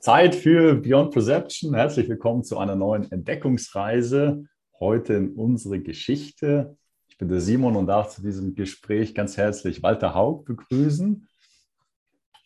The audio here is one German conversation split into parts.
Zeit für Beyond Perception. Herzlich willkommen zu einer neuen Entdeckungsreise. Heute in unsere Geschichte. Ich bin der Simon und darf zu diesem Gespräch ganz herzlich Walter Haug begrüßen.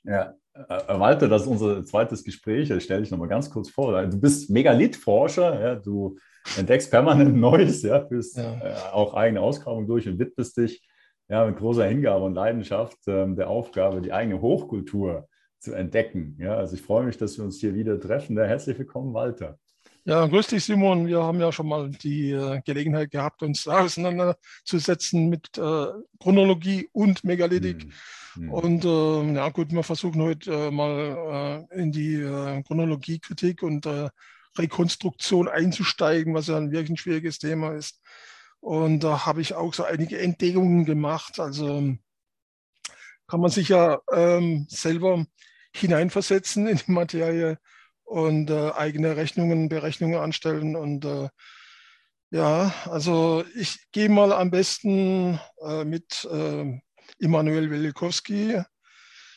Ja, äh, Walter, das ist unser zweites Gespräch. Ich stelle dich nochmal ganz kurz vor. Du bist Megalithforscher. Ja, du entdeckst permanent Neues, ja, führst ja. Äh, auch eigene Ausgrabungen durch und widmest dich ja, mit großer Hingabe und Leidenschaft äh, der Aufgabe, die eigene Hochkultur zu entdecken. Ja, also ich freue mich, dass wir uns hier wieder treffen. Ja, herzlich willkommen, Walter. Ja, grüß dich, Simon. Wir haben ja schon mal die äh, Gelegenheit gehabt, uns auseinanderzusetzen mit äh, Chronologie und Megalithik. Hm. Hm. Und äh, ja, gut, wir versuchen heute äh, mal äh, in die Chronologiekritik und Rekonstruktion einzusteigen, was ja ein wirklich ein schwieriges Thema ist. Und da habe ich auch so einige Entdeckungen gemacht. Also kann man sich ja ähm, selber hineinversetzen in die Materie und äh, eigene Rechnungen, Berechnungen anstellen. Und äh, ja, also ich gehe mal am besten äh, mit äh, Immanuel Wilikowski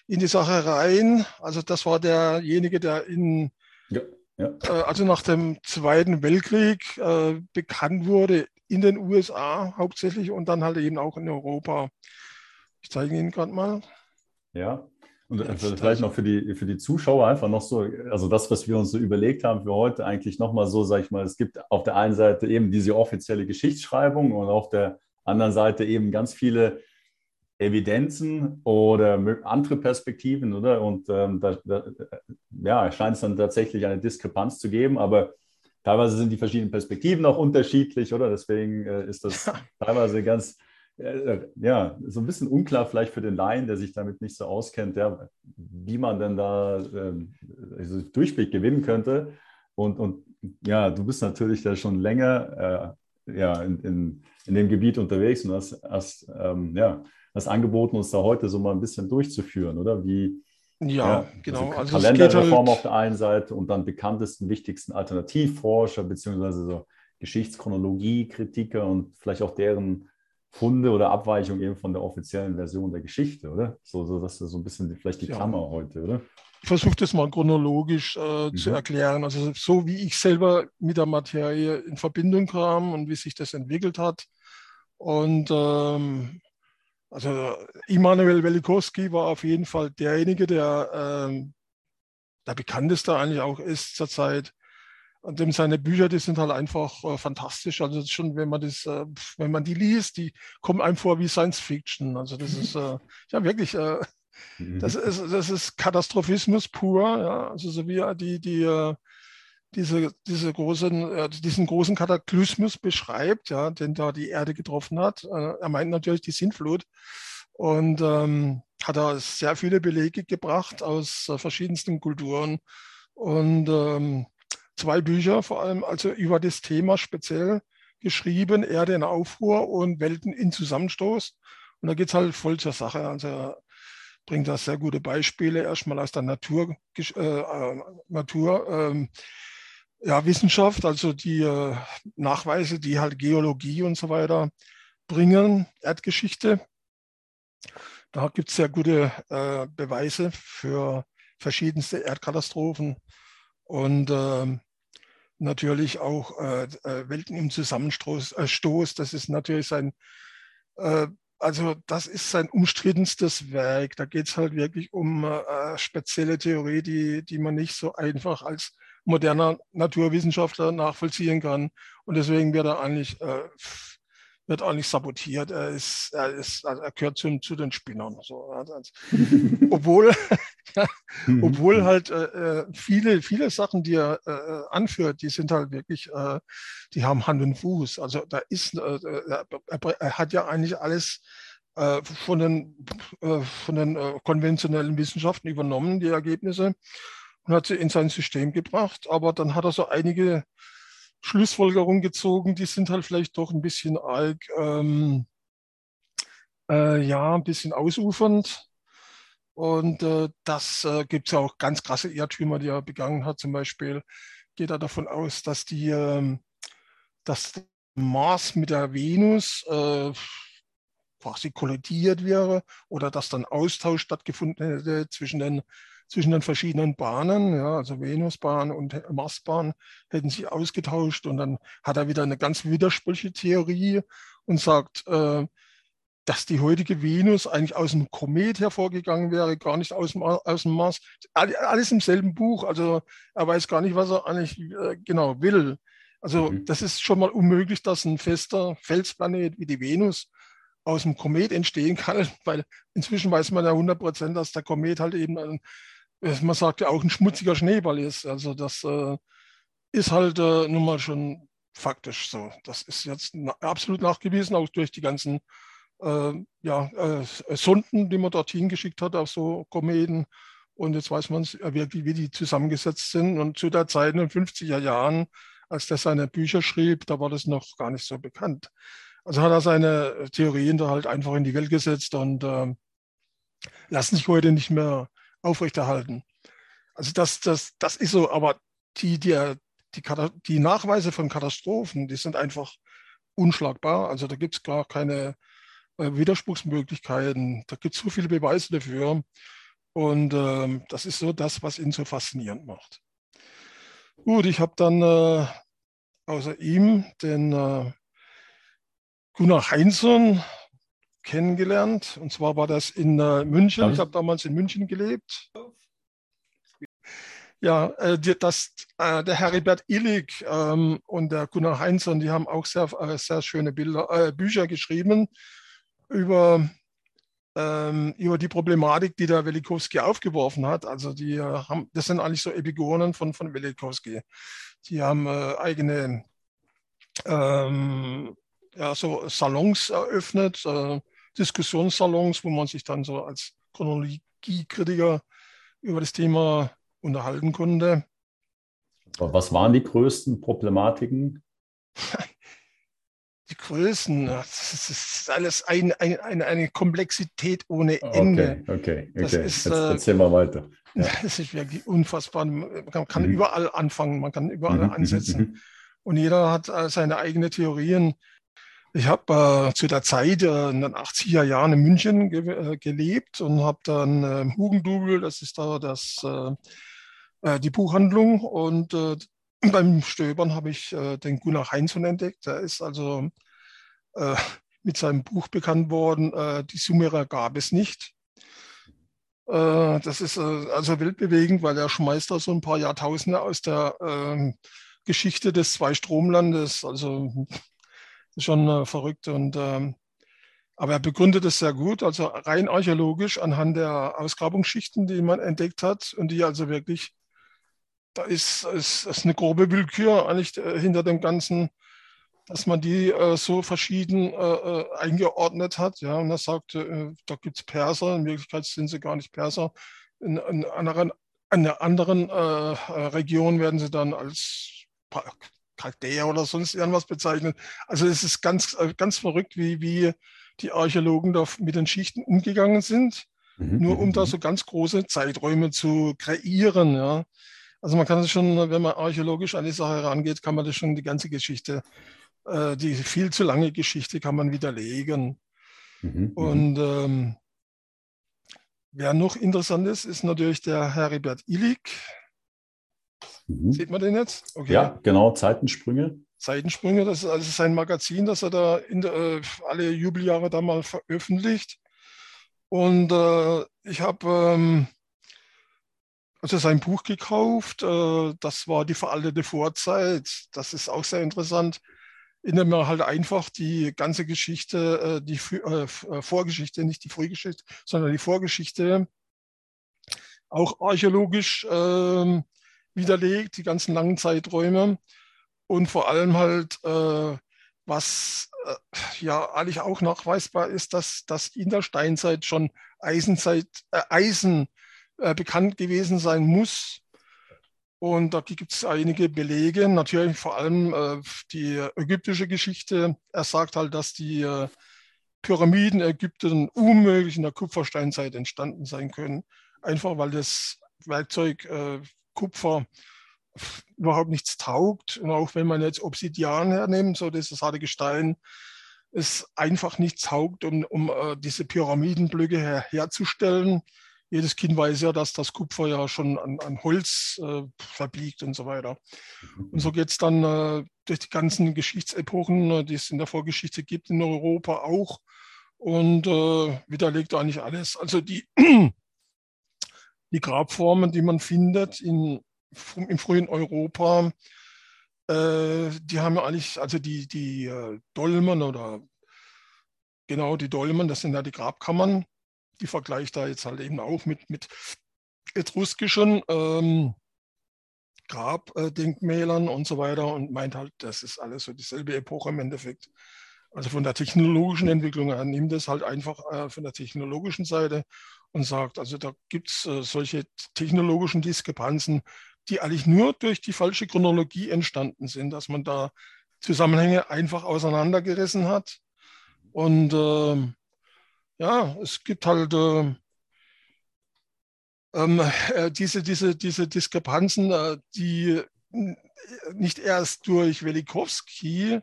in die Sache rein. Also das war derjenige, der in, ja, ja. Äh, also nach dem Zweiten Weltkrieg äh, bekannt wurde in den USA hauptsächlich und dann halt eben auch in Europa. Ich zeige Ihnen gerade mal. Ja. Und also vielleicht noch für die, für die Zuschauer einfach noch so, also das, was wir uns so überlegt haben für heute, eigentlich nochmal so, sag ich mal, es gibt auf der einen Seite eben diese offizielle Geschichtsschreibung und auf der anderen Seite eben ganz viele Evidenzen oder andere Perspektiven, oder? Und ähm, da, da, ja, scheint es dann tatsächlich eine Diskrepanz zu geben, aber teilweise sind die verschiedenen Perspektiven auch unterschiedlich, oder? Deswegen äh, ist das teilweise ganz ja, so ein bisschen unklar vielleicht für den Laien, der sich damit nicht so auskennt, ja, wie man denn da ähm, also Durchblick gewinnen könnte. Und, und ja, du bist natürlich da schon länger äh, ja, in, in, in dem Gebiet unterwegs und hast, hast, ähm, ja, hast angeboten, uns da heute so mal ein bisschen durchzuführen, oder? Wie, ja, ja genau. Also, also Kalenderreform halt auf der einen Seite und dann bekanntesten, wichtigsten Alternativforscher, beziehungsweise so Geschichtschronologie, Kritiker und vielleicht auch deren Funde oder Abweichung eben von der offiziellen Version der Geschichte, oder? So, so das ist so ein bisschen vielleicht die ja. Klammer heute, oder? Ich versuche das mal chronologisch äh, mhm. zu erklären. Also so wie ich selber mit der Materie in Verbindung kam und wie sich das entwickelt hat. Und ähm, also Immanuel Velikowski war auf jeden Fall derjenige, der ähm, der bekannteste eigentlich auch ist zurzeit. Und dem seine Bücher, die sind halt einfach äh, fantastisch. Also schon, wenn man das, äh, wenn man die liest, die kommen einem vor wie Science Fiction. Also das ist äh, ja wirklich, äh, mhm. das ist, das ist Katastrophismus pur. Ja? Also so wie er die, die, äh, diese, diese großen, diesen großen Kataklysmus beschreibt, ja, den da die Erde getroffen hat. Äh, er meint natürlich die Sintflut und ähm, hat da sehr viele Belege gebracht aus verschiedensten Kulturen und ähm, zwei Bücher vor allem, also über das Thema speziell geschrieben, Erde in Aufruhr und Welten in Zusammenstoß. Und da geht es halt voll zur Sache. Also er bringt da sehr gute Beispiele, erstmal aus der Natur, äh, äh, Natur ähm, ja, Wissenschaft, also die äh, Nachweise, die halt Geologie und so weiter bringen, Erdgeschichte. Da gibt es sehr gute äh, Beweise für verschiedenste Erdkatastrophen. Und ähm, natürlich auch äh, äh, Welten im Zusammenstoß. Äh, Stoß. Das ist natürlich sein, äh, also das ist sein umstrittenstes Werk. Da geht es halt wirklich um äh, spezielle Theorie, die, die man nicht so einfach als moderner Naturwissenschaftler nachvollziehen kann. Und deswegen wird er eigentlich äh, wird nicht sabotiert. Er, ist, er, ist, also er gehört zu, zu den Spinnern. So. Also, obwohl, obwohl halt äh, äh, viele, viele Sachen, die er äh, anführt, die sind halt wirklich, äh, die haben Hand und Fuß. Also da ist, äh, äh, er, er, hat ja eigentlich alles von den, von den konventionellen Wissenschaften übernommen, die Ergebnisse, und hat sie in sein System gebracht. Aber dann hat er so einige Schlussfolgerungen gezogen, die sind halt vielleicht doch ein bisschen arg, ähm, äh, ja, ein bisschen ausufernd. Und äh, das äh, gibt es ja auch ganz krasse Irrtümer, die er begangen hat. Zum Beispiel geht er davon aus, dass die, äh, dass Mars mit der Venus äh, quasi kollidiert wäre oder dass dann Austausch stattgefunden hätte zwischen den zwischen den verschiedenen Bahnen, ja, also Venusbahn und Marsbahn, hätten sich ausgetauscht und dann hat er wieder eine ganz widersprüchliche Theorie und sagt, äh, dass die heutige Venus eigentlich aus dem Komet hervorgegangen wäre, gar nicht aus dem, aus dem Mars. Alles im selben Buch. Also er weiß gar nicht, was er eigentlich äh, genau will. Also mhm. das ist schon mal unmöglich, dass ein fester Felsplanet wie die Venus aus dem Komet entstehen kann, weil inzwischen weiß man ja 100 Prozent, dass der Komet halt eben, ein, man sagt ja auch ein schmutziger Schneeball ist. Also das äh, ist halt äh, nun mal schon faktisch so. Das ist jetzt absolut nachgewiesen, auch durch die ganzen äh, ja, äh, Sonden, die man dorthin geschickt hat auf so Kometen. Und jetzt weiß man wirklich, wie die zusammengesetzt sind. Und zu der Zeit in den 50er Jahren, als der seine Bücher schrieb, da war das noch gar nicht so bekannt. Also hat er seine Theorien da halt einfach in die Welt gesetzt und äh, lassen sich heute nicht mehr aufrechterhalten. Also das, das, das ist so, aber die, die, die, die Nachweise von Katastrophen, die sind einfach unschlagbar. Also da gibt es gar keine äh, Widerspruchsmöglichkeiten. Da gibt es so viele Beweise dafür. Und äh, das ist so das, was ihn so faszinierend macht. Gut, ich habe dann äh, außer ihm den äh, Gunnar Heinsohn kennengelernt. Und zwar war das in äh, München. Ich habe damals in München gelebt. Ja, äh, das, äh, der Heribert Illig ähm, und der Gunnar Heinsohn, die haben auch sehr, äh, sehr schöne Bilder, äh, Bücher geschrieben über, ähm, über die Problematik, die der Velikowski aufgeworfen hat. Also die äh, haben, das sind eigentlich so Epigonen von, von Velikowski. Die haben äh, eigene ähm, ja, so Salons eröffnet, äh, Diskussionssalons, wo man sich dann so als Chronologiekritiker über das Thema unterhalten konnte. Was waren die größten Problematiken? die Größen, das ist alles ein, ein, eine, eine Komplexität ohne Ende. Okay, okay, okay. Ist, Jetzt äh, erzähl mal weiter. Ja. Das ist wirklich unfassbar. Man kann, kann mhm. überall anfangen, man kann überall mhm. mhm ansetzen. Mhm. Und jeder hat äh, seine eigenen Theorien. Ich habe äh, zu der Zeit äh, in den 80er Jahren in München ge äh, gelebt und habe dann äh, Hugendubel, das ist da das, äh, die Buchhandlung. Und beim Stöbern habe ich äh, den Gunnar Heinzson entdeckt. Der ist also äh, mit seinem Buch bekannt worden, äh, Die Sumerer gab es nicht. Äh, das ist äh, also weltbewegend, weil er schmeißt da so ein paar Jahrtausende aus der ähm, Geschichte des Zweistromlandes. Also schon äh, verrückt. Und, ähm, aber er begründet es sehr gut, also rein archäologisch anhand der Ausgrabungsschichten, die man entdeckt hat und die also wirklich da ist, ist, ist eine grobe Willkür eigentlich äh, hinter dem Ganzen, dass man die äh, so verschieden äh, äh eingeordnet hat. Ja, und er sagte, äh, da gibt es Perser, in Wirklichkeit sind sie gar nicht Perser. In, in, anderen, in einer anderen äh, Region werden sie dann als Chaldäer oder sonst irgendwas bezeichnet. Also es ist ganz, ganz verrückt, wie, wie die Archäologen da mit den Schichten umgegangen sind, mhm. nur um da mhm. so ganz große Zeiträume zu kreieren. Ja. Also man kann es schon, wenn man archäologisch an die Sache herangeht, kann man das schon die ganze Geschichte, äh, die viel zu lange Geschichte kann man widerlegen. Mhm, mhm, Und ähm, wer noch interessant ist, ist natürlich der Heribert Illig. Mhm. Sieht man den jetzt? Okay. Ja, genau, Zeitensprünge. Zeitensprünge, das ist also sein Magazin, das er da der, äh, alle Jubeljahre da mal veröffentlicht. Und äh, ich habe ähm, also sein Buch gekauft. Äh, das war die veraltete Vorzeit. Das ist auch sehr interessant, indem er halt einfach die ganze Geschichte, äh, die äh, Vorgeschichte, nicht die Frühgeschichte, sondern die Vorgeschichte auch archäologisch ähm, widerlegt, die ganzen langen Zeiträume und vor allem halt, was ja eigentlich auch nachweisbar ist, dass, dass in der Steinzeit schon Eisenzeit, äh, Eisen äh, bekannt gewesen sein muss. Und da gibt es einige Belege, natürlich vor allem äh, die ägyptische Geschichte. Er sagt halt, dass die äh, Pyramiden Ägypten unmöglich in der Kupfersteinzeit entstanden sein können. Einfach weil das Werkzeug äh, Kupfer überhaupt nichts taugt. Und auch wenn man jetzt Obsidian hernimmt, so dieses harte Gestein, es einfach nichts taugt, um, um äh, diese Pyramidenblöcke her, herzustellen jedes Kind weiß ja, dass das Kupfer ja schon an, an Holz äh, verbiegt und so weiter. Und so geht es dann äh, durch die ganzen Geschichtsepochen, äh, die es in der Vorgeschichte gibt, in Europa auch. Und äh, widerlegt eigentlich alles. Also die, die Grabformen, die man findet in, im frühen Europa, äh, die haben ja eigentlich, also die, die äh, Dolmen oder genau die Dolmen, das sind ja die Grabkammern, die vergleicht da jetzt halt eben auch mit, mit etruskischen ähm, Grabdenkmälern und so weiter und meint halt, das ist alles so dieselbe Epoche im Endeffekt. Also von der technologischen Entwicklung her nimmt es halt einfach äh, von der technologischen Seite und sagt, also da gibt es äh, solche technologischen Diskrepanzen, die eigentlich nur durch die falsche Chronologie entstanden sind, dass man da Zusammenhänge einfach auseinandergerissen hat. Und äh, ja, es gibt halt äh, äh, diese, diese, diese Diskrepanzen, äh, die nicht erst durch Welikowski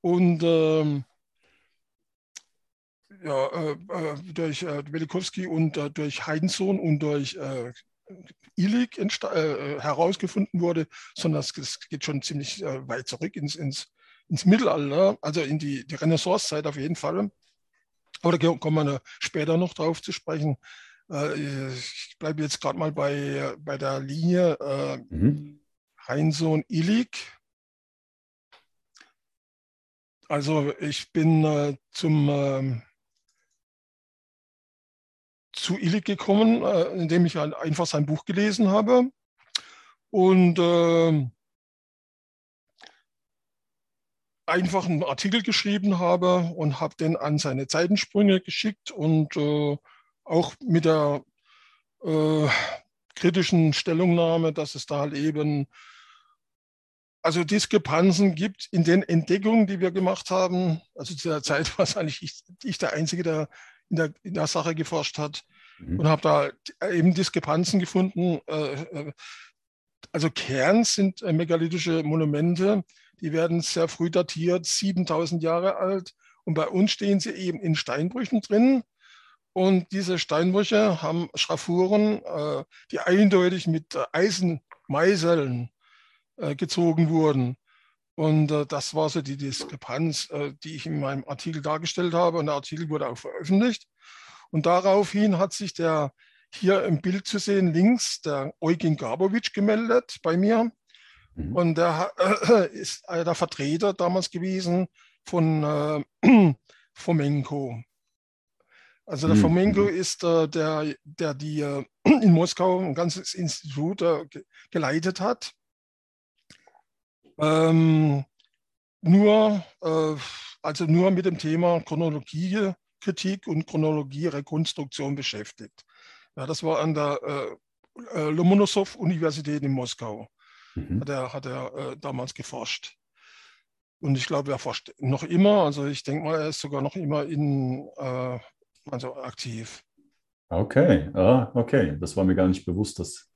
und ähm, ja, äh, äh, durch Welikowski und durch Heidensohn und durch Illig herausgefunden wurde, sondern es geht schon ziemlich weit zurück ins, ins, ins Mittelalter, also in die, die Renaissancezeit auf jeden Fall. Aber da kommen wir später noch drauf zu sprechen. Äh, ich bleibe jetzt gerade mal bei, bei der Linie äh, mhm. Heinsohn Illig. Also ich bin äh, zum äh, zu Illig gekommen, indem ich halt einfach sein Buch gelesen habe. Und äh, einfach einen Artikel geschrieben habe und habe den an seine Zeitensprünge geschickt und äh, auch mit der äh, kritischen Stellungnahme, dass es da halt eben also Diskrepanzen gibt in den Entdeckungen, die wir gemacht haben. Also zu der Zeit war es eigentlich ich, ich der Einzige, der in, der in der Sache geforscht hat mhm. und habe da eben Diskrepanzen gefunden. Äh, äh also Kern sind äh, megalithische Monumente, die werden sehr früh datiert, 7000 Jahre alt. Und bei uns stehen sie eben in Steinbrüchen drin. Und diese Steinbrüche haben Schraffuren, äh, die eindeutig mit Eisenmeißeln äh, gezogen wurden. Und äh, das war so die Diskrepanz, die ich in meinem Artikel dargestellt habe. Und der Artikel wurde auch veröffentlicht. Und daraufhin hat sich der hier im Bild zu sehen links der Eugen Gabowitsch gemeldet bei mir Mhm. Und der äh, ist der Vertreter damals gewesen von äh, Fomenko. Also der mhm. Fomenko mhm. ist äh, der, der die äh, in Moskau ein ganzes Institut äh, geleitet hat. Ähm, nur, äh, also nur mit dem Thema Chronologiekritik und Chronologierekonstruktion beschäftigt. Ja, das war an der äh, Lomonossow-Universität in Moskau mhm. hat er, hat er äh, damals geforscht. Und ich glaube, er forscht noch immer. Also ich denke mal, er ist sogar noch immer in, äh, also aktiv. Okay, ah, okay. Das war mir gar nicht bewusst, dass.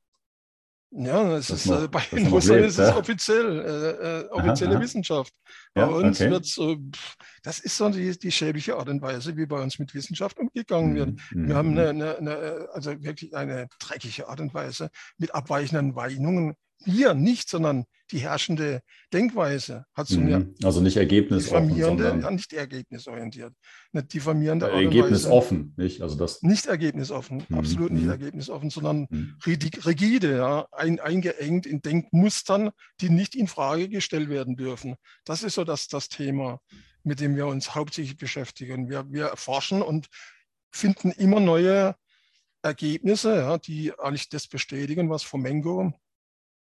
Ja, es ist, noch, äh, bei den Russen ist es ja? offiziell, äh, äh offizielle aha, Wissenschaft. Bei ja, uns okay. wird es, das ist so die, die schäbige Art und Weise, wie bei uns mit Wissenschaft umgegangen wird. Mhm. Wir haben mhm. eine, eine, eine, also wirklich eine dreckige Art und Weise mit abweichenden Meinungen wir nicht, sondern die herrschende Denkweise hat so eine mhm. also nicht ergebnisoffen, sondern ja, nicht ergebnisorientiert, eine diffamierende äh, Ergebnisoffen, nicht? Also das nicht ergebnisoffen, mhm. absolut nicht mhm. ergebnisoffen, sondern mhm. rigide, ja, ein, eingeengt in Denkmustern, die nicht in Frage gestellt werden dürfen. Das ist so das, das Thema, mit dem wir uns hauptsächlich beschäftigen. Wir, wir forschen und finden immer neue Ergebnisse, ja, die eigentlich das bestätigen, was Fomengo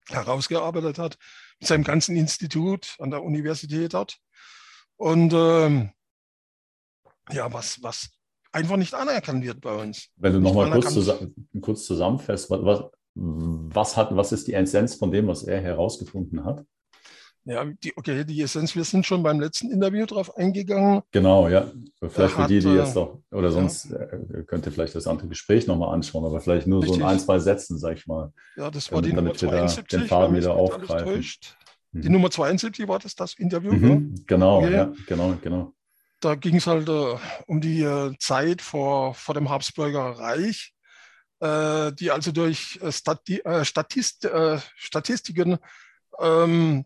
herausgearbeitet hat, mit seinem ganzen Institut an der Universität dort. Und ähm, ja, was, was einfach nicht anerkannt wird bei uns. Wenn du nochmal kurz, zusammen, kurz zusammenfasst, was, was, hat, was ist die Essenz von dem, was er herausgefunden hat? Ja, die, okay, die Essenz, wir sind schon beim letzten Interview drauf eingegangen. Genau, ja. Vielleicht für die, die jetzt noch, oder sonst ja. Äh, könnt ihr vielleicht das andere Gespräch nochmal anschauen, aber vielleicht nur Richtig. so in ein, zwei Sätzen, sag ich mal. Ja, das war die Nummer 72. den Faden wieder aufgreifen. Mhm. Die Nummer 72 war das, das Interview? Mhm, genau, okay. ja, genau, genau. Da ging es halt äh, um die äh, Zeit vor, vor dem Habsburger Reich. äh, die also durch äh, Stati äh, Statist Statistiken ähm,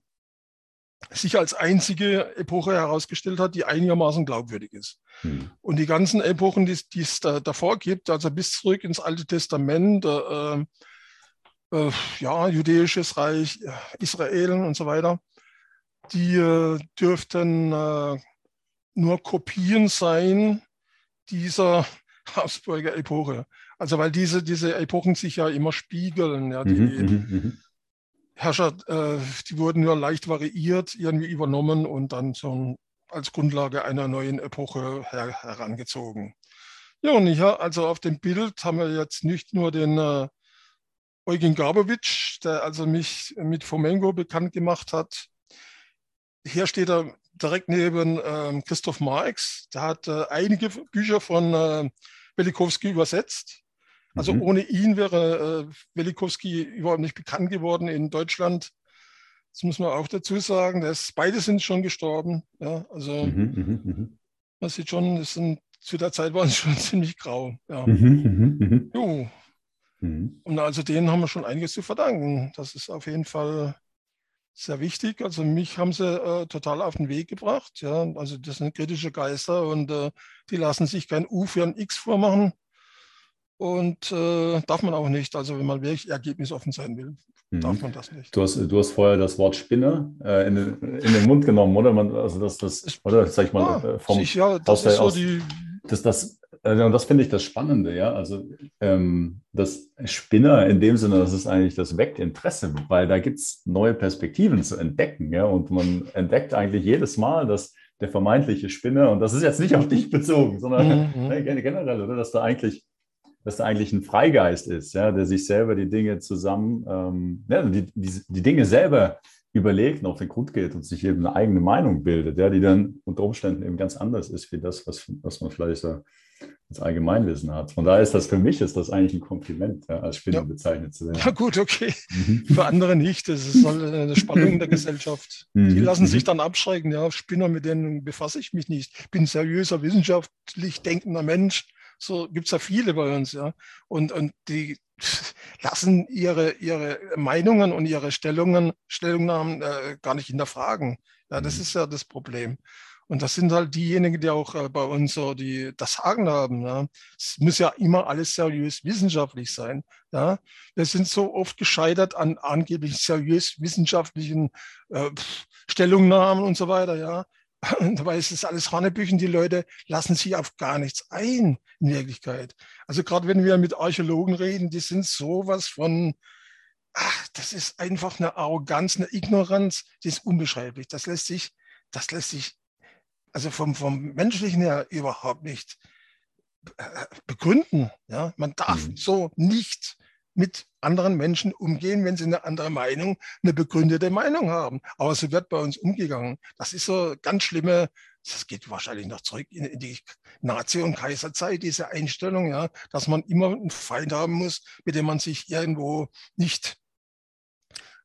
sich als einzige Epoche herausgestellt hat, die einigermaßen glaubwürdig ist. Hm. Und die ganzen Epochen, die, es da, davor gibt, also bis zurück ins Alte Testament, äh, äh, ja, jüdisches Reich, Israel und so weiter, die äh, dürften äh, nur Kopien sein dieser Habsburger Epoche. Also weil diese, diese Epochen sich ja immer spiegeln. Ja, die, mhm, mhm, mhm. Herrscher, äh, die wurden nur leicht variiert, irgendwie übernommen und dann so als Grundlage einer neuen Epoche her herangezogen. Ja, und hier, also auf dem Bild haben wir jetzt nicht nur den äh, Eugen Gabowitsch, der also mich mit Fomengo bekannt gemacht hat. Hier steht er direkt neben äh, Christoph Marx. Der hat äh, einige Bücher von äh, Belikowski übersetzt. Also mhm. ohne ihn wäre äh, Welikowski überhaupt nicht bekannt geworden in Deutschland. Das muss man auch dazu sagen. Das, beide sind schon gestorben. Ja, also mhm, mhm, mhm. man sieht schon, das sind, zu der Zeit waren sie schon ziemlich grau. Ja. Mhm, jo. Und also denen haben wir schon einiges zu verdanken. Das ist auf jeden Fall sehr wichtig. Also mich haben sie äh, total auf den Weg gebracht. Ja, also das sind kritische Geister und äh, die lassen sich kein U für ein X vormachen. Und äh, darf man auch nicht. Also wenn man wirklich ergebnisoffen sein will, mhm. darf man das nicht. Du hast, du hast vorher das Wort Spinne äh, in, den, in, den Mund genommen, oder? Man, also das, das, oder sag ich mal, ah, äh, vom sicher, das aus ist so aus. Das, das, also das finde ich das Spannende, ja. Also ähm, das Spinner in dem Sinne, das ist eigentlich, das weckt Interesse, weil da gibt es neue Perspektiven zu entdecken, ja. Und man entdeckt eigentlich jedes Mal, dass der vermeintliche Spinner, und das ist jetzt nicht auf dich bezogen, sondern mhm. generell, oder? Dass da eigentlich dass er eigentlich ein Freigeist ist, ja, der sich selber die Dinge zusammen, ähm, ja, die, die, die, Dinge selber überlegt und auf den Grund geht und sich eben eine eigene Meinung bildet, ja, die dann unter Umständen eben ganz anders ist, wie das, was, was man vielleicht so als Allgemeinwissen hat. Von daher ist das für mich ist das eigentlich ein Kompliment, ja, als Spinner ja. bezeichnet zu werden. Ja gut, okay. Mhm. Für andere nicht. Das ist eine Spannung der Gesellschaft. Die mhm. lassen sich mhm. dann abschrecken. Ja, Spinner, mit denen befasse ich mich nicht. Ich bin seriöser, wissenschaftlich denkender Mensch so gibt es ja viele bei uns, ja. Und, und die lassen ihre, ihre Meinungen und ihre Stellungen, Stellungnahmen äh, gar nicht hinterfragen. Ja, das mhm. ist ja das Problem. Und das sind halt diejenigen, die auch äh, bei uns so die, das Sagen haben. Ja. Es muss ja immer alles seriös wissenschaftlich sein. Ja. Wir sind so oft gescheitert an angeblich seriös wissenschaftlichen äh, Stellungnahmen und so weiter. Ja. Dabei ist es alles Hanebüchen. Die Leute lassen sich auf gar nichts ein, in Wirklichkeit. Also gerade wenn wir mit Archäologen reden, die sind sowas von, ach, das ist einfach eine Arroganz, eine Ignoranz, die ist unbeschreiblich. Das lässt sich, das lässt sich, also vom, vom Menschlichen her überhaupt nicht äh, begründen. Ja? Man darf mhm. so nicht mit anderen Menschen umgehen, wenn sie eine andere Meinung, eine begründete Meinung haben. Aber so wird bei uns umgegangen. Das ist so ganz schlimme, das geht wahrscheinlich noch zurück in, die Nazi- und Kaiserzeit, diese Einstellung, ja, dass man immer einen Feind haben muss, mit dem man sich irgendwo nicht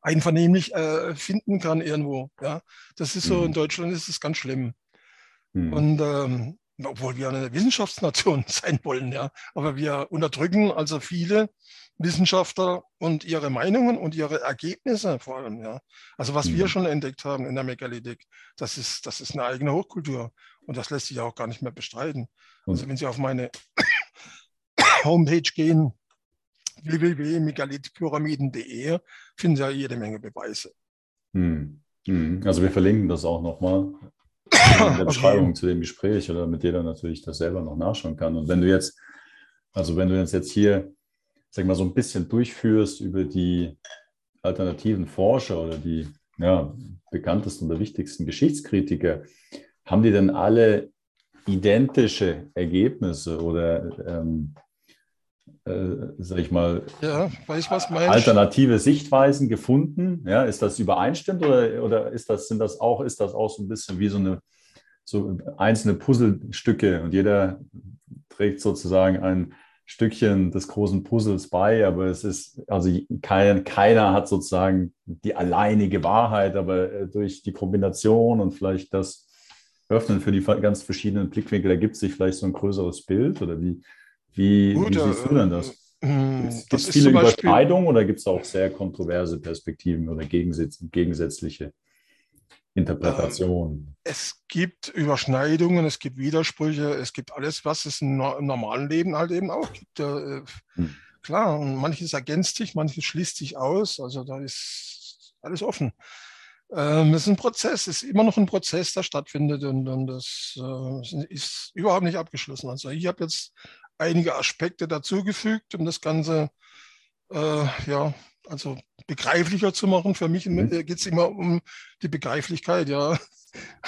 einvernehmlich äh, finden kann irgendwo. Ja, das ist so, in mhm. Deutschland ist es ganz schlimm. Mhm. Und ähm, obwohl wir eine Wissenschaftsnation sein wollen, ja, aber wir unterdrücken also viele Wissenschaftler und ihre Meinungen und ihre Ergebnisse vor allem. Ja. Also was mhm. wir schon entdeckt haben in der Megalithic, das ist, das ist eine eigene Hochkultur und das lässt sich auch gar nicht mehr bestreiten. Mhm. Also wenn Sie auf meine Homepage gehen, www.megalithic-pyramiden.de, finden Sie ja jede Menge Beweise. Mhm. mhm. Also wir verlinken das auch nochmal in der Beschreibung okay. zu dem Gespräch oder mit jeder natürlich das selber noch nachschauen kann. Und wenn du jetzt, also wenn du jetzt hier sag mal, so ein bisschen durchführst über die alternativen Forscher oder die ja, bekanntesten oder wichtigsten Geschichtskritiker, haben die denn alle identische Ergebnisse oder, ähm, äh, sag ich mal, ja, weiß, alternative Sichtweisen gefunden? Ja, ist das übereinstimmt oder, oder ist das, sind das auch, ist das auch so ein bisschen wie so eine so einzelne Puzzlestücke und jeder trägt sozusagen ein Stückchen des großen Puzzles bei, aber es ist, also kein, keiner hat sozusagen die alleinige Wahrheit, aber äh, durch die Kombination und vielleicht das Öffnen für die ganz verschiedenen Blickwinkel ergibt sich vielleicht so ein größeres Bild oder wie, wie, Gut, wie siehst du denn das? Hm, gibt es viele Überschneidungen oder gibt es auch sehr kontroverse Perspektiven oder gegensätzliche Interpretationen? Äh, es gibt Überschneidungen, es gibt Widersprüche, es gibt alles, was es im normalen Leben halt eben auch gibt. Äh, hm. Klar, und manches ergänzt sich, manches schließt sich aus. Also da ist alles offen. Ähm, es ist ein Prozess, es ist immer noch ein Prozess, der stattfindet und, und das äh, ist überhaupt nicht abgeschlossen. Also ich habe jetzt einige Aspekte dazugefügt, um das Ganze äh, ja, also begreiflicher zu machen. Für mich mhm. Äh, geht es immer um die Begreiflichkeit, ja.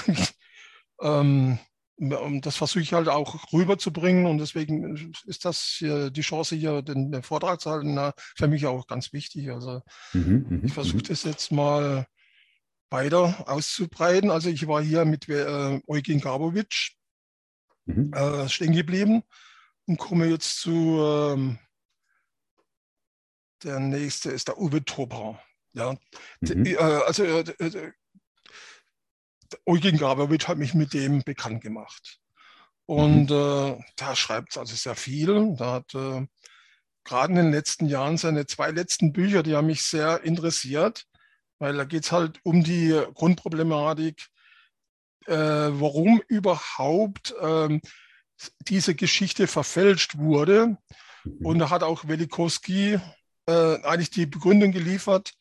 ähm, das versuche ich halt auch rüberzubringen und deswegen ist das hier die Chance, hier den, den Vortrag zu halten, na, für mich auch ganz wichtig. Also mhm, mhm ich versuche mhm. das jetzt mal weiter auszubreiten. Also ich war hier mit äh, Eugen Gabowitsch mhm. äh, stehen geblieben und komme jetzt zu, ähm, der nächste ist der Uwe Tober. Ja, mhm. äh, also äh, äh Eugen Gabowitsch hat mich mit dem bekannt gemacht. Und mhm. äh, da schreibt es also sehr viel. Da hat äh, gerade in den letzten Jahren seine zwei letzten Bücher, die haben mich sehr interessiert, weil da geht es halt um die Grundproblematik, äh, warum überhaupt ähm, diese Geschichte verfälscht wurde. Mhm. Und da hat auch Velikowski äh, eigentlich die Begründung geliefert,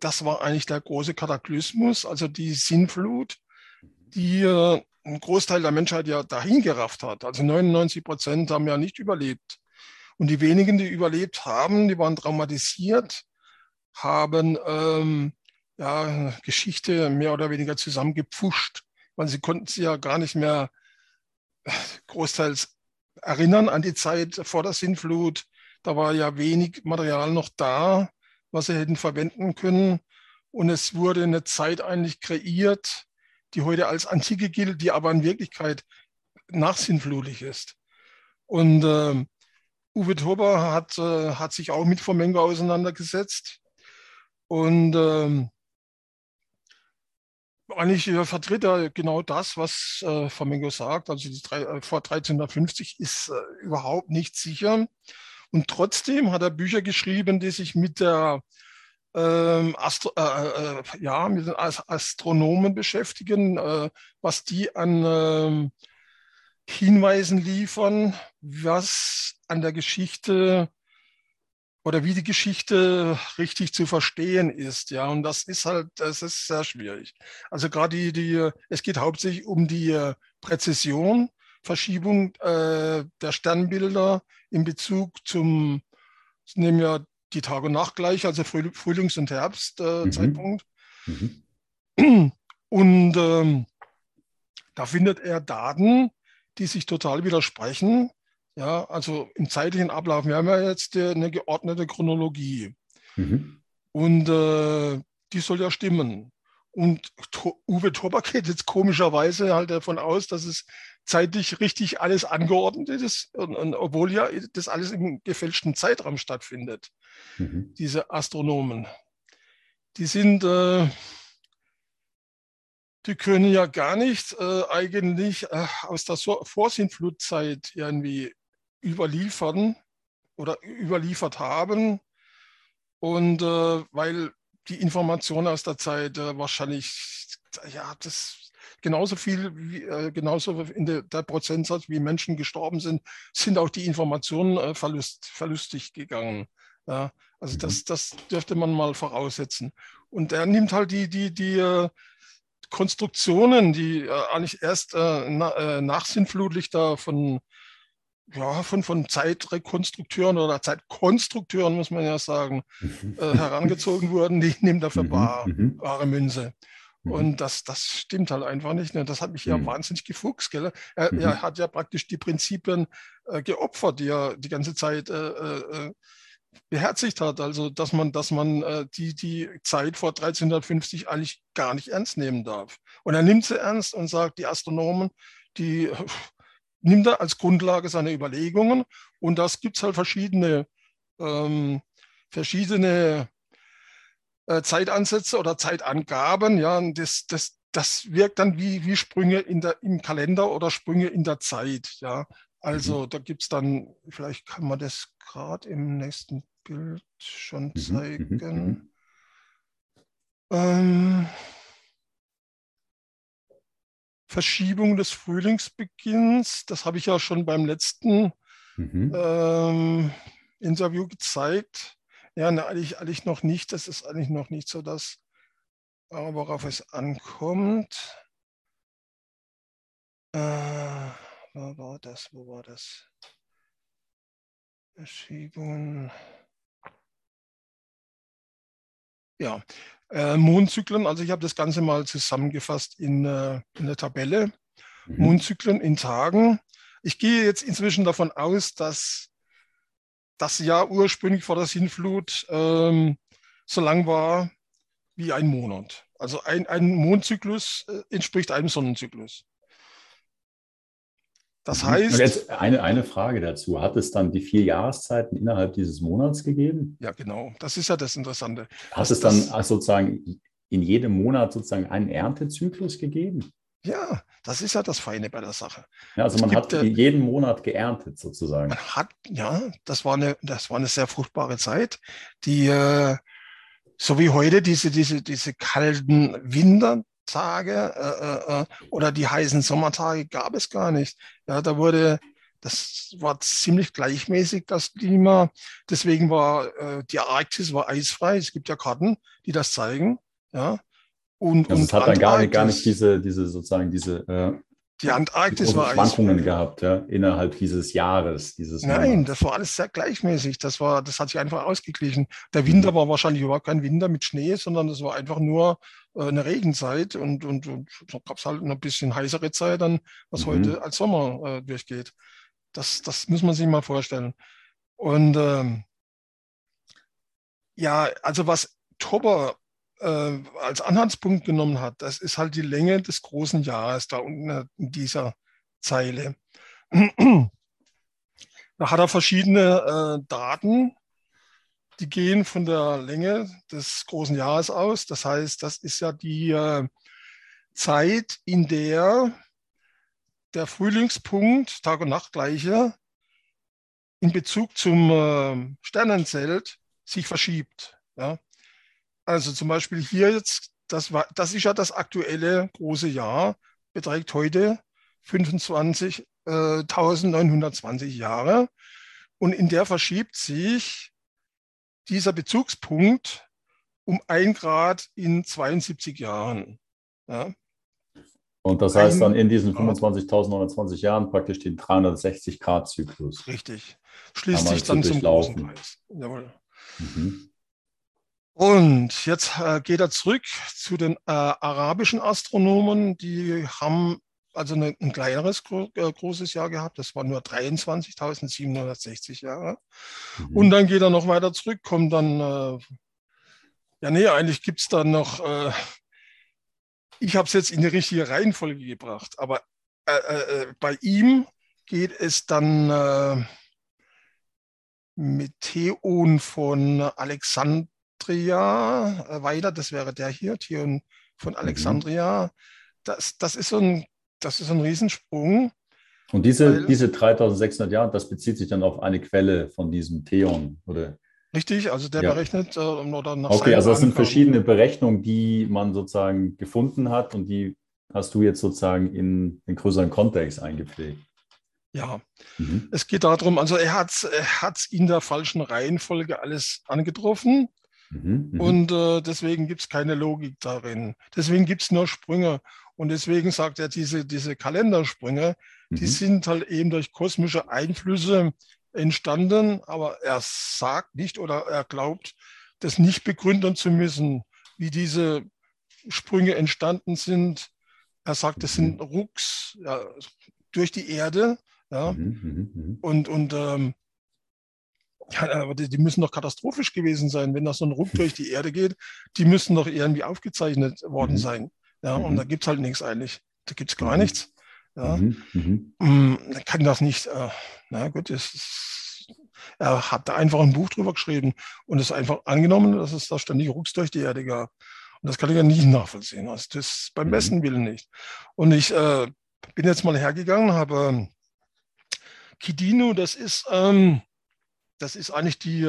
das war eigentlich der große Kataklysmus, also die Sinnflut, die äh, einen Großteil der Menschheit ja dahingerafft hat. Also 99 Prozent haben ja nicht überlebt. Und die wenigen, die überlebt haben, die waren traumatisiert, haben ähm, ja, Geschichte mehr oder weniger zusammengepfuscht, weil sie konnten sie ja gar nicht mehr großteils erinnern an die Zeit vor der Sintflut. Da war ja wenig Material noch da, was sie hätten verwenden können. Und es wurde eine Zeit eigentlich kreiert, die heute als Antike gilt, die aber in Wirklichkeit nachsinnflutig ist. Und äh, Uwe Tober hat, äh, hat sich auch mit Fomengo auseinandergesetzt. Und ähm, eigentlich äh, vertritt er genau das, was äh, Flamengo sagt. Also drei, äh, vor 1350 ist äh, überhaupt nicht sicher. Und trotzdem hat er Bücher geschrieben, die sich mit der ähm, Astro äh, äh, ja, mit den Astronomen beschäftigen, was die an ähm, Hinweisen liefern, was an der Geschichte oder wie die Geschichte richtig zu verstehen ist. Ja, und das ist halt, das ist sehr schwierig. Also gerade die, die es geht hauptsächlich um die Präzision, Verschiebung äh, der Sternbilder in Bezug zum, nehmen wir die Tag- und Nachtgleich, also Frühlings- und Herbstzeitpunkt. Äh, mhm. mhm. Und ähm, da findet er Daten, die sich total widersprechen. Ja, also im zeitlichen Ablauf. Wir haben ja jetzt eine geordnete Chronologie. Mhm. Und äh, die soll ja stimmen. Und Uwe Torber geht jetzt komischerweise halt davon aus, dass es zeitlich richtig alles angeordnet ist, und, und obwohl ja das alles im gefälschten Zeitraum stattfindet. Mhm. Diese Astronomen. Die sind, äh, die können ja gar nicht äh, eigentlich äh, aus der Vorsintflutzeit irgendwie überliefern oder überliefert haben. Und äh, weil die Informationen aus der Zeit äh, wahrscheinlich, ja, das genauso viel, wie, äh, genauso in der, der, Prozentsatz, wie Menschen gestorben sind, sind auch die Informationen äh, verlust, verlustig gegangen. Ja, also das, mhm. das dürfte man mal voraussetzen. Und er nimmt halt die, die, die äh, Konstruktionen, die äh, eigentlich erst na, nachsinnflutlich da von ja, von, von Zeitrekonstrukteuren oder Zeitkonstrukteuren, muss man ja sagen, mhm. äh, herangezogen wurden, die nehmen dafür mhm, bar, mhm. bare Münze. Und das, das stimmt halt einfach nicht. Ne? Das hat mich ja mhm. wahnsinnig gefuchst. Gell? Er, mhm. er, hat ja praktisch die Prinzipien äh, geopfert, die er die ganze Zeit äh, äh, beherzigt hat. Also, dass man, dass man äh, die, die Zeit vor 1350 eigentlich gar nicht ernst nehmen darf. Und er nimmt sie ernst und sagt, die Astronomen, die nimmt er als Grundlage seiner Überlegungen und das gibt es halt verschiedene, ähm, verschiedene äh, Zeitansätze oder Zeitangaben. Ja, und das, das, das wirkt dann wie, wie Sprünge in der, im Kalender oder Sprünge in der Zeit. Ja. Also mhm. da gibt es dann, vielleicht kann man das gerade im nächsten Bild schon mhm, zeigen. Mhm. Ähm, Verschiebung des Frühlingsbeginns, das habe ich ja schon beim letzten mhm. ähm, Interview gezeigt. Ja, ne, eigentlich, eigentlich noch nicht. Das ist eigentlich noch nicht so das, worauf es ankommt. Äh, wo war das? Wo war das? Verschiebungen. Ja, äh, Mondzyklen, also ich habe das Ganze mal zusammengefasst in, äh, in der Tabelle. Mhm. Mondzyklen in Tagen. Ich gehe jetzt inzwischen davon aus, dass das Jahr ursprünglich vor der Sintflut ähm, so lang war wie ein Monat. Also ein, ein Mondzyklus äh, entspricht einem Sonnenzyklus. Das heißt. Jetzt eine, eine Frage dazu. Hat es dann die vier Jahreszeiten innerhalb dieses Monats gegeben? Ja, genau. Das ist ja das Interessante. Hat es dann das, sozusagen in jedem Monat sozusagen einen Erntezyklus gegeben? Ja, das ist ja das Feine bei der Sache. Ja, also es man gibt, hat jeden Monat geerntet sozusagen. Man hat, ja, das war eine, das war eine sehr fruchtbare Zeit, die äh, so wie heute diese, diese, diese kalten Winter, Tage äh, äh, äh, oder die heißen Sommertage gab es gar nicht. Ja, da wurde, das war ziemlich gleichmäßig, das Klima. Deswegen war äh, die Arktis war eisfrei. Es gibt ja Karten, die das zeigen. Ja. Und, also und es hat dann gar nicht, gar nicht diese, diese sozusagen diese äh, die Antarktis war Schwankungen eisfrei. gehabt, ja, innerhalb dieses Jahres. Dieses Nein, Monats. das war alles sehr gleichmäßig. Das, war, das hat sich einfach ausgeglichen. Der Winter mhm. war wahrscheinlich überhaupt kein Winter mit Schnee, sondern das war einfach nur eine Regenzeit und, und, und da gab es halt ein bisschen heißere Zeit, dann, was mhm. heute als Sommer äh, durchgeht. Das, das muss man sich mal vorstellen. Und ähm, ja, also was Topper äh, als Anhaltspunkt genommen hat, das ist halt die Länge des großen Jahres da unten in dieser Zeile. Da hat er verschiedene äh, Daten, die gehen von der Länge des großen Jahres aus. Das heißt, das ist ja die äh, Zeit, in der der Frühlingspunkt, Tag- und Nachtgleiche, in Bezug zum äh, Sternenzelt sich verschiebt. Ja? Also zum Beispiel hier jetzt, das, war, das ist ja das aktuelle große Jahr, beträgt heute 25.920 äh, Jahre. Und in der verschiebt sich dieser Bezugspunkt um ein Grad in 72 Jahren. Ja. Und das heißt dann in diesen 25.920 Jahren praktisch den 360 Grad Zyklus. Richtig. Schließt sich dann zum großen Kreis. Jawohl. Mhm. Und jetzt äh, geht er zurück zu den äh, arabischen Astronomen. Die haben also eine, ein kleineres äh, großes Jahr gehabt. Das war nur 23.760 Jahre. Mhm. Und dann geht er noch weiter zurück, kommt dann, äh, ja nee, eigentlich gibt es dann noch, äh, ich habe es jetzt in die richtige Reihenfolge gebracht, aber äh, bei ihm geht es dann mit Theon von Alexandria äh, weiter, das wäre der hier, Theon von mhm. Alexandria. Das, das, ist so ein, das ist ein Riesensprung. Und diese, weil, diese 3600 Jahre, das bezieht sich dann auf eine Quelle von diesem Theon, oder? Richtig, also der ja. berechnet äh, oder nach Okay, also das sind verschiedene Berechnungen, die man sozusagen gefunden hat und die hast du jetzt sozusagen in den größeren Kontext eingepflegt. Ja, mhm. es geht darum, also er hat es in der falschen Reihenfolge alles angetroffen. Mhm, mhm, und äh, deswegen gibt es keine Logik darin. Deswegen gibt es nur Sprünge. Und deswegen sagt er, diese, diese Kalendersprünge, mhm. die sind halt eben durch kosmische Einflüsse entstanden, aber er sagt nicht oder er glaubt, das nicht begründen zu müssen, wie diese Sprünge entstanden sind. Er sagt, das sind mhm. Rucks ja, durch die Erde. Ja. Mhm, mhm, und und ähm, ja, aber die, die, müssen doch katastrophisch gewesen sein, wenn da so ein Ruck durch die Erde geht. Die müssen doch irgendwie aufgezeichnet worden sein. Ja, mhm. und da gibt es halt nichts eigentlich. Da gibt es gar mhm. nichts. Ja. Mhm. Mhm. Mm, kann das nicht, äh, na gut, ist, er hat da einfach ein Buch drüber geschrieben und es einfach angenommen, dass es da ständig Rucks durch die Erde gab. Und das kann ich ja nicht nachvollziehen. Also das beim mhm. besten Willen nicht. Und ich äh, bin jetzt mal hergegangen, habe Kidino, das ist, ähm, das ist eigentlich die,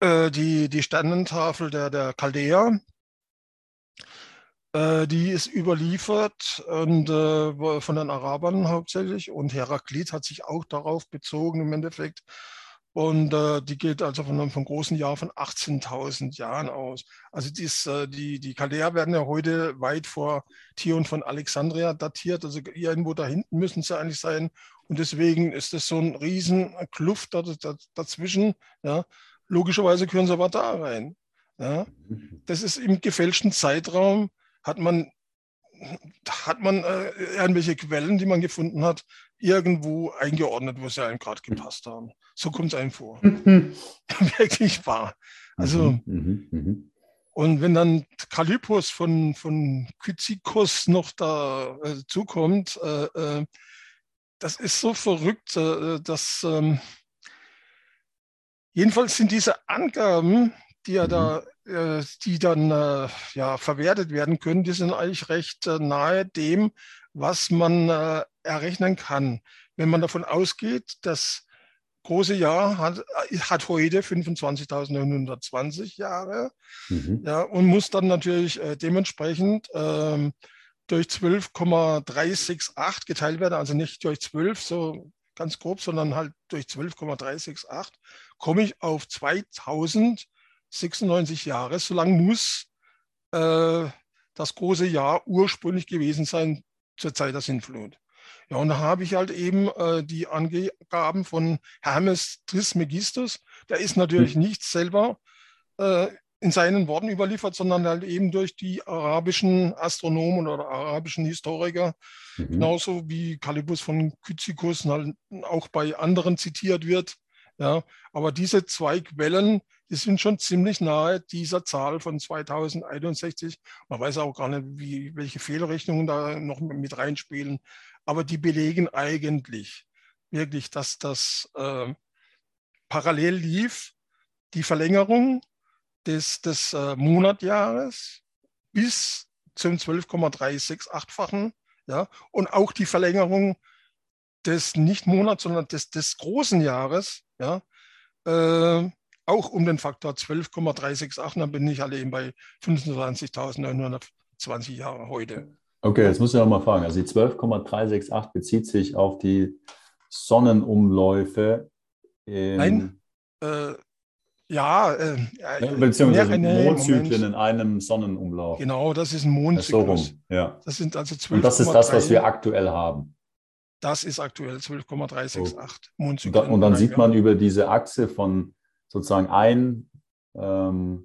äh, die, die Sternentafel der, der Chaldea. Äh, die ist überliefert und äh, von den Arabern hauptsächlich und Heraklit hat sich auch darauf bezogen im Endeffekt. Und äh, die geht also von einem großen Jahr von 18.000 Jahren aus. Also dies, äh, die, die Chaldea werden ja heute weit vor Tion von Alexandria datiert. Also irgendwo da hinten müssen sie eigentlich sein. Und deswegen ist das so ein riesen Kluft dazwischen. Ja. Logischerweise können sie aber da rein. Ja. Mhm. Das ist im gefälschten Zeitraum hat man, hat man äh, irgendwelche Quellen, die man gefunden hat, irgendwo eingeordnet, wo sie einem gerade gepasst haben. So kommt es einem vor. Wirklich wahr. Also, mhm, mhm, mhm. und wenn dann Kalypos von, von Kyzikos noch da äh, zukommt, äh, äh, das ist so verrückt, äh, dass ähm, jedenfalls sind diese Angaben, die er da äh, die dann äh, ja, verwertet werden können, die sind eigentlich recht äh, nahe dem, was man errechnen kann. Wenn man davon ausgeht, das große Jahr hat, hat heute 25.920 Jahre mhm. ja, und muss dann natürlich äh, dementsprechend ähm, durch 12,368 geteilt werden, also nicht durch 12, so ganz grob, sondern halt durch 12,368, komme ich auf 2000 96 Jahre. So lang muss äh, das große Jahr ursprünglich gewesen sein zur Zeit der Sintflut. Ja, und da habe ich halt eben äh, die Angaben von Hermes Trismegistus. Der ist natürlich mhm. nicht selber äh, in seinen Worten überliefert, sondern halt eben durch die arabischen Astronomen oder arabischen Historiker, mhm. genauso wie Kalibus von Kyzikus halt auch bei anderen zitiert wird. Ja, aber diese zwei Quellen, die sind schon ziemlich nahe dieser Zahl von 2061. Man weiß auch gar nicht, wie, welche Fehlrechnungen da noch mit reinspielen, aber die belegen eigentlich wirklich, dass das äh, parallel lief, die Verlängerung des, des äh, Monatjahres bis zum 12,368-fachen ja, und auch die Verlängerung des nicht Monats, sondern des, des großen Jahres, ja, äh, auch um den Faktor 12,368, dann bin ich alle eben bei 25.920 Jahre heute. Okay, jetzt muss ich noch mal fragen. Also die 12,368 bezieht sich auf die Sonnenumläufe. Nein, äh, ja, äh, beziehungsweise nee, Mondzyklen Moment. in einem Sonnenumlauf. Genau, das ist ein Mondzyklus. So ja. Das sind also 12, Und das ist das, was wir aktuell haben. Das ist aktuell 12,368 oh. Mondzyklen. Und, und dann sieht man über diese Achse von sozusagen ein, ähm,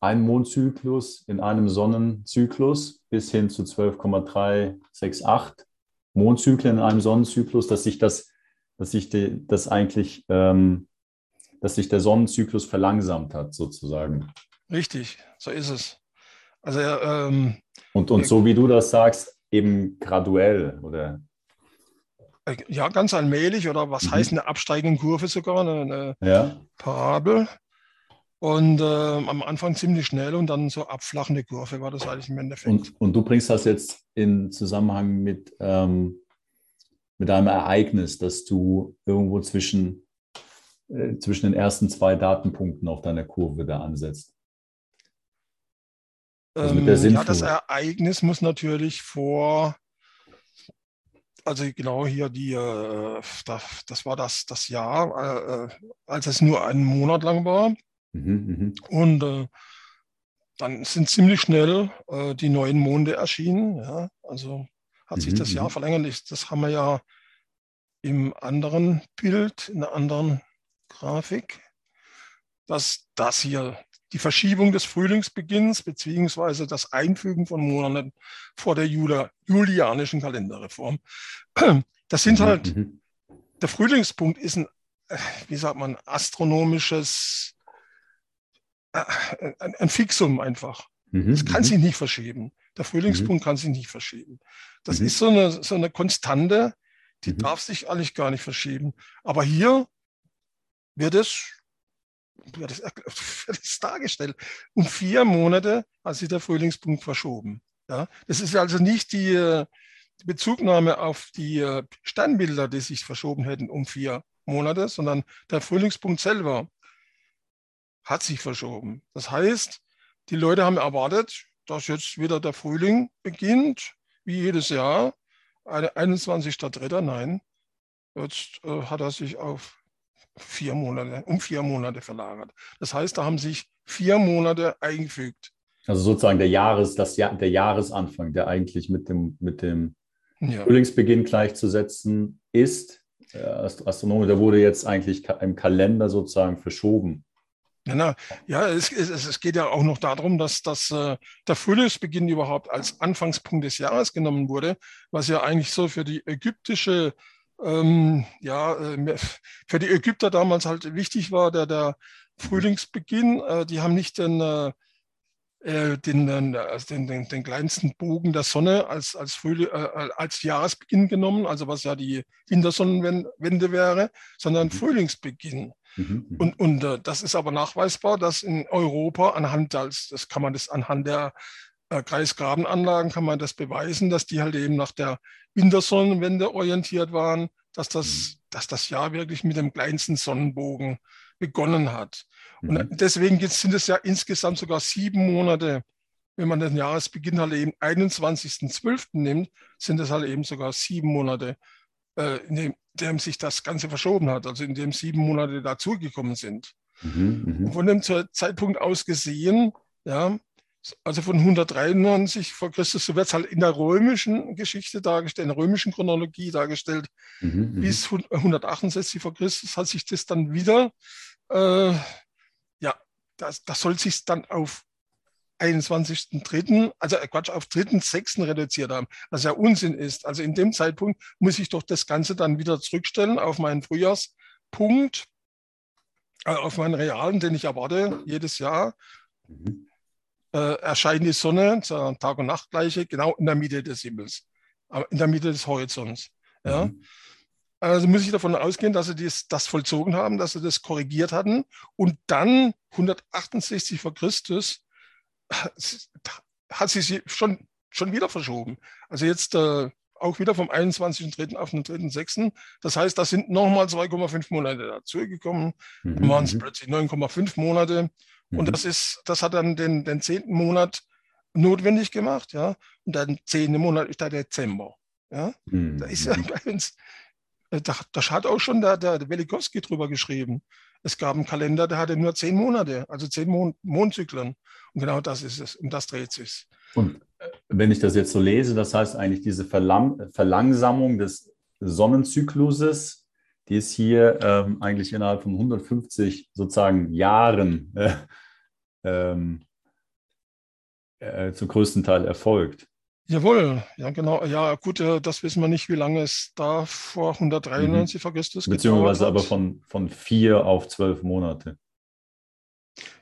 ein Mondzyklus in einem Sonnenzyklus bis hin zu 12,368 Mondzyklen in einem Sonnenzyklus, dass sich das, dass sich die, das eigentlich, ähm, dass sich der Sonnenzyklus verlangsamt hat, sozusagen. Richtig, so ist es. Also ähm, und, und so wie du das sagst, eben graduell oder ja, ganz allmählich oder was mhm. heißt eine absteigende Kurve sogar, eine, eine ja. Parabel. Und äh, am Anfang ziemlich schnell und dann so abflachende Kurve war das eigentlich im Endeffekt. Und, und du bringst das jetzt in Zusammenhang mit, ähm, mit einem Ereignis, dass du irgendwo zwischen, äh, zwischen den ersten zwei Datenpunkten auf deiner Kurve da ansetzt. Also ähm, ja, das Ereignis muss natürlich vor also genau hier die, äh, das, das, war das, das Jahr, äh, äh, als es nur einen Monat lang war. Mhm, mh. Und äh, dann sind ziemlich schnell äh, die neuen Monde erschienen. Ja? Also hat mhm, sich das Jahr mhm. verlängert. Das haben wir ja im anderen Bild, in einer anderen Grafik, dass das hier die Verschiebung des Frühlingsbeginns beziehungsweise das Einfügen von Monaten vor der Jula, julianischen Kalenderreform. Das sind mhm, halt, mhm. der Frühlingspunkt ist ein, äh, wie sagt man, astronomisches, äh, ein, ein Fixum einfach. Mhm, das kann sich nicht verschieben. Der Frühlingspunkt kann sich nicht verschieben. Das ist so eine, so eine Konstante, die darf sich eigentlich gar nicht verschieben. Aber hier wird es wird es, wird es dargestellt. Um vier Monate hat sich der Frühlingspunkt verschoben. Ja, das ist also nicht die, die Bezugnahme auf die äh, Sternbilder, die sich verschoben hätten um vier Monate, sondern der Frühlingspunkt selber hat sich verschoben. Das heißt, die Leute haben erwartet, dass jetzt wieder der Frühling beginnt, wie jedes Jahr. 21.03. Nein, jetzt äh, hat er sich auf vier Monate, um vier Monate verlagert. Das heißt, da haben sich vier Monate eingefügt. Also sozusagen der, Jahres, das Jahr, der Jahresanfang, der eigentlich mit dem, mit dem ja. Frühlingsbeginn gleichzusetzen ist. Äh, Astronomie, der wurde jetzt eigentlich im Kalender sozusagen verschoben. Ja, ja es, es, es, geht ja auch noch darum, dass, dass äh, der Frühlingsbeginn überhaupt als Anfangspunkt des Jahres genommen wurde, was ja eigentlich so für die ägyptische, ähm, ja, äh, für die Ägypter damals halt wichtig war, der, der Frühlingsbeginn. Äh, die haben nicht den, äh, äh den, also den, den, den, kleinsten Bogen der Sonne als, als, Frühling, äh, als Jahresbeginn genommen, also was ja die Wintersonnenwende wäre, sondern mhm. Frühlingsbeginn. Mhm, mhm, und und äh, das ist aber nachweisbar, dass in Europa anhand, als, das kann man das anhand der äh, Kreisgrabenanlagen kann man das beweisen, dass die halt eben nach der Wintersonnenwende orientiert waren, dass das, mhm. dass das Jahr wirklich mit dem kleinsten Sonnenbogen begonnen hat. Und mhm. deswegen sind es ja insgesamt sogar sieben Monate, wenn man den Jahresbeginn halt eben 21.12. nimmt, sind es halt eben sogar sieben Monate, äh, in dem, dem sich das Ganze verschoben hat, also in dem sieben Monate dazugekommen sind. Mhm, mh. Von dem Zeitpunkt aus gesehen, ja, also von 193 vor Christus, so wird es halt in der römischen Geschichte dargestellt, in der römischen Chronologie dargestellt, mhm, mhm. bis 168 vor Christus hat sich das dann wieder, äh, ja, das, das soll sich dann auf 21.3., also äh, Quatsch, auf 3.6. reduziert haben, was ja Unsinn ist. Also in dem Zeitpunkt muss ich doch das Ganze dann wieder zurückstellen auf meinen Frühjahrspunkt, also auf meinen realen, den ich erwarte jedes Jahr. Mhm. Äh, erscheint die Sonne Tag- und Nachtgleiche genau in der Mitte des Himmels, in der Mitte des Horizonts. Ja? Mhm. Also muss ich davon ausgehen, dass sie dies, das vollzogen haben, dass sie das korrigiert hatten und dann 168 vor Christus hat sie sich schon, schon wieder verschoben. Also jetzt äh, auch wieder vom 21.3. auf den 3.6. Das heißt, da sind nochmal 2,5 Monate dazugekommen. Dann waren es mhm. plötzlich 9,5 Monate. Mhm. Und das ist, das hat dann den, den zehnten Monat notwendig gemacht, ja. Und dann zehnte Monat ist der Dezember. Ja. Mhm. Da ist ja mhm. bei uns, äh, da, da hat auch schon der, der Welikowski drüber geschrieben. Es gab einen Kalender, der hatte nur zehn Monate, also zehn Mon Mondzyklen. Und genau das ist es, um das dreht sich. Und wenn ich das jetzt so lese, das heißt eigentlich diese Verlang Verlangsamung des Sonnenzykluses, die ist hier ähm, eigentlich innerhalb von 150 sozusagen Jahren äh, ähm, äh, zum größten Teil erfolgt. Jawohl, ja genau. Ja gut, äh, das wissen wir nicht, wie lange es da vor 193 mhm. vor Christus Beziehungsweise aber von, von vier auf zwölf Monate.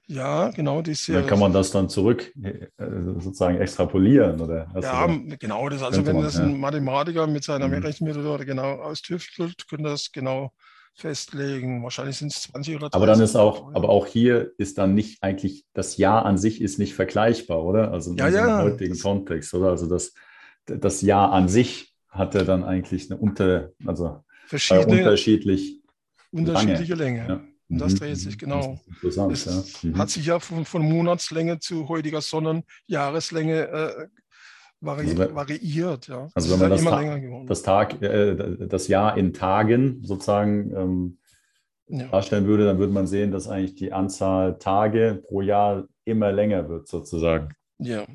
Ja, genau. Diese, dann kann man das dann zurück äh, sozusagen extrapolieren, oder? ja, genau. Das, also wenn man, das ein ja. Mathematiker mit seiner mhm. Rechenmethode genau austüftelt, können das genau festlegen. Wahrscheinlich sind es 20 oder 30. Aber dann ist auch, aber auch hier ist dann nicht eigentlich, das Jahr an sich ist nicht vergleichbar, oder? Also ja, ja. im heutigen Kontext, oder? Also das, das Jahr an sich hat ja dann eigentlich eine unter, also Verschiedene, unterschiedlich unterschiedliche Länge. Länge. Ja. Und das mhm. dreht sich, genau. Interessant, es ja. Mhm. hat sich ja von, von, Monatslänge zu heutiger Sonnenjahreslänge äh, vari also, variiert. Ja. Also wenn man das, Ta das, Tag, äh, das Jahr in Tagen sozusagen ähm, ja. darstellen würde, dann würde man sehen, dass eigentlich die Anzahl Tage pro Jahr immer länger wird sozusagen. Ja.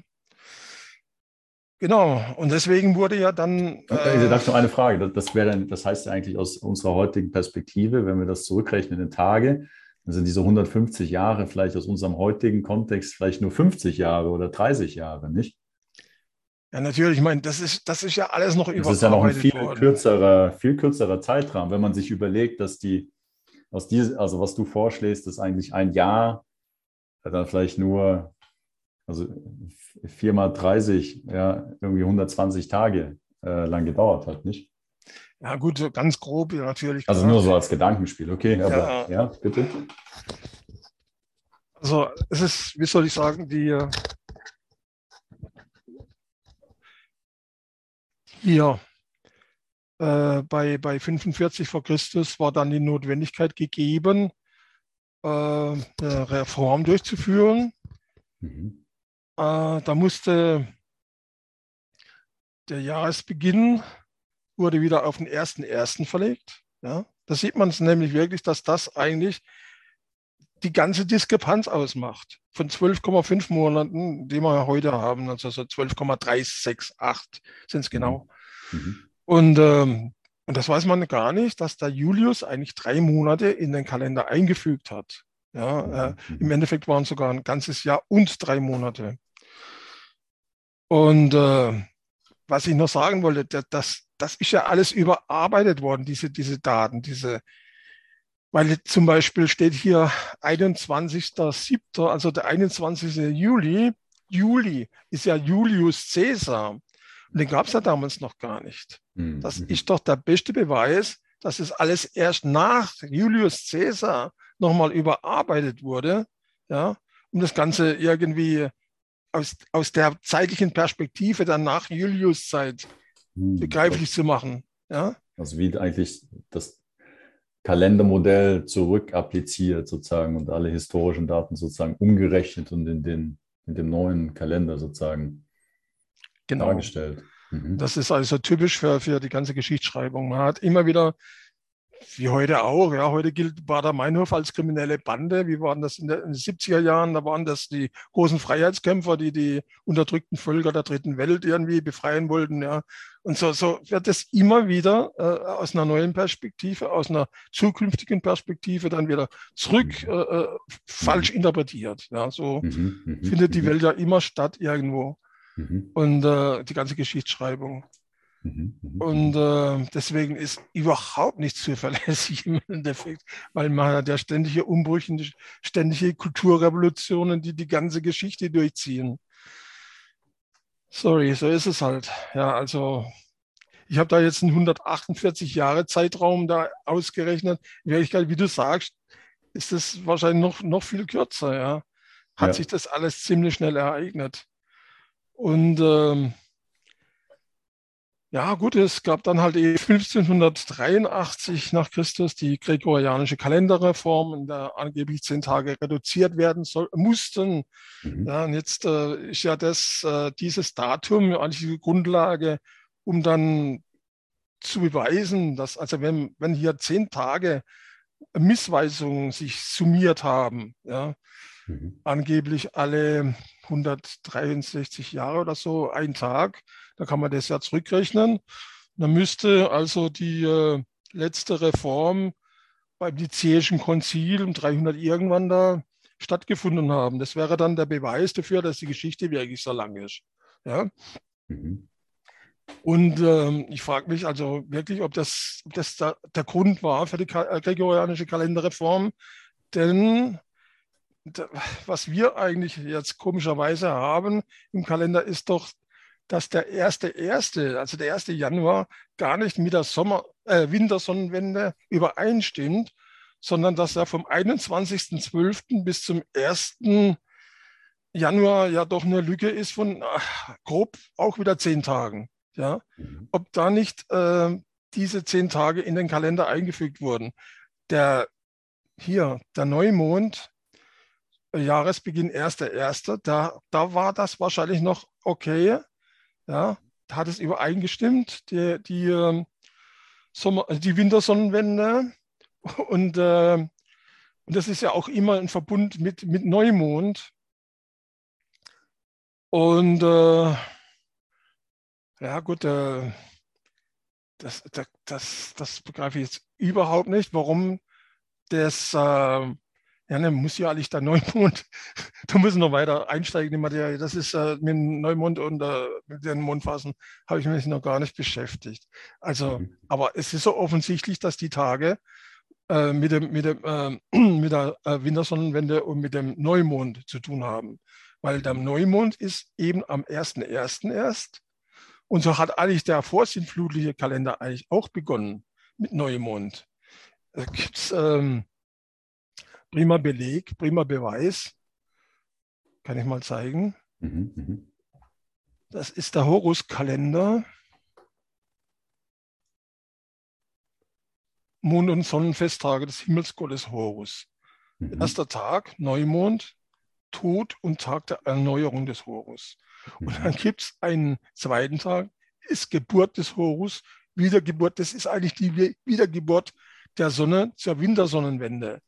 Genau, und deswegen wurde ja dann. Äh, ich dachte noch eine Frage. Das, das, dann, das heißt ja eigentlich aus unserer heutigen Perspektive, wenn wir das zurückrechnen in Tage, dann sind diese 150 Jahre vielleicht aus unserem heutigen Kontext vielleicht nur 50 Jahre oder 30 Jahre, nicht? Ja, natürlich. Ich meine, das ist, das ist ja alles noch über. Das ist ja noch ein viel worden. kürzerer, viel kürzerer Zeitraum, wenn man sich überlegt, dass die aus diese, also was du vorschlägst, ist eigentlich ein Jahr dann vielleicht nur, also vier mal 30, ja, irgendwie 120 Tage äh, lang gedauert hat, nicht? Ja, gut, ganz grob natürlich. Also nur so als Gedankenspiel, okay, aber ja, ja bitte. Also es ist, wie soll ich sagen, die hier äh, bei, bei 45 vor Christus war dann die Notwendigkeit gegeben, äh, eine Reform durchzuführen. Mhm. Äh, da musste der Jahresbeginn wurde wieder auf den 1.1. verlegt. Ja, da sieht man es nämlich wirklich, dass das eigentlich die ganze Diskrepanz ausmacht. Von 12,5 Monaten, die wir heute haben, also so 12,368 sind es genau. Mhm. Und, ähm, und das weiß man gar nicht, dass der Julius eigentlich drei Monate in den Kalender eingefügt hat. Ja, äh, mhm. Im Endeffekt waren es sogar ein ganzes Jahr und drei Monate. Und äh, was ich noch sagen wollte, das, das ist ja alles überarbeitet worden, diese, diese Daten, diese, weil zum Beispiel steht hier 21.07., also der 21. Juli. Juli ist ja Julius Caesar. Und den gab es ja damals noch gar nicht. Mhm. Das ist doch der beste Beweis, dass es alles erst nach Julius Caesar nochmal überarbeitet wurde, ja, um das Ganze irgendwie aus, aus der zeitlichen Perspektive dann nach Julius-Zeit hm, begreiflich zu machen. Ja? Also wie eigentlich das Kalendermodell zurück appliziert sozusagen und alle historischen Daten sozusagen umgerechnet und in, den, in dem neuen Kalender sozusagen genau. dargestellt. Mhm. Das ist also typisch für, für die ganze Geschichtsschreibung. Man hat immer wieder wie heute auch. Ja, heute gilt Bader-Meinhof als kriminelle Bande. Wie waren das in, der, in, den 70er Jahren? Da waren das die großen Freiheitskämpfer, die die unterdrückten Völker der dritten Welt irgendwie befreien wollten. Ja. Und so, so wird es immer wieder äh, aus einer neuen Perspektive, aus einer zukünftigen Perspektive dann wieder zurück mhm. äh, äh, falsch interpretiert. Ja, so mhm, mhm findet die mhm. Welt ja immer statt irgendwo. Mhm. Und äh, die ganze Geschichtsschreibung. Mhm, mhm, Und mhm. äh, deswegen ist überhaupt nicht zuverlässig im Endeffekt, weil man hat ja ständige Umbrüche, ständige Kulturrevolutionen, die die ganze Geschichte durchziehen. Sorry, so ist es halt. Ja, also ich habe da jetzt einen 148 Jahre Zeitraum da ausgerechnet. In Wirklichkeit, wie du sagst, ist es wahrscheinlich noch, noch viel kürzer. Ja, hat ja. sich das alles ziemlich schnell ereignet. Und ähm, ja, gut, es gab dann halt 1583 nach Christus die gregorianische Kalenderreform, in der angeblich zehn Tage reduziert werden soll, mussten. Mhm. Ja, und jetzt äh, ist ja das, äh, dieses Datum eigentlich die Grundlage, um dann zu beweisen, dass, also wenn, wenn hier zehn Tage Missweisungen sich summiert haben, ja, mhm. angeblich alle 163 Jahre oder so, ein Tag, da kann man das ja zurückrechnen. Dann müsste also die äh, letzte Reform beim Nizäischen Konzil um 300 irgendwann da stattgefunden haben. Das wäre dann der Beweis dafür, dass die Geschichte wirklich so lang ist. Ja? Mhm. Und ähm, ich frage mich also wirklich, ob das, ob das da, der Grund war für die äh, gregorianische Kalenderreform. Denn was wir eigentlich jetzt komischerweise haben im Kalender ist doch dass der erste erste, also der 1. Januar, gar nicht mit der Sommer, äh, Wintersonnenwende übereinstimmt, sondern dass er vom 21.12. bis zum 1. Januar ja doch eine Lücke ist von ach, grob auch wieder zehn Tagen. Ja? Mhm. Ob da nicht äh, diese zehn Tage in den Kalender eingefügt wurden. Der hier, der Neumond, Jahresbeginn 1.1., da, da war das wahrscheinlich noch okay. Ja, da hat es übereingestimmt, die, die, ähm, Sommer, also die Wintersonnenwende. Und, äh, und das ist ja auch immer ein Verbund mit, mit Neumond. Und äh, ja gut, äh, das, das, das, das begreife ich jetzt überhaupt nicht, warum das äh, ja, ne, muss ja eigentlich der Neumond, da müssen wir noch weiter einsteigen in die Materie. Das ist äh, mit dem Neumond und äh, mit den Mondphasen habe ich mich noch gar nicht beschäftigt. Also, mhm. aber es ist so offensichtlich, dass die Tage äh, mit, dem, mit, dem, äh, mit der äh, Wintersonnenwende und mit dem Neumond zu tun haben. Weil der Neumond ist eben am 1.1. erst. Und so hat eigentlich der vorsinnflutliche Kalender eigentlich auch begonnen mit Neumond. Da gibt es ähm, prima Beleg, prima Beweis. Kann ich mal zeigen. Mhm, mhm. Das ist der Horus-Kalender. Mond- und Sonnenfesttage des Himmelsgottes Horus. Mhm. Erster Tag, Neumond, Tod und Tag der Erneuerung des Horus. Mhm. Und dann mhm. gibt es einen zweiten Tag, ist Geburt des Horus, Wiedergeburt. Das ist eigentlich die Wiedergeburt der Sonne zur Wintersonnenwende.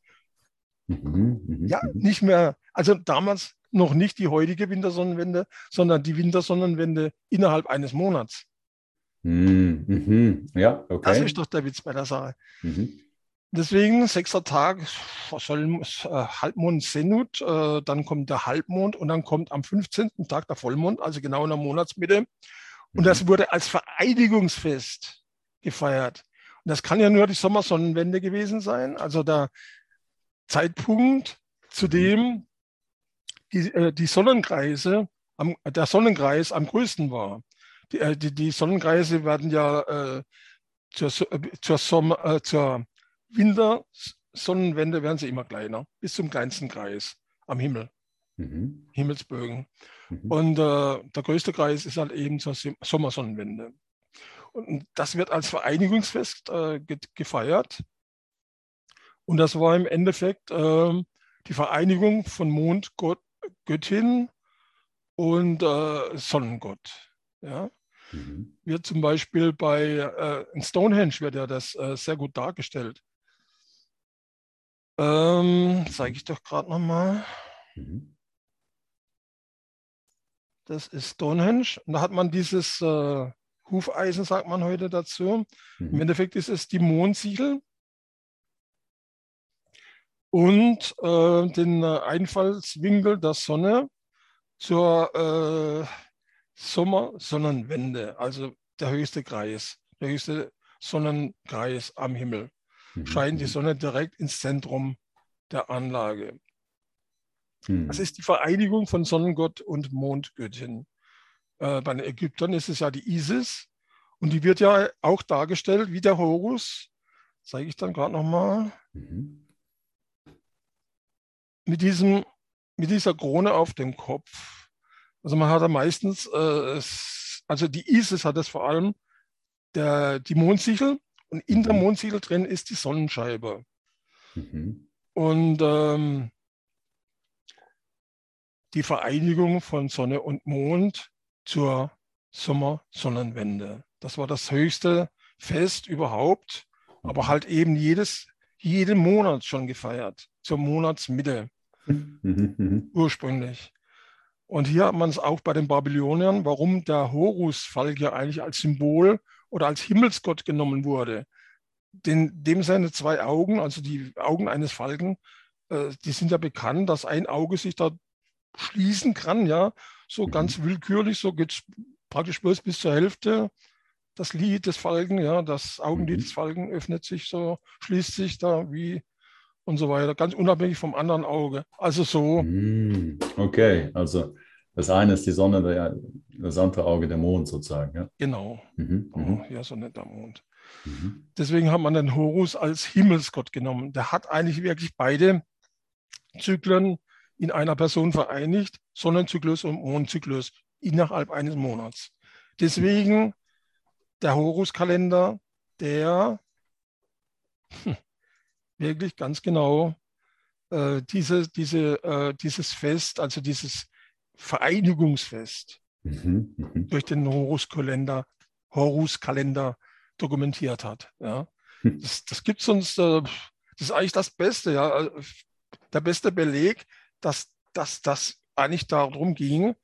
Mhm, mh, ja, mhm. nicht mehr, also damals noch nicht die heutige Wintersonnenwende, sondern die Wintersonnenwende innerhalb eines Monats. Mhm, mhm. ja, okay. Das ist doch der Witz bei der Sache. Mhm. Deswegen sechster Tag, soll, äh, Halbmond Senut, äh, dann kommt der Halbmond und dann kommt am 15. Tag der Vollmond, also genau in der Monatsmitte. Und das mhm. wurde als Vereinigungsfest gefeiert. Und das kann ja nur die Sommersonnenwende gewesen sein, also der Zeitpunkt, zu mhm. dem die, äh, die Sonnenkreise, am, der Sonnenkreis am größten war. Die, äh, die, die Sonnenkreise werden ja äh, zur, äh, zur, Sommer, zur Wintersonnenwende werden sie immer kleiner, bis zum kleinsten Kreis am Himmel, mhm. Himmelsbögen. Mhm. Und der größte Kreis ist halt eben zur Sommersonnenwende. Und das wird als Vereinigungsfest gefeiert. Und das war im Endeffekt äh, die Vereinigung von Mond, Gott, Göttin und äh, Sonnengott. Ja? Mhm. Wird zum Beispiel bei äh, in Stonehenge wird ja das äh, sehr gut dargestellt. Ähm, Zeige ich doch gerade nochmal. Mhm. Das ist Stonehenge. Und da hat man dieses äh, Hufeisen, sagt man heute dazu. Mhm. Im Endeffekt ist es die Mondsiegel und äh, den äh, Einfallswinkel der Sonne zur äh, Sommersonnenwende, also der höchste Kreis, der höchste Sonnenkreis am Himmel. Mhm. Scheint die Sonne direkt ins Zentrum der Anlage. Mhm. Das ist die Vereinigung von Sonnengott und Mondgöttin. Äh, bei den Ägyptern ist es ja die Isis und die wird ja auch dargestellt wie der Horus. Zeige ich dann gerade nochmal. Mhm mit, diesem, mit dieser Krone auf dem Kopf. Also man hat da meistens, äh, also die Isis hat das vor allem, der, die Mondsichel und in der mhm. Mondsichel drin ist die Sonnenscheibe. Mhm. Und ähm, die Vereinigung von Sonne und Mond zur Sommersonnenwende. Das war das höchste Fest überhaupt, aber mhm. halt eben jedes, jeden Monat schon gefeiert, zur Monatsmitte. Mhm, mhm. ursprünglich. Und hier hat man es auch bei den Babyloniern, warum der Horus-Falk ja eigentlich als Symbol oder als Himmelsgott genommen wurde. Den, dem seine zwei Augen, also die Augen eines Falken, äh, die sind ja bekannt, dass ein Auge sich da schließen kann, ja, so mhm. ganz willkürlich, so geht es praktisch bloß bis zur Hälfte. Das Lied des Falken, ja, das Augenlid mhm. des Falken öffnet sich so, schließt sich da wie und so weiter, ganz unabhängig vom anderen Auge. Also so. Hm, okay, also das eine ist die Sonne, der, das andere Auge der Mond sozusagen. Ja? Genau. Mhm, oh, mhm. ja, Sonne, der Mond. Mhm. Deswegen hat man den Horus als Himmelsgott genommen. Der hat eigentlich wirklich beide Zyklen in einer Person vereinigt, Sonnenzyklus und Mondzyklus innerhalb eines Monats. Deswegen der Horuskalender, der hm, wirklich ganz genau äh, diese, diese, äh, dieses Fest, also dieses Vereinigungsfest mhm, mhm. durch den Horuskalender, Horuskalender dokumentiert hat. Ja. Hm. Das, das gibt sonst, äh, das ist eigentlich das Beste, ja, also, der beste Beleg, dass, dass das eigentlich darum ging,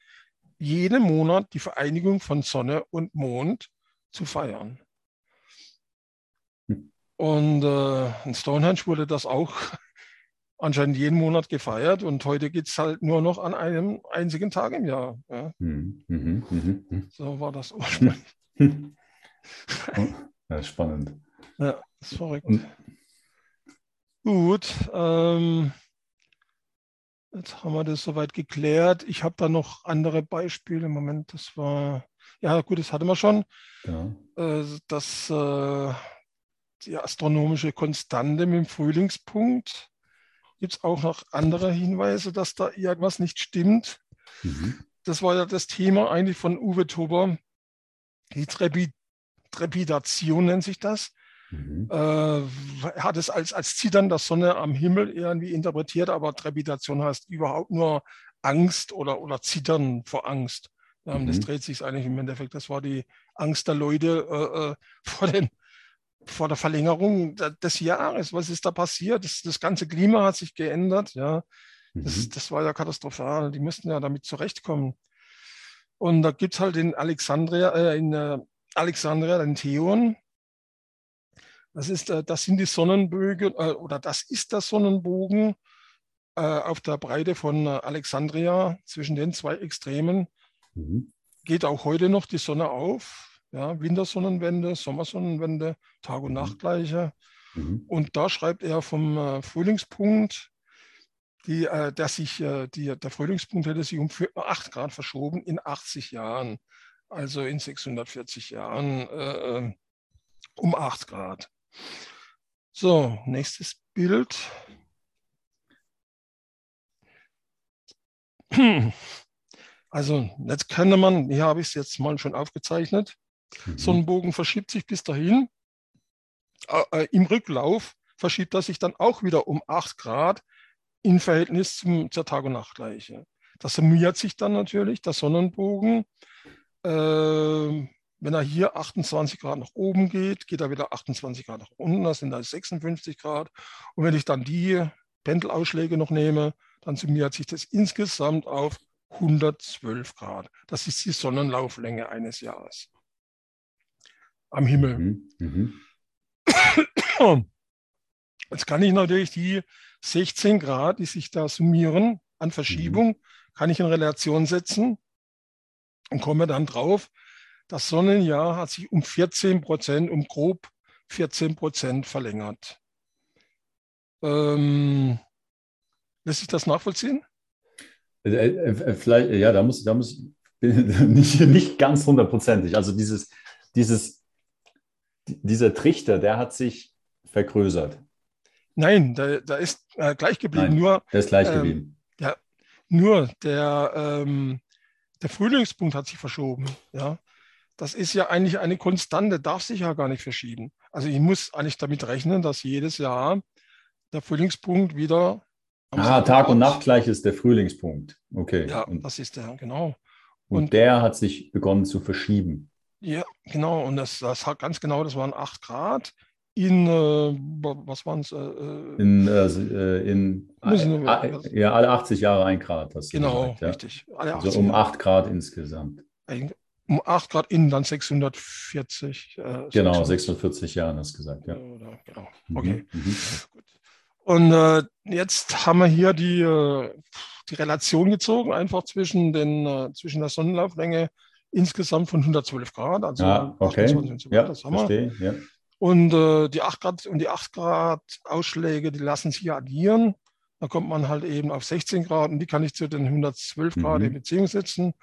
jeden Monat die Vereinigung von Sonne und Mond zu feiern. Und äh, in Stonehenge wurde das auch anscheinend jeden Monat gefeiert und heute geht es halt nur noch an einem einzigen Tag im Jahr. Ja. Mhm, mh, mh, mh. So war das ursprünglich. ja, spannend. Ja, das ist verrückt. Und Gut, ähm, jetzt haben wir das soweit geklärt. Ich habe da noch andere Beispiele. Im Moment, das war, ja gut, das hatten wir schon. Ja. Äh, das äh, die astronomische Konstante mit dem Frühlingspunkt. Gibt es auch noch andere Hinweise, dass da irgendwas nicht stimmt? Mhm. Das war ja das Thema eigentlich von Uwe Tober. Die Trepi Trepidation nennt sich das. Mhm. Äh, er hat es als, als Zittern der Sonne am Himmel irgendwie interpretiert, aber Trepitation heißt überhaupt nur Angst oder, oder Zittern vor Angst. Ähm, mhm. Das dreht sich eigentlich im Endeffekt. Das war die Angst der Leute äh, äh vor, den, vor der Verlängerung des Jahres. Was ist da passiert? Das, das ganze Klima hat sich geändert. Ja. Das, mhm. das war ja katastrophal. Die müssten ja damit zurechtkommen. Und da gibt es halt in Alexandria, äh, in äh, Alexandria den Theon. Das, ist, äh, das sind die Sonnenbögen, äh, oder das ist der Sonnenbogen äh, auf der Breite von äh, Alexandria zwischen den zwei Extremen. Mhm. Geht auch heute noch die Sonne auf. Ja, Wintersonnenwende, Sommersonnenwende, Tag- und mhm. Nachtgleiche. Mhm. Und da schreibt er vom Frühlingspunkt die, äh, dass sich äh, die, der Frühlingspunkt hätte sich um 8 Grad verschoben in 80 Jahren, also in 640 Jahren äh, äh um 8 Grad. So, nächstes Bild. Also jetzt könnte man, hier habe ich es jetzt mal schon aufgezeichnet, mhm. so ein Bogen verschiebt sich bis dahin. Äh, Im Rücklauf verschiebt er sich dann auch wieder um 8 Grad in Verhältnis zum, zur Tag- und Nachtgleiche. Das summiert sich dann natürlich, der Sonnenbogen. Äh, wenn er hier 28 Grad nach oben geht, geht er wieder 28 Grad nach unten, das sind dann 56 Grad. Und wenn ich dann die Pendelausschläge noch nehme, dann summiert sich das insgesamt auf 112 Grad. Das ist die Sonnenlauflänge eines Jahres am Himmel. Mhm. Mhm. Jetzt kann ich natürlich die 16 Grad, die sich da summieren an Verschiebung, mhm. kann ich in Relation setzen und komme dann drauf, das Sonnenjahr hat sich um 14 Prozent, um grob 14 Prozent verlängert. Ähm, lässt sich das nachvollziehen? Äh, äh, äh, vielleicht, ja, da muss, da muss nicht, nicht ganz hundertprozentig. Also dieses, dieses, dieser Trichter, der hat sich vergrößert. Nein, da, da ist äh, gleich geblieben. Nein, nur, der ist gleich ähm, geblieben. Ja, nur der, ähm, der Frühlingspunkt hat sich verschoben. Ja, das ist ja eigentlich eine Konstante, darf sich ja gar nicht verschieben. Also ich muss eigentlich damit rechnen, dass jedes Jahr der Frühlingspunkt wieder. Ah, Tag und Nacht gleich ist der Frühlingspunkt. Okay. Ja, und, das ist der, genau. Und, und, der hat sich begonnen zu verschieben. Ja, genau. Und das, das hat ganz genau, das waren 8 Grad in, äh, was waren es? Äh, äh, in, äh, äh in ja, alle 80 Jahre ein Grad. genau, gesagt, ja. richtig. also um 8 Grad insgesamt. Um 8 Grad innen dann 640. Äh, genau, 640 Jahre hast du gesagt, ja. Oder, genau, mhm, okay. Mhm. Gut. Und jetzt haben wir hier die, die Relation gezogen, einfach zwischen, den, zwischen der Sonnenlauflänge insgesamt von 112 Grad. Also ja, okay. So ja, das haben wir. Verstehe, ja. Und äh, die 8 Grad und die 8 Grad Ausschläge, die lassen sich hier addieren. Da kommt man halt eben auf 16 Grad und die kann ich zu den 112 Grad mhm. in Beziehung setzen.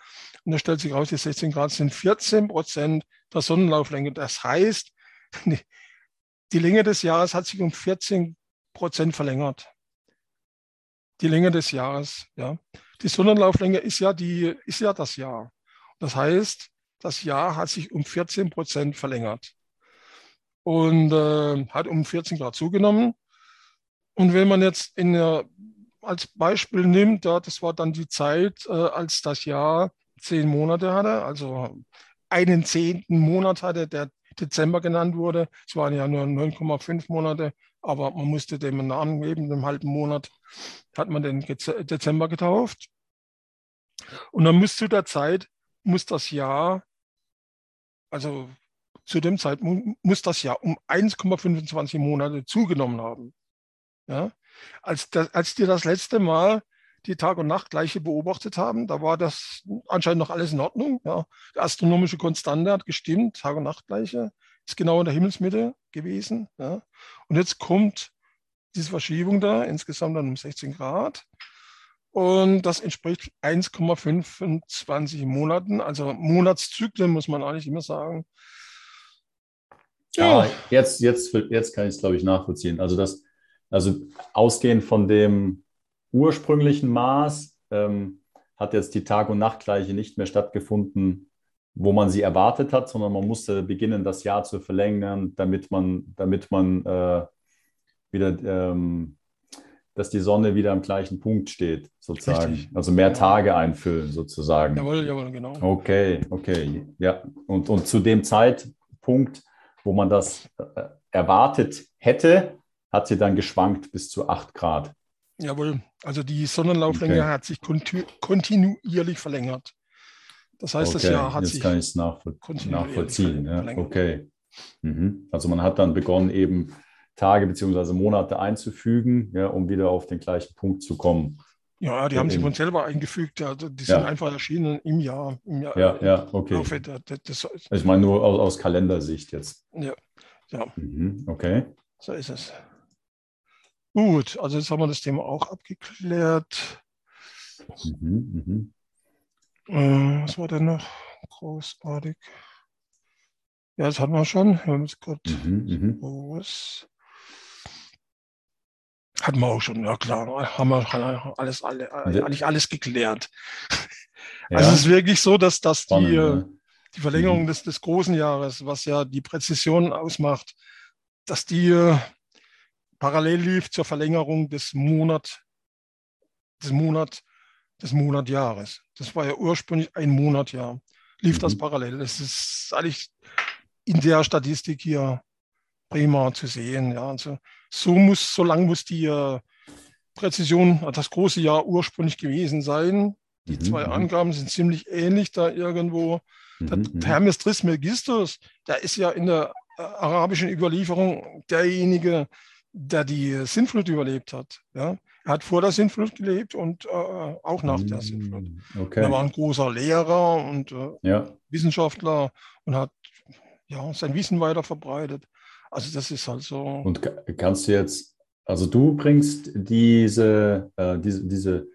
Und da stellt sich raus, die 16 Grad sind 14 Prozent der Sonnenlauflänge. Das heißt, die Länge des Jahres hat sich um 14 Prozent verlängert. Die Länge des Jahres, ja. Die Sonnenlauflänge ist ja die, ist ja das Jahr. Das heißt, das Jahr hat sich um 14 Prozent verlängert und äh, hat um 14 Grad zugenommen. Und wenn man jetzt in der, als Beispiel nimmt, ja, das war dann die Zeit, äh, als das Jahr zehn Monate hatte, also einen zehnten Monat hatte, der Dezember genannt wurde. Es waren ja nur 9,5 Monate, aber man musste dem einen Namen geben, dem halben Monat hat man den Dezember getauft. Und dann muss zu der Zeit, muss das Jahr, also zu dem Zeitpunkt muss das ja um 1,25 Monate zugenommen haben. Ja? Als, das, als die das letzte Mal die Tag- und Nachtgleiche beobachtet haben, da war das anscheinend noch alles in Ordnung. Ja? Die astronomische Konstante hat gestimmt, Tag- und Nachtgleiche ist genau in der Himmelsmitte gewesen. Ja? Und jetzt kommt diese Verschiebung da, insgesamt dann um 16 Grad. Und das entspricht 1,25 Monaten, also Monatszyklen muss man eigentlich immer sagen. Ja, ah, jetzt, jetzt, jetzt kann ich es, glaube ich, nachvollziehen. Also, das, also ausgehend von dem ursprünglichen Maß ähm, hat jetzt die Tag- und Nachtgleiche nicht mehr stattgefunden wo man sie erwartet hat, sondern man musste beginnen, das Jahr zu verlängern, damit man, damit man äh, wieder, ähm, dass die Sonne wieder am gleichen Punkt steht, sozusagen. Richtig. Also mehr Tage einfüllen, sozusagen. Jawohl, jawohl, genau. Okay, okay. Ja. Und, und zu dem Zeitpunkt, wo man das äh, erwartet hätte, hat sie dann geschwankt bis zu 8 Grad. Jawohl, also die Sonnenlauflänge okay. hat sich kontinu kontinuierlich verlängert. Das heißt, okay. das Jahr hat Jetzt sich kann ich es nachvoll nachvollziehen. Ja. Okay. Mhm. Also man hat dann begonnen, eben Tage bzw. Monate einzufügen, ja, um wieder auf den gleichen Punkt zu kommen. Ja, die haben sich von selber eingefügt. Also die sind ja. einfach erschienen im Jahr. Im Jahr ja, ja, okay. Der, das, ich meine nur aus, aus, Kalendersicht jetzt. Ja, ja. Mhm, okay. So ist es. Gut, also jetzt haben wir das Thema auch abgeklärt. Mhm, mh. äh, was war denn noch großartig? Ja, das hatten wir schon. Wir haben jetzt gerade mhm, was. Hatten wir auch schon, ja klar, haben wir alles, alle, eigentlich alles geklärt. Ja. Also es ist wirklich so, dass, dass Spannend, die, ja. die Verlängerung mhm. des, des großen Jahres, was ja die Präzision ausmacht, dass die parallel lief zur Verlängerung des Monat, des Monat, des Monatjahres. Das war ja ursprünglich ein Monatjahr. Lief mhm. das parallel. Das ist eigentlich in der Statistik hier prima zu sehen. Ja, also so muss, so lang muss die äh, Präzision, das große Jahr ursprünglich gewesen sein. Die mhm. zwei mhm. Angaben sind ziemlich ähnlich da irgendwo. Mhm. Der mhm. Hermes Trismegistus, der ist ja in der äh, arabischen Überlieferung derjenige, der die Sintflut überlebt hat. Ja? Er hat vor der Sintflut gelebt und äh, auch nach der Sintflut. Mm, okay. Er war ein großer Lehrer und äh, ja. Wissenschaftler und hat ja, sein Wissen weiter verbreitet. Also das ist halt so. Und kannst du jetzt, also du bringst diese, äh, diese, diese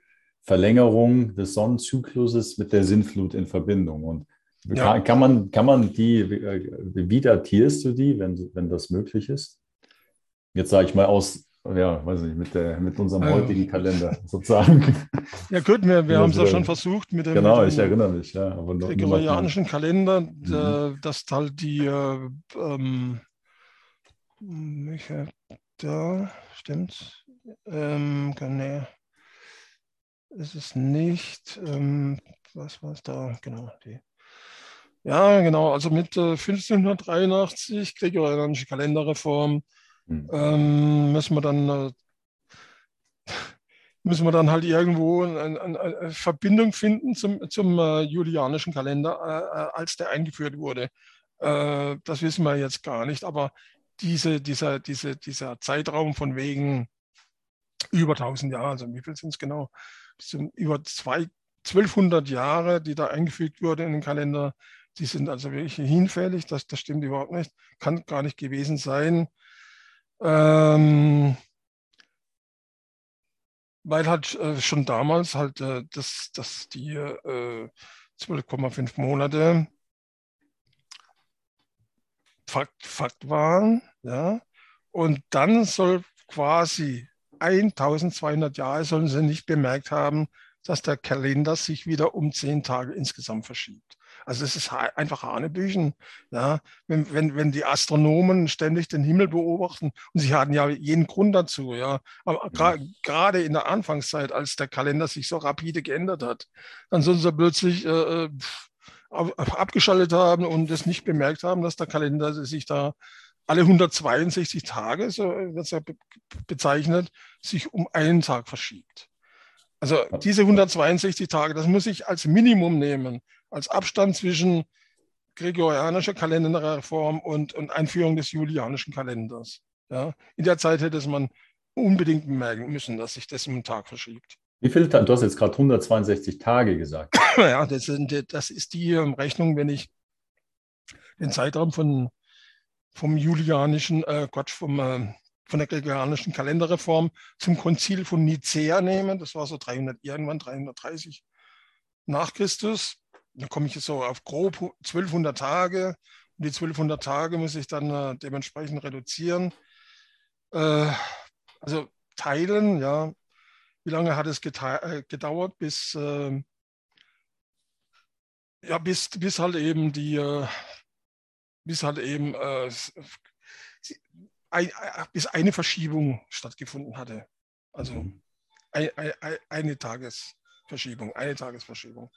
Verlängerung des Sonnenzykluses mit der Sintflut in Verbindung. Und ja. kann, man, kann man die, äh, wie datierst du die, wenn, wenn das möglich ist? Jetzt sage ich mal aus, ja, weiß nicht, mit, der, mit unserem heutigen Kalender sozusagen. Ja gut, wir, wir haben es ja schon versucht mit dem, genau, mit dem ich erinnere mich, ja, gregorianischen Kalender, mhm. dass halt die, äh, ähm, da, stimmt, ähm, nee, ist es nicht, ähm, was war es da, genau, die. Ja, genau, also mit äh, 1583 gregorianische Kalenderreform hm. ähm, müssen wir dann äh, müssen wir dann halt irgendwo eine, eine Verbindung finden zum, zum äh, julianischen Kalender, äh, äh, als der eingeführt wurde. Äh, das wissen wir jetzt gar nicht, aber diese, dieser, diese, dieser Zeitraum von wegen über 1000 Jahre, also wie viel sind es genau, über zwei, 1200 Jahre, die da eingefügt wurden in den Kalender, die sind also wirklich hinfällig, das, das stimmt überhaupt nicht, kann gar nicht gewesen sein. Ähm, weil halt äh, schon damals halt äh, das, das die äh, 12,5 Monate Fakt, Fakt waren. Ja? Und dann soll quasi 1200 Jahre sollen sie nicht bemerkt haben, dass der Kalender sich wieder um zehn Tage insgesamt verschiebt. Also es ist einfach Hanebüchen. Ja? Wenn, wenn, wenn die Astronomen ständig den Himmel beobachten, und sie hatten ja jeden Grund dazu, ja, aber gerade in der Anfangszeit, als der Kalender sich so rapide geändert hat, dann sollen sie plötzlich äh, äh abgeschaltet haben und es nicht bemerkt haben, dass der Kalender sich da alle 162 Tage, so wird es ja bezeichnet, sich um einen Tag verschiebt. Also diese 162 Tage, das muss ich als Minimum nehmen, als Abstand zwischen gregorianischer Kalenderreform und, und Einführung des julianischen Kalenders. Ja, in der Zeit hätte es man unbedingt merken müssen, dass sich das um einen Tag verschiebt. Wie viele Tage? Du hast jetzt gerade 162 Tage gesagt. Ja, das, sind, das ist die ähm, Rechnung, wenn ich den Zeitraum von, vom julianischen, äh, Quatsch, vom äh, von der gregorianischen Kalenderreform zum Konzil von Nicea nehmen. Das war so 300 irgendwann, 330 nach Christus. Da komme ich jetzt so auf grob 1200 Tage. Und die 1200 Tage muss ich dann äh, dementsprechend reduzieren. Äh, also teilen, ja. Wie lange hat es äh, gedauert, bis, ähm, ja, bis, bis halt eben die, äh, bis halt eben äh, ein, bis eine Verschiebung stattgefunden hatte. Also mhm. ein, ein, eine Tagesverschiebung, eine Tagesverschiebung.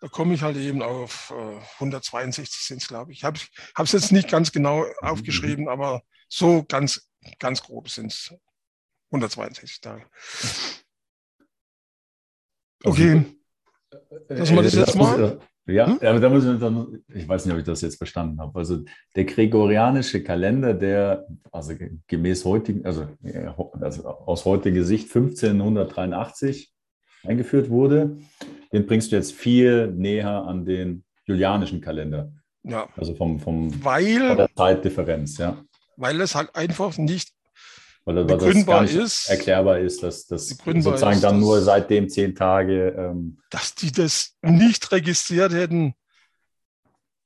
Da komme ich halt eben auf äh, 162 sind es, glaube ich. Ich habe es jetzt nicht ganz genau mhm. aufgeschrieben, aber so ganz, ganz grob sind es 162 Tage. Okay. Lassen wir das jetzt mal. Ja, hm? aber da muss ich, dann, ich weiß nicht, ob ich das jetzt verstanden habe. Also der gregorianische Kalender, der also gemäß heutigen, also, also aus heutiger Sicht 1583 eingeführt wurde, den bringst du jetzt viel näher an den julianischen Kalender. Ja. Also vom, vom weil, der Zeitdifferenz, ja. Weil es halt einfach nicht weil, weil begründbar das ist, erklärbar ist, dass das sozusagen ist, dann nur seitdem zehn Tage. Ähm, dass die das nicht registriert hätten,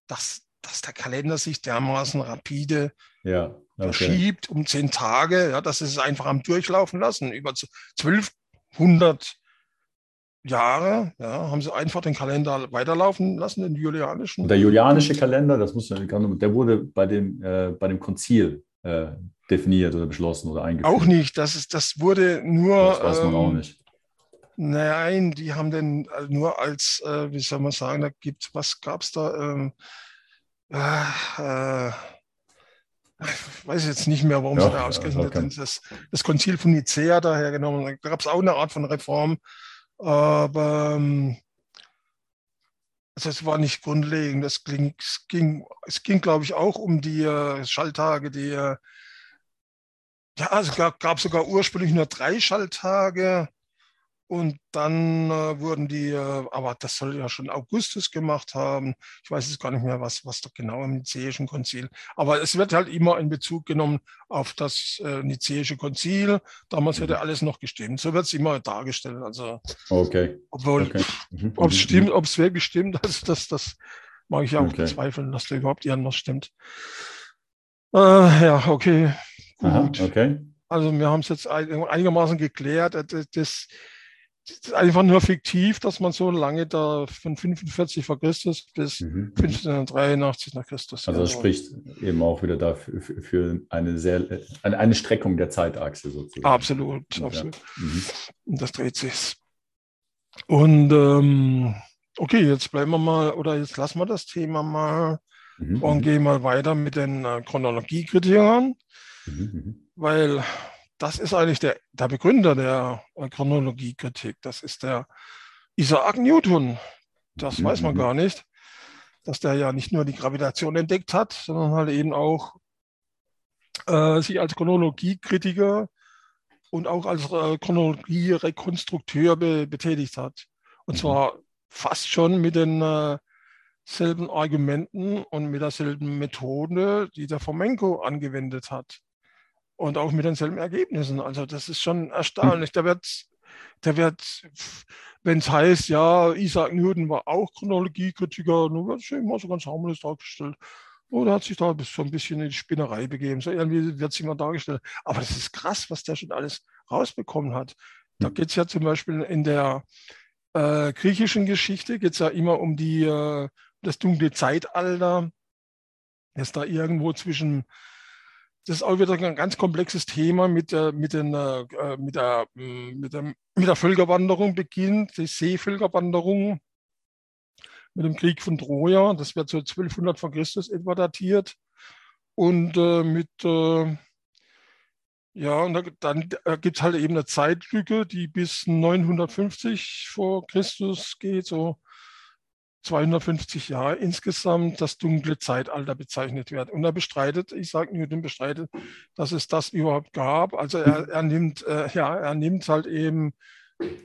dass, dass der Kalender sich dermaßen rapide ja, okay. verschiebt um zehn Tage, ja, dass es einfach am Durchlaufen lassen. Über 1200 Jahre ja, haben sie einfach den Kalender weiterlaufen lassen, den julianischen. Und der julianische Kalender, das muss man, der wurde bei dem, äh, bei dem Konzil äh, definiert oder beschlossen oder eingeführt? Auch nicht. Das, ist, das wurde nur. Das weiß man ähm, auch nicht. Nein, die haben den äh, nur als, äh, wie soll man sagen, da gibt was gab es da? Ähm, äh, ich weiß jetzt nicht mehr, warum ja, sie da ausgerechnet sind. Das, das Konzil von Nicea daher genommen. Da gab es auch eine Art von Reform. Aber ähm, also es war nicht grundlegend. Es ging, es ging, es ging glaube ich, auch um die äh, Schalltage, die äh, ja, es gab, gab sogar ursprünglich nur drei Schalltage und dann äh, wurden die, äh, aber das soll ja schon Augustus gemacht haben. Ich weiß jetzt gar nicht mehr, was, was da genau im Nizäischen Konzil. Aber es wird halt immer in Bezug genommen auf das äh, Nizäische Konzil. Damals hätte mhm. alles noch gestimmt. So wird es immer dargestellt. Also, okay. Obwohl, okay. Mhm. ob es stimmt, ob es wirklich stimmt, das, das, das mag ich auch okay. bezweifeln, dass da überhaupt irgendwas stimmt. Äh, ja, okay. Aha, okay. Also wir haben es jetzt einigermaßen geklärt. Das, das, ist einfach nur fiktiv, dass man so lange da von 45 vor Christus bis mhm. 1583 nach Christus. Also das spricht eben auch wieder dafür für eine sehr eine, Streckung der Zeitachse sozusagen. Absolut, absolut. Ja. Mhm. Und das dreht sich. Und ähm, okay, jetzt bleiben wir mal, oder jetzt lassen wir das Thema mal mhm. und mhm. gehen mal weiter mit den äh, Chronologiekriterien. Mhm, mhm. Weil das ist eigentlich der, der Begründer der Chronologiekritik. Das ist der Isaac Newton. Das mhm. weiß man gar nicht, dass der ja nicht nur die Gravitation entdeckt hat, sondern halt eben auch äh, sich als Chronologiekritiker und auch als äh, Chronologierekonstrukteur be betätigt hat. Und zwar fast schon mit den äh, selben Argumenten und mit derselben Methode, die der Fomenko angewendet hat und auch mit denselben Ergebnissen. Also das ist schon erstaunlich. Da wird, da wird, wenn es heißt, ja, Isaac Newton war auch Chronologiekritiker, nur wird es immer so ganz harmlos dargestellt. Oder hat sich da so ein bisschen in die Spinnerei begeben. So irgendwie wird es immer dargestellt. Aber das ist krass, was der schon alles rausbekommen hat. Da geht es ja zum Beispiel in der äh, griechischen Geschichte, geht es ja immer um die, äh, das dunkle Zeitalter, das da irgendwo zwischen das ist auch wieder ein ganz komplexes Thema mit, der, mit, den, äh, mit, der, mm, mit, der, mit der Völkerwanderung beginnt, die Seevölkerwanderung mit dem Krieg von Troja. Das wird so 1200 vor Christus etwa datiert. Und äh, mit, äh, ja, und da, dann äh, gibt es halt eben eine Zeitlücke, die bis 950 vor Christus geht, so 250 Jahre insgesamt das dunkle Zeitalter bezeichnet wird. Und er bestreitet, ich sage Newton bestreitet, dass es das überhaupt gab. Also er, er nimmt, äh, ja, er nimmt halt eben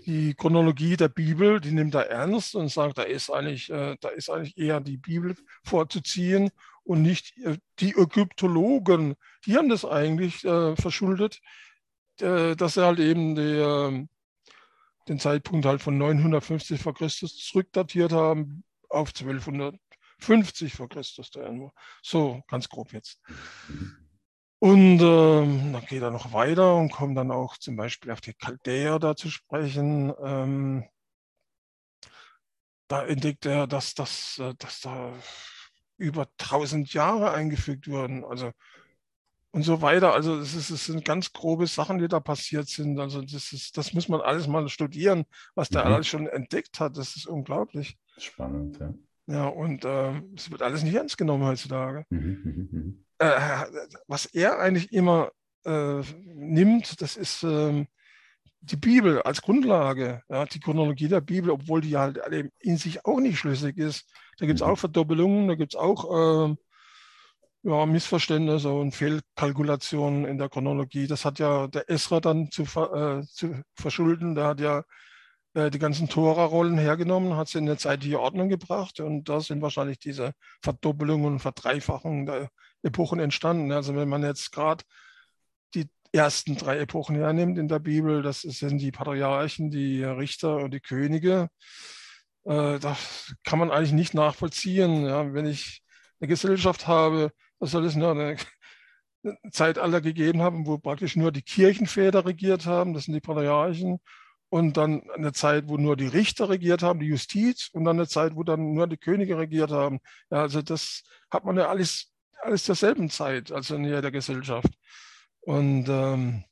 die Chronologie der Bibel, die nimmt er ernst und sagt, da ist eigentlich, äh, da ist eigentlich eher die Bibel vorzuziehen und nicht äh, die Ägyptologen. Die haben das eigentlich äh, verschuldet, äh, dass er halt eben die, ähm, den Zeitpunkt halt von 950 vor Christus zurückdatiert haben auf 1250 vor Christus. So, ganz grob jetzt. Und ähm, dann geht er noch weiter und kommt dann auch zum Beispiel auf die Chaldäer da zu sprechen. Ähm, da entdeckt er, dass, dass, äh, dass da über 1000 Jahre eingefügt wurden. Also und so weiter. Also es, ist, es sind ganz grobe Sachen, die da passiert sind. Also das, ist, das muss man alles mal studieren, was der mhm. alles schon entdeckt hat. Das ist unglaublich. Spannend, ja. Ja, und äh, es wird alles nicht ernst genommen heutzutage. Mhm, mhm, mhm. äh, was er eigentlich immer äh, nimmt, das ist ähm, die Bibel als Grundlage, ja, die Chronologie der Bibel, obwohl die halt in sich auch nicht schlüssig ist. Da gibt es mhm. auch Verdoppelungen, da gibt es auch ähm, ja, Missverständnisse und Fehlkalkulationen in der Chronologie. Das hat ja der Esra dann zu, äh, zu verschulden. Der hat ja die ganzen Tora-Rollen hergenommen, hat sie in eine zeitliche Ordnung gebracht und da sind wahrscheinlich diese Verdoppelungen und Verdreifachungen der Epochen entstanden. Also wenn man jetzt gerade die ersten drei Epochen hernimmt in der Bibel, das sind die Patriarchen, die Richter und die Könige. Äh, das kann man eigentlich nicht nachvollziehen. Wenn ich eine Gesellschaft habe, was soll es nur eine Zeitalter gegeben haben, wo praktisch nur die Kirchenväter regiert haben, das sind die Patriarchen, und dann eine Zeit, wo nur die Richter regiert haben, die Justiz, und dann eine Zeit, wo dann nur die Könige regiert haben. Ja, also das hat man ja alles, alles derselben Zeit, also in der Gesellschaft. Und ähm,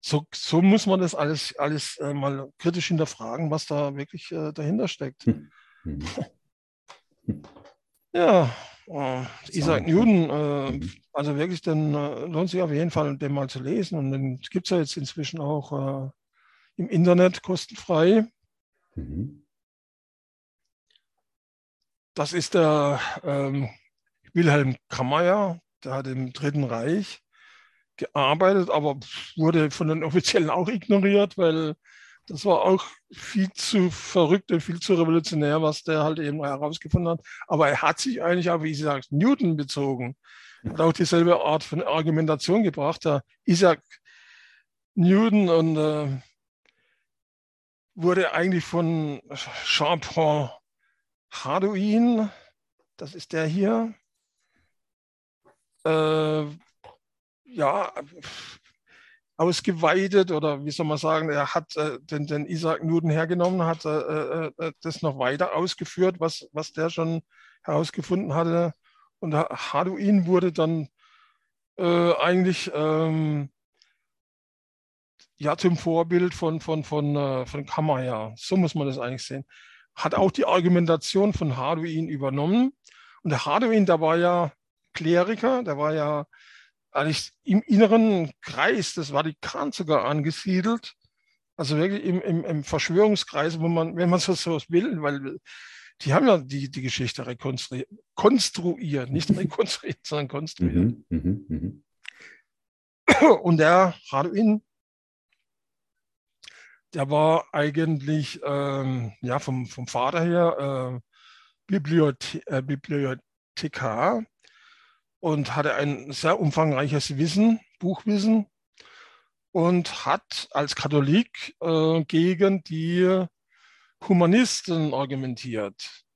so, so muss man das alles, alles äh, mal kritisch hinterfragen, was da wirklich äh, dahinter steckt. Hm. Hm. Ja, äh, Isaac Newton, äh, mhm. also wirklich, dann äh, lohnt sich auf jeden Fall, den mal zu lesen. Und den gibt es ja jetzt inzwischen auch äh, im Internet kostenfrei. Mhm. Das ist der ähm, Wilhelm Kammeyer, der hat im Dritten Reich gearbeitet, aber wurde von den Offiziellen auch ignoriert, weil das war auch viel zu verrückt und viel zu revolutionär, was der halt eben herausgefunden hat. Aber er hat sich eigentlich auf Isaac Newton bezogen. Hat auch dieselbe Art von Argumentation gebracht. Der Isaac Newton und äh, wurde eigentlich von Jean-Paul Hardouin, das ist der hier, äh, ja, ausgeweitet oder wie soll man sagen, er hat äh, den, den Isaac Newton hergenommen, hat äh, äh, äh, das noch weiter ausgeführt, was, was der schon herausgefunden hatte. Und Haduin wurde dann äh, eigentlich ähm, ja zum Vorbild von, von, von, äh, von Kammer So muss man das eigentlich sehen. Hat auch die Argumentation von Haduin übernommen. Und der Haduin, der war ja Kleriker, der war ja eigentlich im inneren Kreis des Vatikans sogar angesiedelt. Also wirklich im, im, im Verschwörungskreis, wo man, wenn man so sowas will, weil die haben ja die, die Geschichte rekonstruiert, konstruiert, nicht rekonstruiert, sondern konstruiert. Mhm, mh, mh. Und der Raduin, der war eigentlich ähm, ja, vom, vom Vater her äh, Bibliothe äh, Bibliothekar und hatte ein sehr umfangreiches Wissen, Buchwissen und hat als Katholik äh, gegen die Humanisten argumentiert.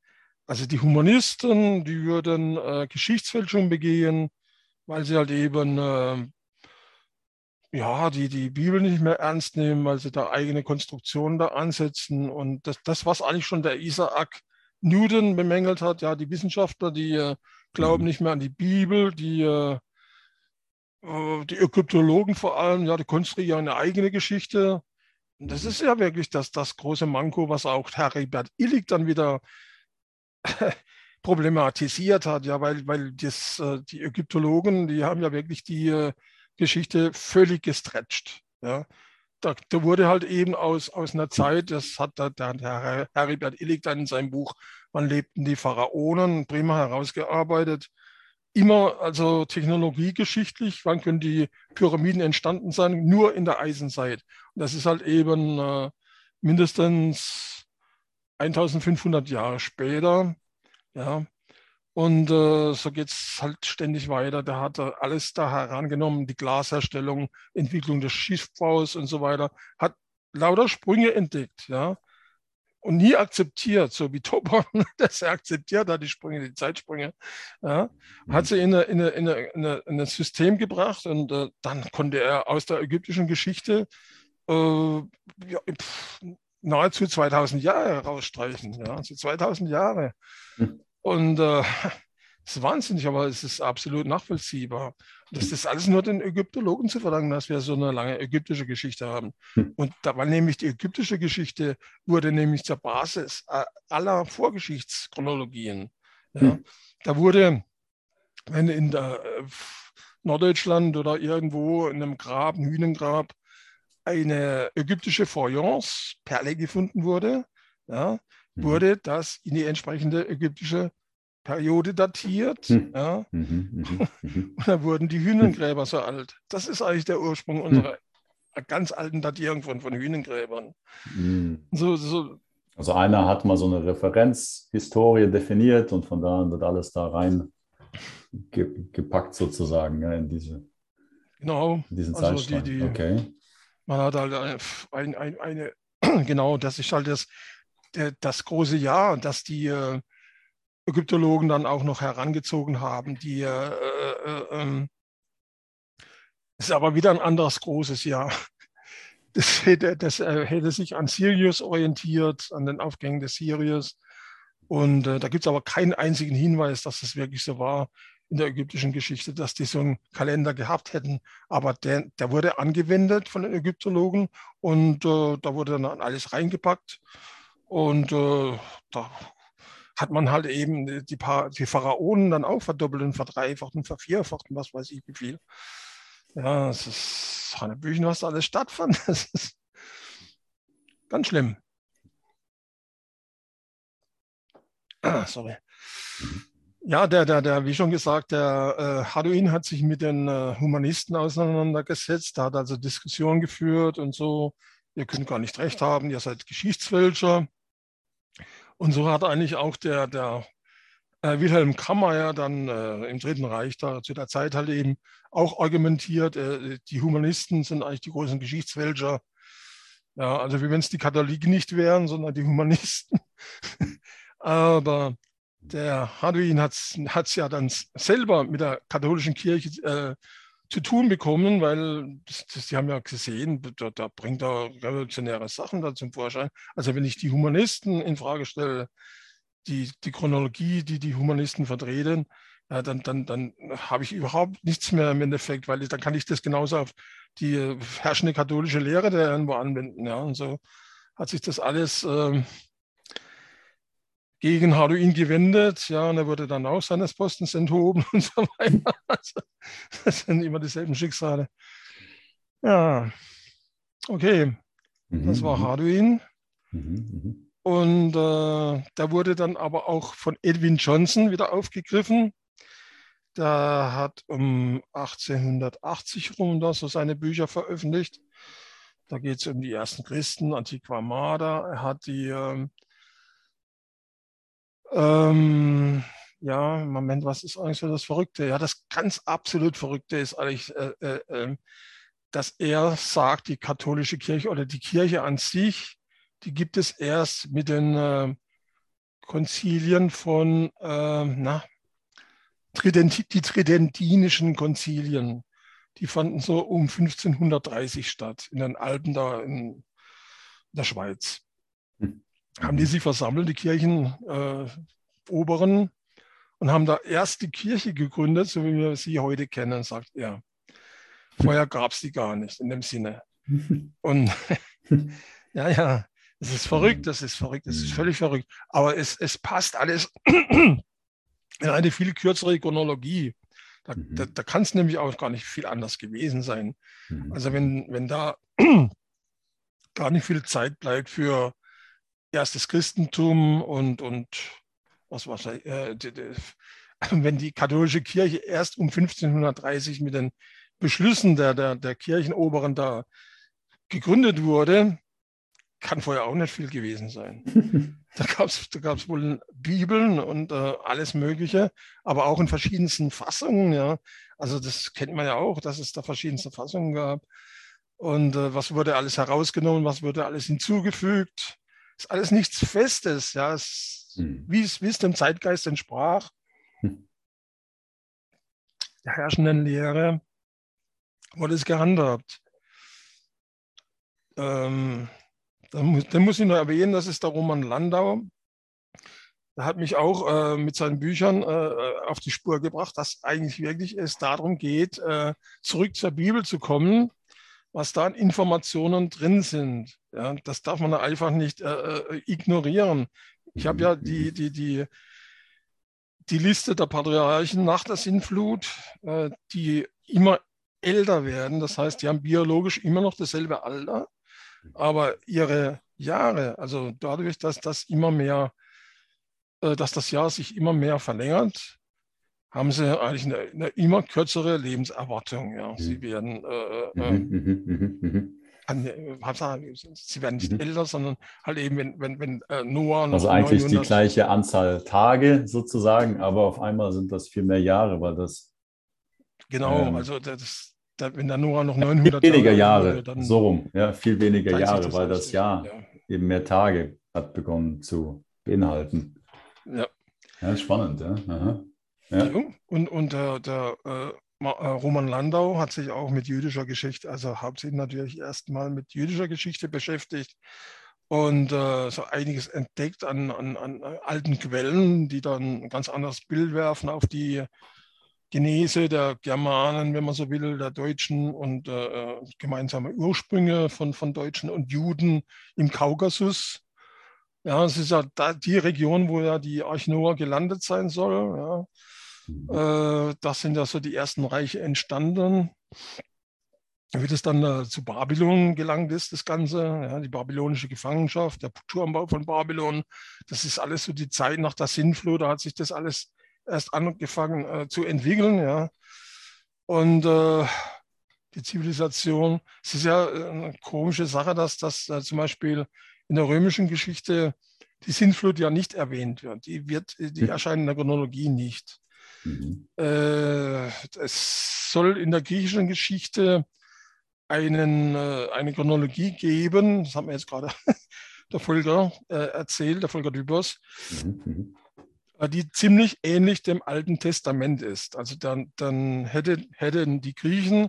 Also die Humanisten, die würden äh, Geschichtsfälschung begehen, weil sie halt eben äh, ja, die, die Bibel nicht mehr ernst nehmen, weil sie da eigene Konstruktionen da ansetzen. Und das, das was eigentlich schon der Isaac Newton bemängelt hat, ja, die Wissenschaftler, die äh, glauben mhm. nicht mehr an die Bibel, die, äh, äh, die Ägyptologen vor allem, ja, die konstruieren eine eigene Geschichte. Und das ist ja wirklich das, das große Manko, was auch Heribert Illig dann wieder problematisiert hat, ja, weil, weil das, äh, die Ägyptologen, die haben ja wirklich die äh, Geschichte völlig gestretcht. Ja. Da, da, wurde halt eben aus, aus einer Zeit, das hat der, der Heribert Illig dann in seinem Buch Wann lebten die Pharaonen, prima herausgearbeitet. Immer also technologiegeschichtlich, wann können die Pyramiden entstanden sein? Nur in der Eisenzeit. Und das ist halt eben äh, mindestens 1500 Jahre später. Ja. Und äh, so geht es halt ständig weiter. Der hat alles da herangenommen, die Glasherstellung, Entwicklung des Schiffbaus und so weiter, hat lauter Sprünge entdeckt. Ja und nie akzeptiert, so wie Topon das akzeptiert hat, die Sprünge, die Zeitsprünge, ja, hat sie in, eine, in, eine, in, eine, in, ein System gebracht und äh, dann konnte er aus der ägyptischen Geschichte äh, ja, pff, nahezu 2000 Jahre rausstreichen. Ja, also 2000 Jahre. Hm. Und äh, das ist wahnsinnig, aber es ist absolut nachvollziehbar. Das ist alles nur den Ägyptologen zu verdanken, dass wir so eine lange ägyptische Geschichte haben. Hm. Und da war nämlich die ägyptische Geschichte, wurde nämlich zur Basis äh, aller Vorgeschichtschronologien. Ja. Hm. Da wurde, wenn in äh, Norddeutschland oder irgendwo in einem Grab, ein Hühnengrab, eine ägyptische Feuillance, Perle gefunden wurde, ja. Wurde das in die entsprechende ägyptische Periode datiert. Mhm. Ja. Mhm, mhm, mhm. Und da wurden die Hühnengräber so alt. Das ist eigentlich der Ursprung hm. unserer ganz alten Datierung von, von Hühnengräbern. Hm. So, so. Also einer hat mal so eine Referenzhistorie definiert und von da an wird alles da rein ge gepackt sozusagen ja, in diese genau. in diesen also die, die, okay. Man hat halt ein, ein, eine, genau, das ist halt das, das große Jahr, das die äh, Ägyptologen dann auch noch herangezogen haben. Die, äh, äh, ähm, ist aber wieder ein anderes großes Jahr. Das hätte, das hätte sich an Sirius orientiert, an den Aufgängen des Sirius. Und da gibt es aber keinen einzigen Hinweis, dass es wirklich so war in der ägyptischen Geschichte, dass die so einen Kalender gehabt hätten. Aber der, der wurde angewendet von den Ägyptologen und äh, da wurde dann alles reingepackt. Und äh, da hat man halt eben die, die Pharaonen dann auch verdoppelt und verdreifacht und vervierfacht und was weiß ich wie viel. Ja, es ist Hanebüchen, was da alles stattfand. Das ist ganz schlimm. Ah, sorry. Ja, der, der, der, wie schon gesagt, der äh, Haduin hat sich mit den äh, Humanisten auseinandergesetzt, hat also Diskussionen geführt und so. Ihr könnt gar nicht recht haben, ihr seid Geschichtsfälscher. Und so hat eigentlich auch der, der äh, Wilhelm Kammeyer dann äh, im Dritten Reich da zu der Zeit halt eben auch argumentiert, äh, die Humanisten sind eigentlich die großen Geschichtsfälscher. Ja, also wie wenn es die Katholiken nicht wären, sondern die Humanisten. Aber der Haduin hat es ja dann selber mit der katholischen Kirche äh, zu tun bekommen, weil das, das, die haben ja gesehen, da, da bringt er revolutionäre Sachen da zum Vorschein. Also wenn ich die Humanisten in Frage stelle, die, die Chronologie, die die Humanisten vertreten, ja, dann, dann, dann habe ich überhaupt nichts mehr im Endeffekt, weil ich, dann kann ich das genauso auf die herrschende katholische Lehre der irgendwo anwenden. Ja, und so hat sich das alles ähm, gegen Harduin gewendet, ja, und er wurde dann auch seines Postens enthoben und so weiter. Also, das sind immer dieselben Schicksale. Ja, okay, mhm. das war mhm. Harduin. Mhm, mhm. Und äh, da wurde dann aber auch von Edwin Johnson wieder aufgegriffen. Der hat um 1880 rum da so seine Bücher veröffentlicht. Da geht es um die ersten Christen, Antiqua Armada. Er hat die ähm, ähm, ja, Moment, was ist eigentlich so das Verrückte? Ja, das ganz absolut Verrückte ist eigentlich, äh, äh, ähm, dass er sagt, die katholische Kirche oder die Kirche an sich, die gibt es erst mit den äh, Konzilien von, äh, na, Trident, die tridentinischen Konzilien. Die fanden so um 1530 statt, in den Alpen da in der Schweiz. Haben die sich versammelt, die Kirchenoberen, äh, und haben da erst die Kirche gegründet, so wie wir sie heute kennen, sagt er. Vorher gab es die gar nicht in dem Sinne. Und ja, ja, es ist verrückt, das ist verrückt, das ist völlig verrückt. Aber es, es passt alles in eine viel kürzere Chronologie. Da, da, da kann es nämlich auch gar nicht viel anders gewesen sein. Also wenn, wenn da gar nicht viel Zeit bleibt für erstes Christentum und, und was war äh, die, die, wenn die katholische Kirche erst um 1530 mit den Beschlüssen der, der, der Kirchenoberen da gegründet wurde, kann vorher auch nicht viel gewesen sein. da gab es da gab's wohl Bibeln und äh, alles Mögliche, aber auch in verschiedensten Fassungen. Ja. Also das kennt man ja auch, dass es da verschiedenste Fassungen gab. Und äh, was wurde alles herausgenommen, was wurde alles hinzugefügt ist alles nichts Festes, ja, es, hm. wie, es, wie es dem Zeitgeist entsprach, hm. der herrschenden Lehre, wurde es gehandhabt. Ähm, dann muss, dann muss ich nur erwähnen, das ist der Roman Landau. Der hat mich auch äh, mit seinen Büchern äh, auf die Spur gebracht, dass eigentlich wirklich es darum geht, äh, zurück zur Bibel zu kommen, was da an Informationen drin sind. Ja, das darf man einfach nicht äh, äh, ignorieren. Ich habe ja die, die, die, die Liste der Patriarchen nach der Sintflut, äh, die immer älter werden. Das heißt, die haben biologisch immer noch dasselbe Alter, aber ihre Jahre, also dadurch, dass das immer mehr, äh, dass das Jahr sich immer mehr verlängert, haben sie eigentlich eine, eine immer kürzere Lebenserwartung. Ja. Sie mhm. werden äh, äh, sie werden nicht mhm. älter, sondern halt eben, wenn, wenn, wenn äh, Noah noch Also eigentlich 900 die gleiche Anzahl Tage sozusagen, aber auf einmal sind das viel mehr Jahre, weil das. Genau, ähm, also das, da, wenn der Noah noch 900 viel weniger Jahre, Jahre dann so rum, ja, viel weniger Jahre, weil das Jahr ja. eben mehr Tage hat begonnen zu beinhalten. Ja. Ja, spannend, ja. Aha. Ja. Und, und der, der äh, äh, Roman Landau hat sich auch mit jüdischer Geschichte, also hauptsächlich natürlich erstmal mit jüdischer Geschichte beschäftigt und äh, so einiges entdeckt an, an, an, alten Quellen, die dann ein ganz anderes Bild werfen auf die Genese der Germanen, wenn man so will, der Deutschen und äh, gemeinsame Ursprünge von, von Deutschen und Juden im Kaukasus. Ja, es ist ja da die Region, wo ja die Arch Noah gelandet sein soll. Ja. Äh, das sind ja so die ersten Reiche entstanden. Wie das dann äh, zu Babylon gelangt ist, das Ganze, ja, die babylonische Gefangenschaft, der Turmbau von Babylon, das ist alles so die Zeit nach der Sinnflut, da hat sich das alles erst angefangen äh, zu entwickeln. Ja. Und äh, die Zivilisation, es ist ja äh, eine komische Sache, dass das äh, zum Beispiel in der römischen Geschichte die Sinnflut ja nicht erwähnt wird. Die, wird, die erscheint in der Chronologie nicht. Mhm. Äh, es soll in der griechischen Geschichte einen, äh, eine Chronologie geben, das hat mir jetzt gerade der Volker äh, erzählt, der Volker Dübers, mhm, mhm. Die ziemlich ähnlich dem Alten Testament ist. Also dann, dann hätte, hätten die Griechen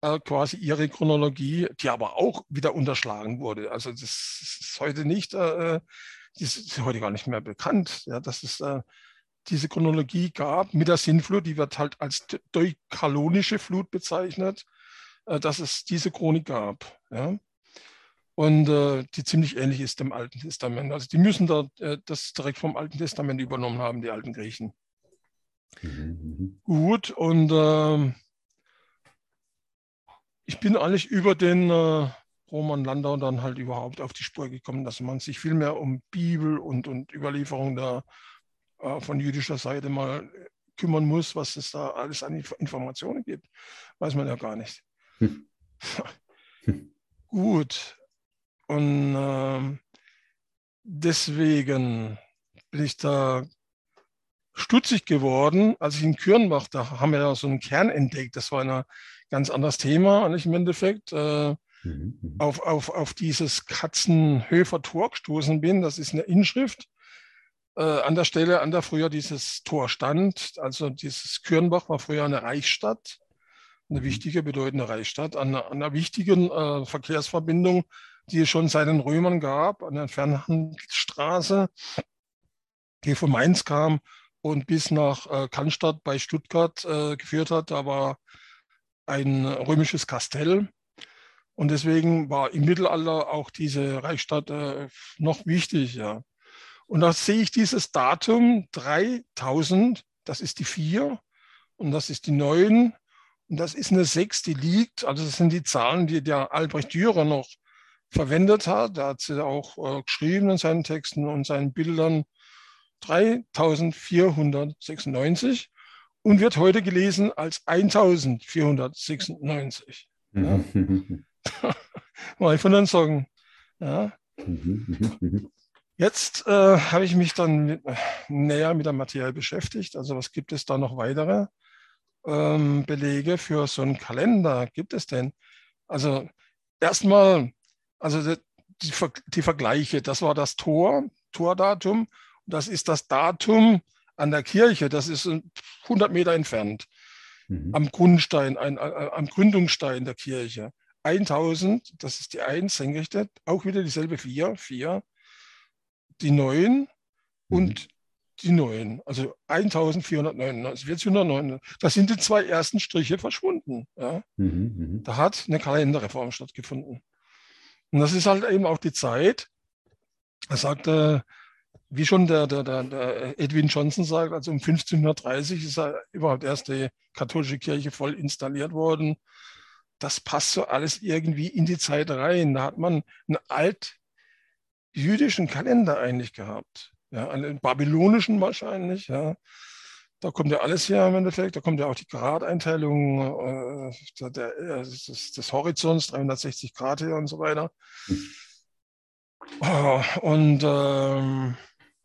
äh, quasi ihre Chronologie, die aber auch wieder unterschlagen wurde. Also das ist heute nicht, äh, das ist heute gar nicht mehr bekannt. Ja, das ist diese Chronologie gab mit der Sintflut, die wird halt als deukalonische Flut bezeichnet, äh, dass es diese Chronik gab. Ja? Und äh, die ziemlich ähnlich ist dem Alten Testament. Also die müssen da äh, das direkt vom Alten Testament übernommen haben, die alten Griechen. Mhm. Gut, und äh, ich bin eigentlich über den äh, Roman Landau dann halt überhaupt auf die Spur gekommen, dass man sich viel mehr um Bibel und, und Überlieferung der äh, von jüdischer Seite mal kümmern muss, was es da alles an Informationen gibt. Weiß man ja gar nicht. Hm. Gut. Und äh, deswegen bin ich da stutzig geworden, als ich in Kürnbach, da haben wir ja so einen Kern entdeckt. Das war ein ganz anderes Thema, eigentlich im Endeffekt. Äh, mhm, mhm. auf, auf, auf dieses Katzenhöfer Tor gestoßen bin. Das ist eine Inschrift äh, an der Stelle, an der früher dieses Tor stand. Also dieses Kürnbach war früher eine Reichsstadt, eine mhm. wichtige, bedeutende Reichsstadt, an, an einer wichtigen äh, Verkehrsverbindung, die es schon seit den Römern gab, an der Fernhandelsstraße, die von Mainz kam und bis nach äh, Cannstatt bei Stuttgart äh, geführt hat. Da war ein römisches Kastell. Und deswegen war im Mittelalter auch diese Reichsstadt äh, noch wichtig. Ja. Und da sehe ich dieses Datum 3000, das ist die 4 und das ist die 9 und das ist eine 6, die liegt. Also das sind die Zahlen, die der Albrecht Dürer noch verwendet hat. Da hat sie auch äh, geschrieben in seinen Texten und seinen Bildern 3496 und wird heute gelesen als 1496. Ja. Mal von den Sorgen. Ja. Jetzt äh, habe ich mich dann mit, näher mit der Materie beschäftigt. Also was gibt es da noch weitere ähm, Belege für so einen Kalender? Gibt es denn? Also erstmal, also die, die, Vergleiche, das war das Tor, Tordatum. Das ist das Datum an der Kirche. Das ist 100 Meter entfernt. Mhm. Am Grundstein, ein, am Gründungsstein der Kirche. 1000, das ist die 1 senkrechte, auch wieder dieselbe 4, 4, die 9 mhm. und die 9, also 1499, 1409. Da sind die zwei ersten Striche verschwunden. Ja. Mhm, mhm, da hat eine Kalenderreform stattgefunden. Und das ist halt eben auch die Zeit, er sagte, wie schon der, der, der, Edwin Johnson sagt, also um 1530 ist überhaupt erst die katholische Kirche voll installiert worden. Das passt so alles irgendwie in die Zeit rein. Da hat man einen alt-jüdischen Kalender eigentlich gehabt. Ja, einen babylonischen wahrscheinlich. Ja. Da kommt ja alles her im Endeffekt. Da kommt ja auch die Gradeinteilung äh, der, äh, des, des, Horizonts, 360 Grad her und so weiter. Oh, und ähm,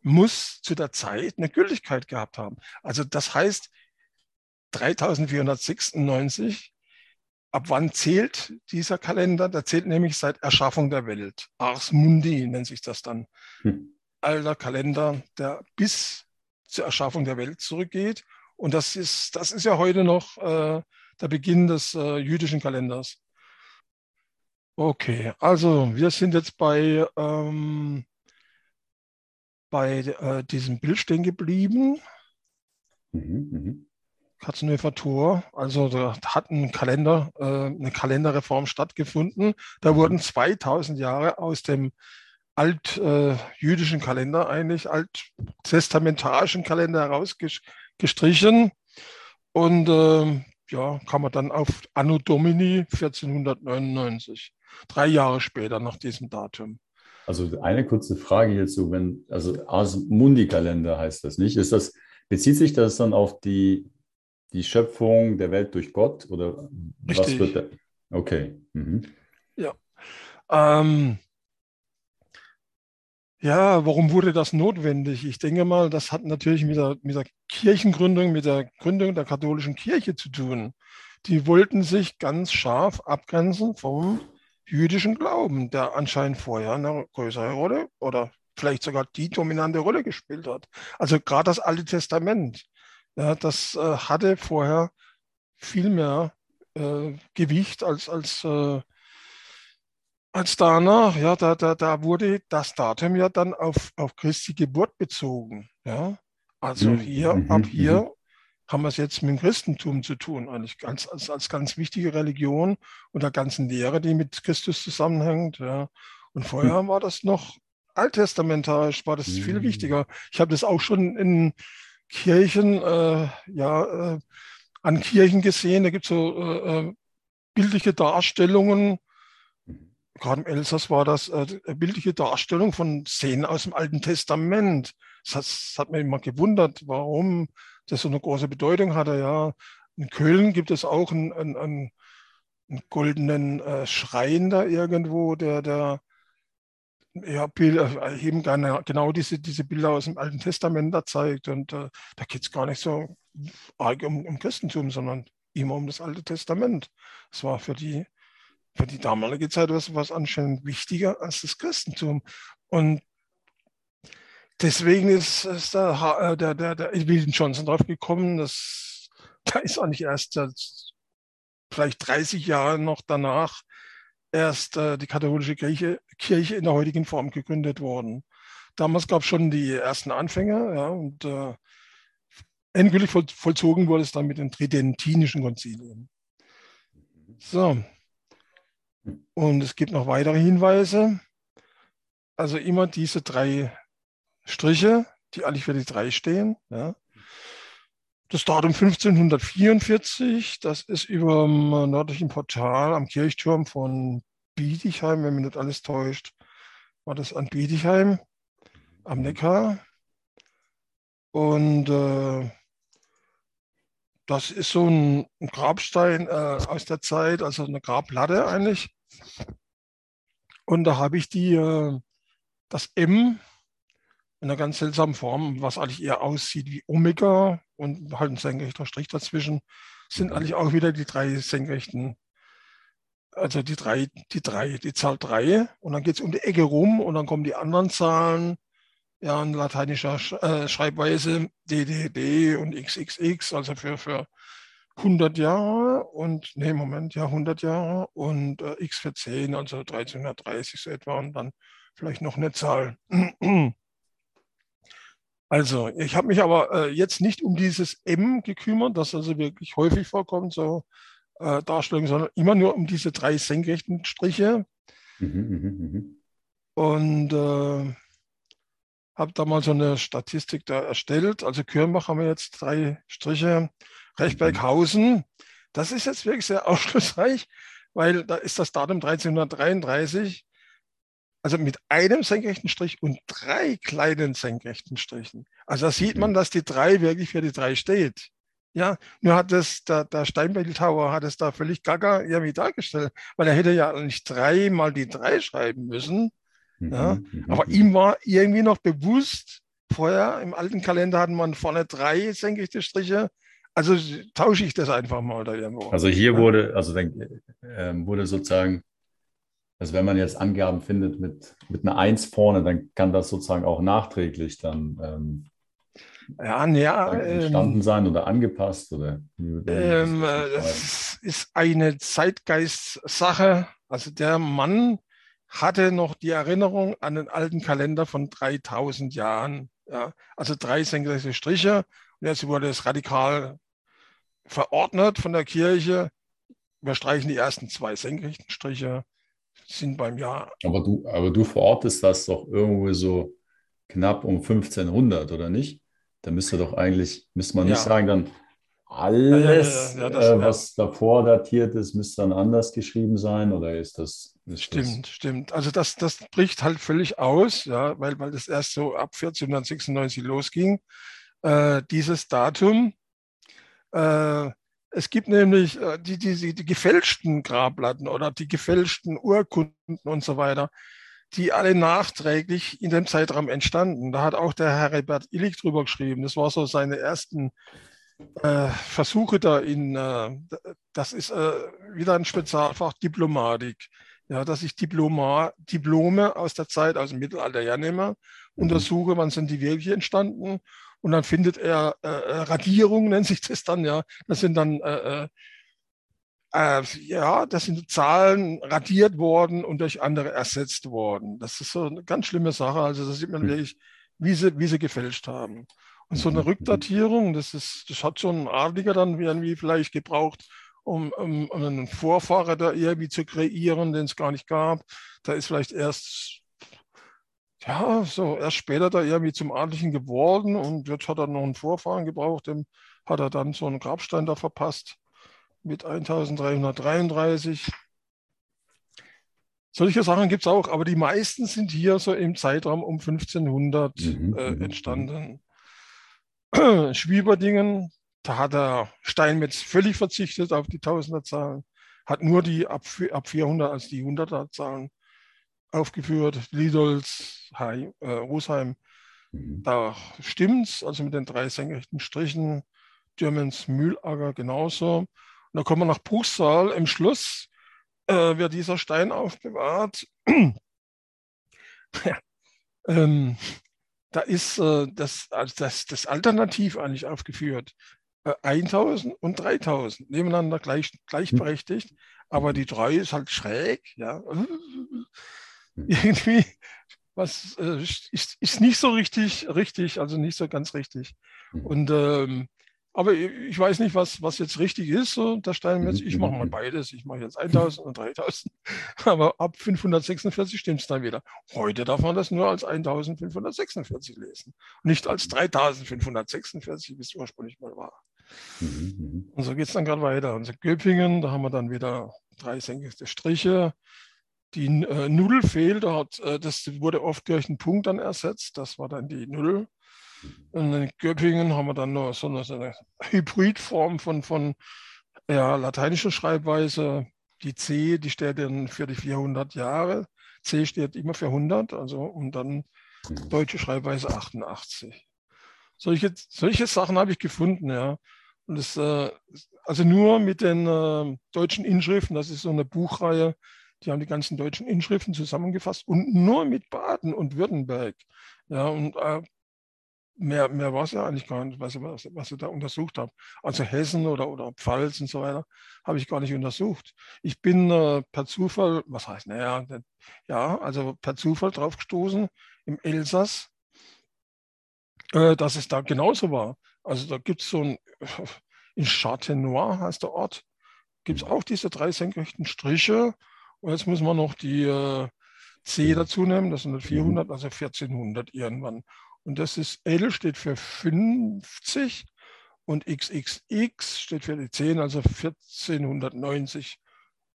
muss zu der Zeit eine Gültigkeit gehabt haben. Also das heißt, 3496, ab wann zählt dieser Kalender? Der zählt nämlich seit Erschaffung der Welt. Ars Mundi nennt sich das dann. Hm. Alter Kalender, der bis zur Erschaffung der Welt zurückgeht. Und das ist, das ist ja heute noch äh, der Beginn des äh, jüdischen Kalenders. Okay, also wir sind jetzt bei ähm, bei äh, diesem Bild stehen geblieben. Mhm, mhm. Katzenhöfer Tor. Also da hat ein Kalender, äh, eine Kalenderreform stattgefunden. Da wurden 2000 Jahre aus dem altjüdischen äh, Kalender, eigentlich alttestamentarischen Kalender herausgestrichen. Und äh, ja, kam man dann auf Anno Domini 1499, drei Jahre später nach diesem Datum. Also eine kurze Frage hierzu, wenn, also Ars Mundi-Kalender heißt das nicht. Ist das, bezieht sich das dann auf die, die Schöpfung der Welt durch Gott oder Richtig. was wird da? Okay. Mhm. Ja. Ähm, ja, warum wurde das notwendig? Ich denke mal, das hat natürlich mit der, mit der Kirchengründung, mit der Gründung der katholischen Kirche zu tun. Die wollten sich ganz scharf abgrenzen vom jüdischen Glauben, der anscheinend vorher eine größere Rolle oder vielleicht sogar die dominante Rolle gespielt hat. Also gerade das Alte Testament, ja, das äh, hatte vorher viel mehr äh, Gewicht als, als, äh, als danach. Ja, da, da, da wurde das Datum ja dann auf, auf Christi Geburt bezogen. Ja. Also mhm. hier, mhm. ab hier mhm haben wir es jetzt mit dem Christentum zu tun, eigentlich ganz, als, als ganz wichtige Religion und der ganzen Lehre, die mit Christus zusammenhängt. Ja. Und vorher hm. war das noch alttestamentarisch, war das viel wichtiger. Ich habe das auch schon in Kirchen, äh, ja, äh, an Kirchen gesehen, da gibt es so äh, äh bildliche Darstellungen, gerade im Elsass war das äh, bildliche Darstellung von Szenen aus dem Alten Testament. Das hat, das hat mich immer gewundert, warum das so eine große Bedeutung hatte. Ja. In Köln gibt es auch einen, einen, einen goldenen äh, Schrein da irgendwo, der, der ja, Bilder, äh, eben genau diese, diese Bilder aus dem Alten Testament da zeigt. Und äh, da geht es gar nicht so arg um, um Christentum, sondern immer um das Alte Testament. Es war für die, für die damalige Zeit was, was anscheinend wichtiger als das Christentum. Und deswegen ist, ist der, äh, der, der, der William Johnson drauf gekommen, dass da ist eigentlich erst vielleicht 30 Jahre noch danach erst äh, die katholische Kirche, Kirche in der heutigen Form gegründet worden. Damals gab es schon die ersten Anfänge ja, und äh, endgültig voll, vollzogen wurde es dann mit den tridentinischen Konzilien. So. Und es gibt noch weitere Hinweise. Also immer diese drei Striche, die eigentlich für die drei stehen. Ja. Das Datum 1544, das ist über dem nördlichen Portal am Kirchturm von Bietigheim, wenn mich nicht alles täuscht, war das an Bietigheim am Neckar. Und äh, das ist so ein, ein Grabstein äh, aus der Zeit, also eine Grabplatte eigentlich. Und da habe ich die, äh, das M in einer ganz seltsamen Form, was eigentlich eher aussieht wie Omega und halt ein senkrechter Strich dazwischen, sind mhm. eigentlich auch wieder die drei senkrechten, also die drei, die drei, die Zahl drei und dann geht es um die Ecke rum und dann kommen die anderen Zahlen, ja, in lateinischer äh, Schreibweise DDD und XXX, also für, für 100 Jahre und, nee, Moment, ja, 100 Jahre und äh, x für 10, also 1330 so etwa und dann vielleicht noch eine Zahl. Also, ich habe mich aber äh, jetzt nicht um dieses M gekümmert, das also wirklich häufig vorkommt, so äh, Darstellungen, sondern immer nur um diese drei senkrechten Striche. Mhm, mh, mh. Und äh, habe da mal so eine Statistik da erstellt. Also Kürnbach haben wir jetzt drei Striche, Rechberghausen. Das ist jetzt wirklich sehr aufschlussreich, weil da ist das Datum 1333 also mit einem senkrechten Strich und drei kleinen senkrechten Strichen. Also da sieht man, dass die drei wirklich für die drei steht. Ja, nur hat das, der, der Steinbildhauer hat es da völlig gaga irgendwie dargestellt, weil er hätte ja nicht drei mal die drei schreiben müssen. Ja, mhm, mhm, aber mhm. ihm war irgendwie noch bewusst, vorher im alten Kalender hatten man vorne drei senkrechte Striche. Also tausche ich das einfach mal da irgendwo. Also hier ja. wurde, also dann, äh, wurde sozusagen also wenn man jetzt Angaben findet mit, mit einer Eins vorne, dann kann das sozusagen auch nachträglich dann ähm, ja, ja, entstanden ähm, sein oder angepasst oder ähm, das ist eine Zeitgeist-Sache. Also der Mann hatte noch die Erinnerung an den alten Kalender von 3000 Jahren. Ja, also drei senkrechte Striche. Und jetzt wurde es radikal verordnet von der Kirche. Wir streichen die ersten zwei senkrechten Striche sind beim Jahr. Aber du, aber du verortest das doch irgendwo so knapp um 1500, oder nicht? Da müsste doch eigentlich, müsste man nicht ja. sagen, dann alles, ja, ja, äh, was davor datiert ist, müsste dann anders geschrieben sein, oder ist das? Ist stimmt, das? stimmt. Also das, das bricht halt völlig aus, ja, weil, weil das erst so ab 1496 losging. Äh, dieses Datum. Äh, es gibt nämlich äh, die, die, die gefälschten Grabplatten oder die gefälschten Urkunden und so weiter, die alle nachträglich in dem Zeitraum entstanden. Da hat auch der Herr Herbert Illig drüber geschrieben. Das war so seine ersten äh, Versuche da in, äh, das ist äh, wieder ein Spezialfach Diplomatik. Ja, dass ich Diploma, Diplome aus der Zeit, aus dem Mittelalter hernehme, mhm. untersuche, wann sind die wirklich entstanden und dann findet er äh, äh, Radierung, nennt sich das dann, ja. Das sind dann, äh, ja, das sind Zahlen radiert worden und durch andere ersetzt worden. Das ist so eine ganz schlimme Sache. Also da sieht man hm. wirklich, wie sie, wie sie gefälscht haben. Und so eine Rückdatierung, das ist, das hat so ein Adliger dann irgendwie vielleicht gebraucht, um, um, um einen Vorfahrer da irgendwie zu kreieren, den es gar nicht gab. Da ist vielleicht erst ja, so erst später da irgendwie zum Adligen geworden und jetzt hat er noch einen Vorfahren gebraucht, dem hat er dann so einen Grabstein da verpasst mit 1333. Solche Sachen gibt es auch, aber die meisten sind hier so im Zeitraum um 1500 mhm, äh, mhm, entstanden. Mhm. Schwieberdingen, da hat der Steinmetz völlig verzichtet auf die Tausenderzahlen, hat nur die ab, ab 400 als die Hunderterzahlen aufgeführt, Lidolz, Heim, äh, Rosheim. Mhm. Da stimmt's, also mit den drei senkrechten Strichen, Dürmens, Mühlager genauso. Und dann kommen wir nach Bruchsal. Im Schluss äh, wird dieser Stein aufbewahrt. ja, ähm, da ist äh, das, also das, das Alternativ eigentlich aufgeführt. Äh, 1000 und 3000 nebeneinander gleich, gleichberechtigt, aber die 3 ist halt schräg. Ja. irgendwie, was äh, ist, ist nicht so richtig, richtig, also nicht so ganz richtig. Mhm. Und ähm, aber ich weiß nicht, was, was jetzt richtig ist. So, da Steinmetz, ich mache mal mhm. beides. Ich mache jetzt 1000 und 3000. Aber ab 546 stimmt es dann wieder. Heute darf man das nur als 1546 lesen. Nicht als 3546, wie es ursprünglich mal war. Mhm, und so geht es dann gerade weiter. Und so Göppingen, da haben wir dann wieder drei senkrechte Striche. Die äh, Null fehlt, hat, äh, das wurde oft durch einen Punkt dann ersetzt. Das war dann die Null. Und in Göppingen haben wir dann noch so eine, so eine Hybridform von, von ja, lateinischer Schreibweise. Die C, die steht dann für die 400 Jahre. C steht immer für 100, also und dann mhm. deutsche Schreibweise 88. Solche, solche Sachen habe ich gefunden, ja. Und das, äh, also nur mit den äh, deutschen Inschriften, das ist so eine Buchreihe, die haben die ganzen deutschen Inschriften zusammengefasst und nur mit Baden und Württemberg. Ja, und äh, mehr, mehr war es ja eigentlich gar nicht, was, was, was ich da untersucht habe. Also Hessen oder, oder Pfalz und so weiter habe ich gar nicht untersucht. Ich bin äh, per Zufall, was heißt, naja, ja, also per Zufall drauf gestoßen im Elsass, äh, dass es da genauso war. Also da gibt es so ein, in Châtenois heißt der Ort, gibt es auch diese drei senkrechten Striche. Und jetzt muss man noch die äh, C dazu nehmen, das sind 400, also 1400 irgendwann. Und das ist L steht für 50 und XXX steht für die 10, also 1490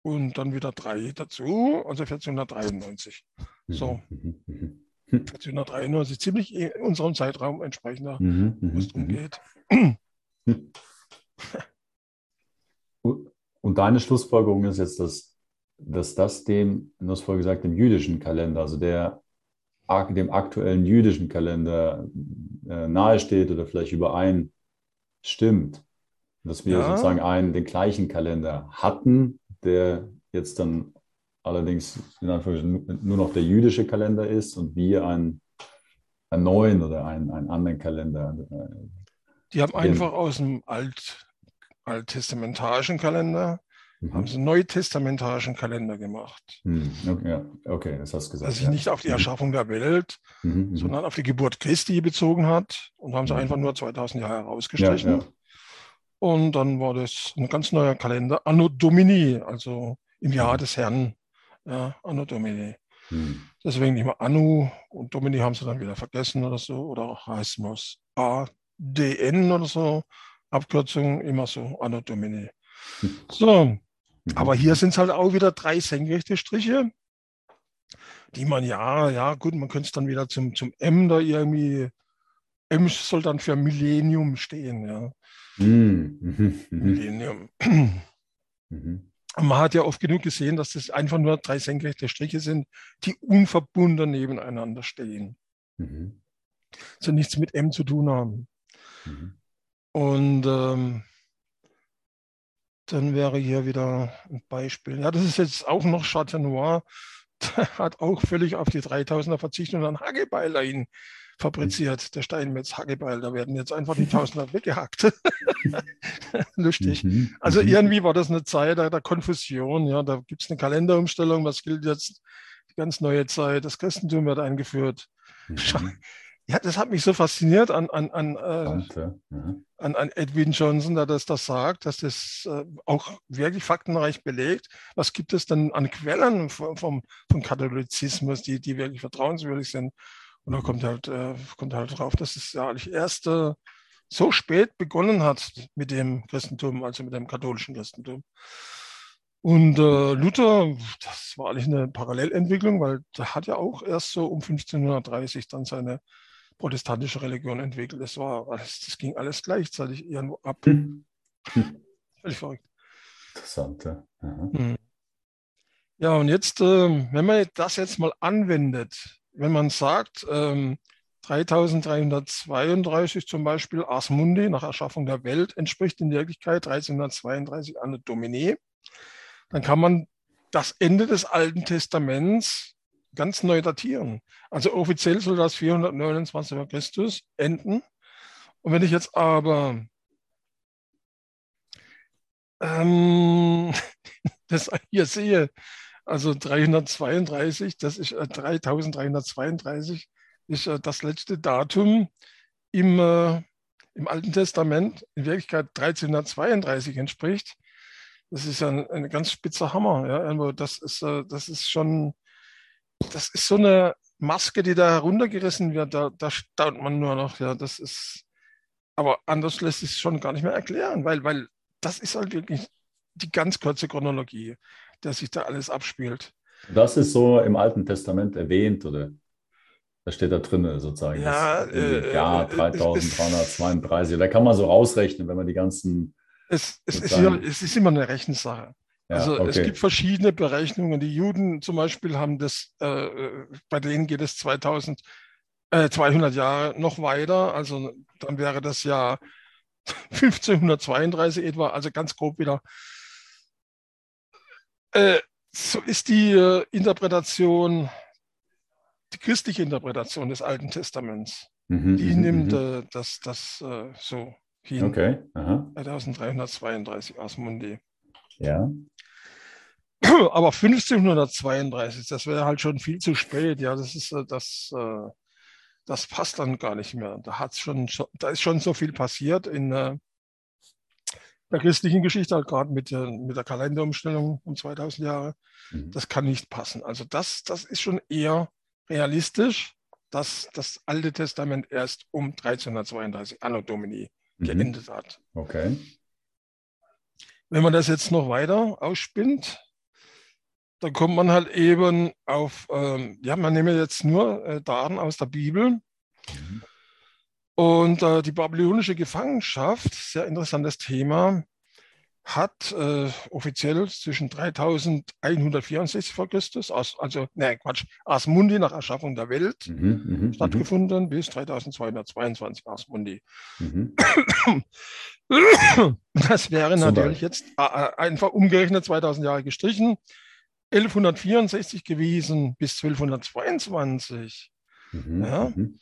und dann wieder 3 dazu, also 1493. So. 1493, ziemlich in unserem Zeitraum entsprechender, mhm, wo es darum geht. Und deine Schlussfolgerung ist jetzt, dass, dass das dem, du hast vorher gesagt, dem jüdischen Kalender, also der dem aktuellen jüdischen Kalender äh, nahesteht oder vielleicht übereinstimmt. Dass wir ja. sozusagen einen, den gleichen Kalender hatten, der jetzt dann allerdings in Anführungszeichen nur noch der jüdische Kalender ist und wir einen, einen neuen oder einen, einen anderen Kalender. Äh, Die haben einfach aus dem Alt, alttestamentarischen Kalender Mhm. Haben sie einen neutestamentarischen Kalender gemacht. Mhm. Okay, okay, das hast du gesagt. Der sich ja. nicht auf die mhm. Erschaffung der Welt, mhm, mhm. sondern auf die Geburt Christi bezogen hat. Und haben sie einfach nur 2000 Jahre herausgestrichen. Ja, ja. Und dann war das ein ganz neuer Kalender, Anno Domini, also im Jahr des Herrn. Ja, Anno Domini. Mhm. Deswegen nicht mehr Anno und Domini haben sie dann wieder vergessen oder so. Oder heißt es ADN oder so. Abkürzung immer so, Anno Domini. So, aber hier sind es halt auch wieder drei senkrechte Striche, die man ja, ja, gut, man könnte es dann wieder zum, zum M da irgendwie, M soll dann für Millennium stehen, ja. Mhm. mhm. Millennium. Mhm. Man hat ja oft genug gesehen, dass das einfach nur drei senkrechte Striche sind, die unverbunden nebeneinander stehen. Mhm. Also nichts mit M zu tun haben. Mhm. Und ähm, dann wäre hier wieder ein Beispiel. Ja, das ist jetzt auch noch Chateau Noir. Der hat auch völlig auf die 3000er verzichtet und dann Hagebeiler ihn fabriziert, der Steinmetz Hagebeil. Da werden jetzt einfach die Tausender weggehackt. Lustig. Mhm, also mhm. irgendwie war das eine Zeit der, der Konfusion. Ja, da gibt es eine Kalenderumstellung. Was gilt jetzt? Die ganz neue Zeit. Das Christentum wird eingeführt. Mhm. Ja, das hat mich so fasziniert an, an, an, äh, mhm. an, an Edwin Johnson, der das, das sagt, dass das äh, auch wirklich faktenreich belegt. Was gibt es denn an Quellen vom, vom, vom Katholizismus, die, die wirklich vertrauenswürdig sind? Und da kommt halt, äh, kommt halt drauf, dass es ja eigentlich erst so spät begonnen hat mit dem Christentum, also mit dem katholischen Christentum. Und äh, Luther, das war eigentlich eine Parallelentwicklung, weil der hat ja auch erst so um 1530 dann seine protestantische Religion entwickelt. Das war alles, das ging alles gleichzeitig irgendwo ab. Hm. Völlig verrückt. Interessant, ja. Hm. Ja, und jetzt, äh, wenn man das jetzt mal anwendet, wenn man sagt, ähm, 3332 zum Beispiel Ars Mundi nach Erschaffung der Welt entspricht in Wirklichkeit 1332 Anno Domini, dann kann man das Ende des Alten Testaments ganz neu datieren. Also offiziell soll das 429 vor Christus enden. Und wenn ich jetzt aber ähm, das hier sehe, also 332, das ist äh, 3332, ist äh, das letzte Datum im, äh, im Alten Testament, in Wirklichkeit 1332 entspricht. Das ist ein, ein ganz spitzer Hammer. Ja? Das, ist, äh, das ist schon das ist so eine Maske, die da heruntergerissen wird. Da, da staunt man nur noch. Ja, das ist, aber anders lässt sich es schon gar nicht mehr erklären, weil, weil das ist halt wirklich die ganz kurze Chronologie, der sich da alles abspielt. Das ist so im Alten Testament erwähnt, oder? Das steht da drin sozusagen. Ja, äh, Jahr 3332. Da kann man so rausrechnen, wenn man die ganzen. Es, es, ist, immer, es ist immer eine Rechensache. Ja, also okay. es gibt verschiedene Berechnungen. Die Juden zum Beispiel haben das, äh, bei denen geht es 2000, äh, 200 Jahre noch weiter. Also dann wäre das Jahr 1532 etwa, also ganz grob wieder. Äh, so ist die äh, Interpretation, die christliche Interpretation des Alten Testaments. Mhm, die mhm, nimmt mhm. äh, das, das äh, so hin. Okay. Aha. 2332 Asmundi. Ja. Aber 1532, das wäre halt schon viel zu spät. Ja, das ist äh, das, äh, das passt dann gar nicht mehr. Da hat's schon, da ist schon so viel passiert in äh, der christlichen Geschichte, halt gerade mit, mit der Kalenderumstellung um 2000 Jahre. Mhm. Das kann nicht passen. Also das, das ist schon eher realistisch, dass das Alte Testament erst um 1332 Anno Domini mhm. geendet hat. Okay. Wenn man das jetzt noch weiter ausspinnt, dann kommt man halt eben auf, ähm, ja, man nehme jetzt nur äh, Daten aus der Bibel. Mhm. Und äh, die babylonische Gefangenschaft, sehr interessantes Thema, hat äh, offiziell zwischen 3164 vor Christus, aus, also, ne, Quatsch, Asmundi nach Erschaffung der Welt mhm, mhm, mhm. stattgefunden, bis 3222 Asmundi. Mhm. Das wäre natürlich jetzt äh, äh, einfach umgerechnet 2000 Jahre gestrichen. 1164 gewesen bis 1222. Mhm, ja. Mhm.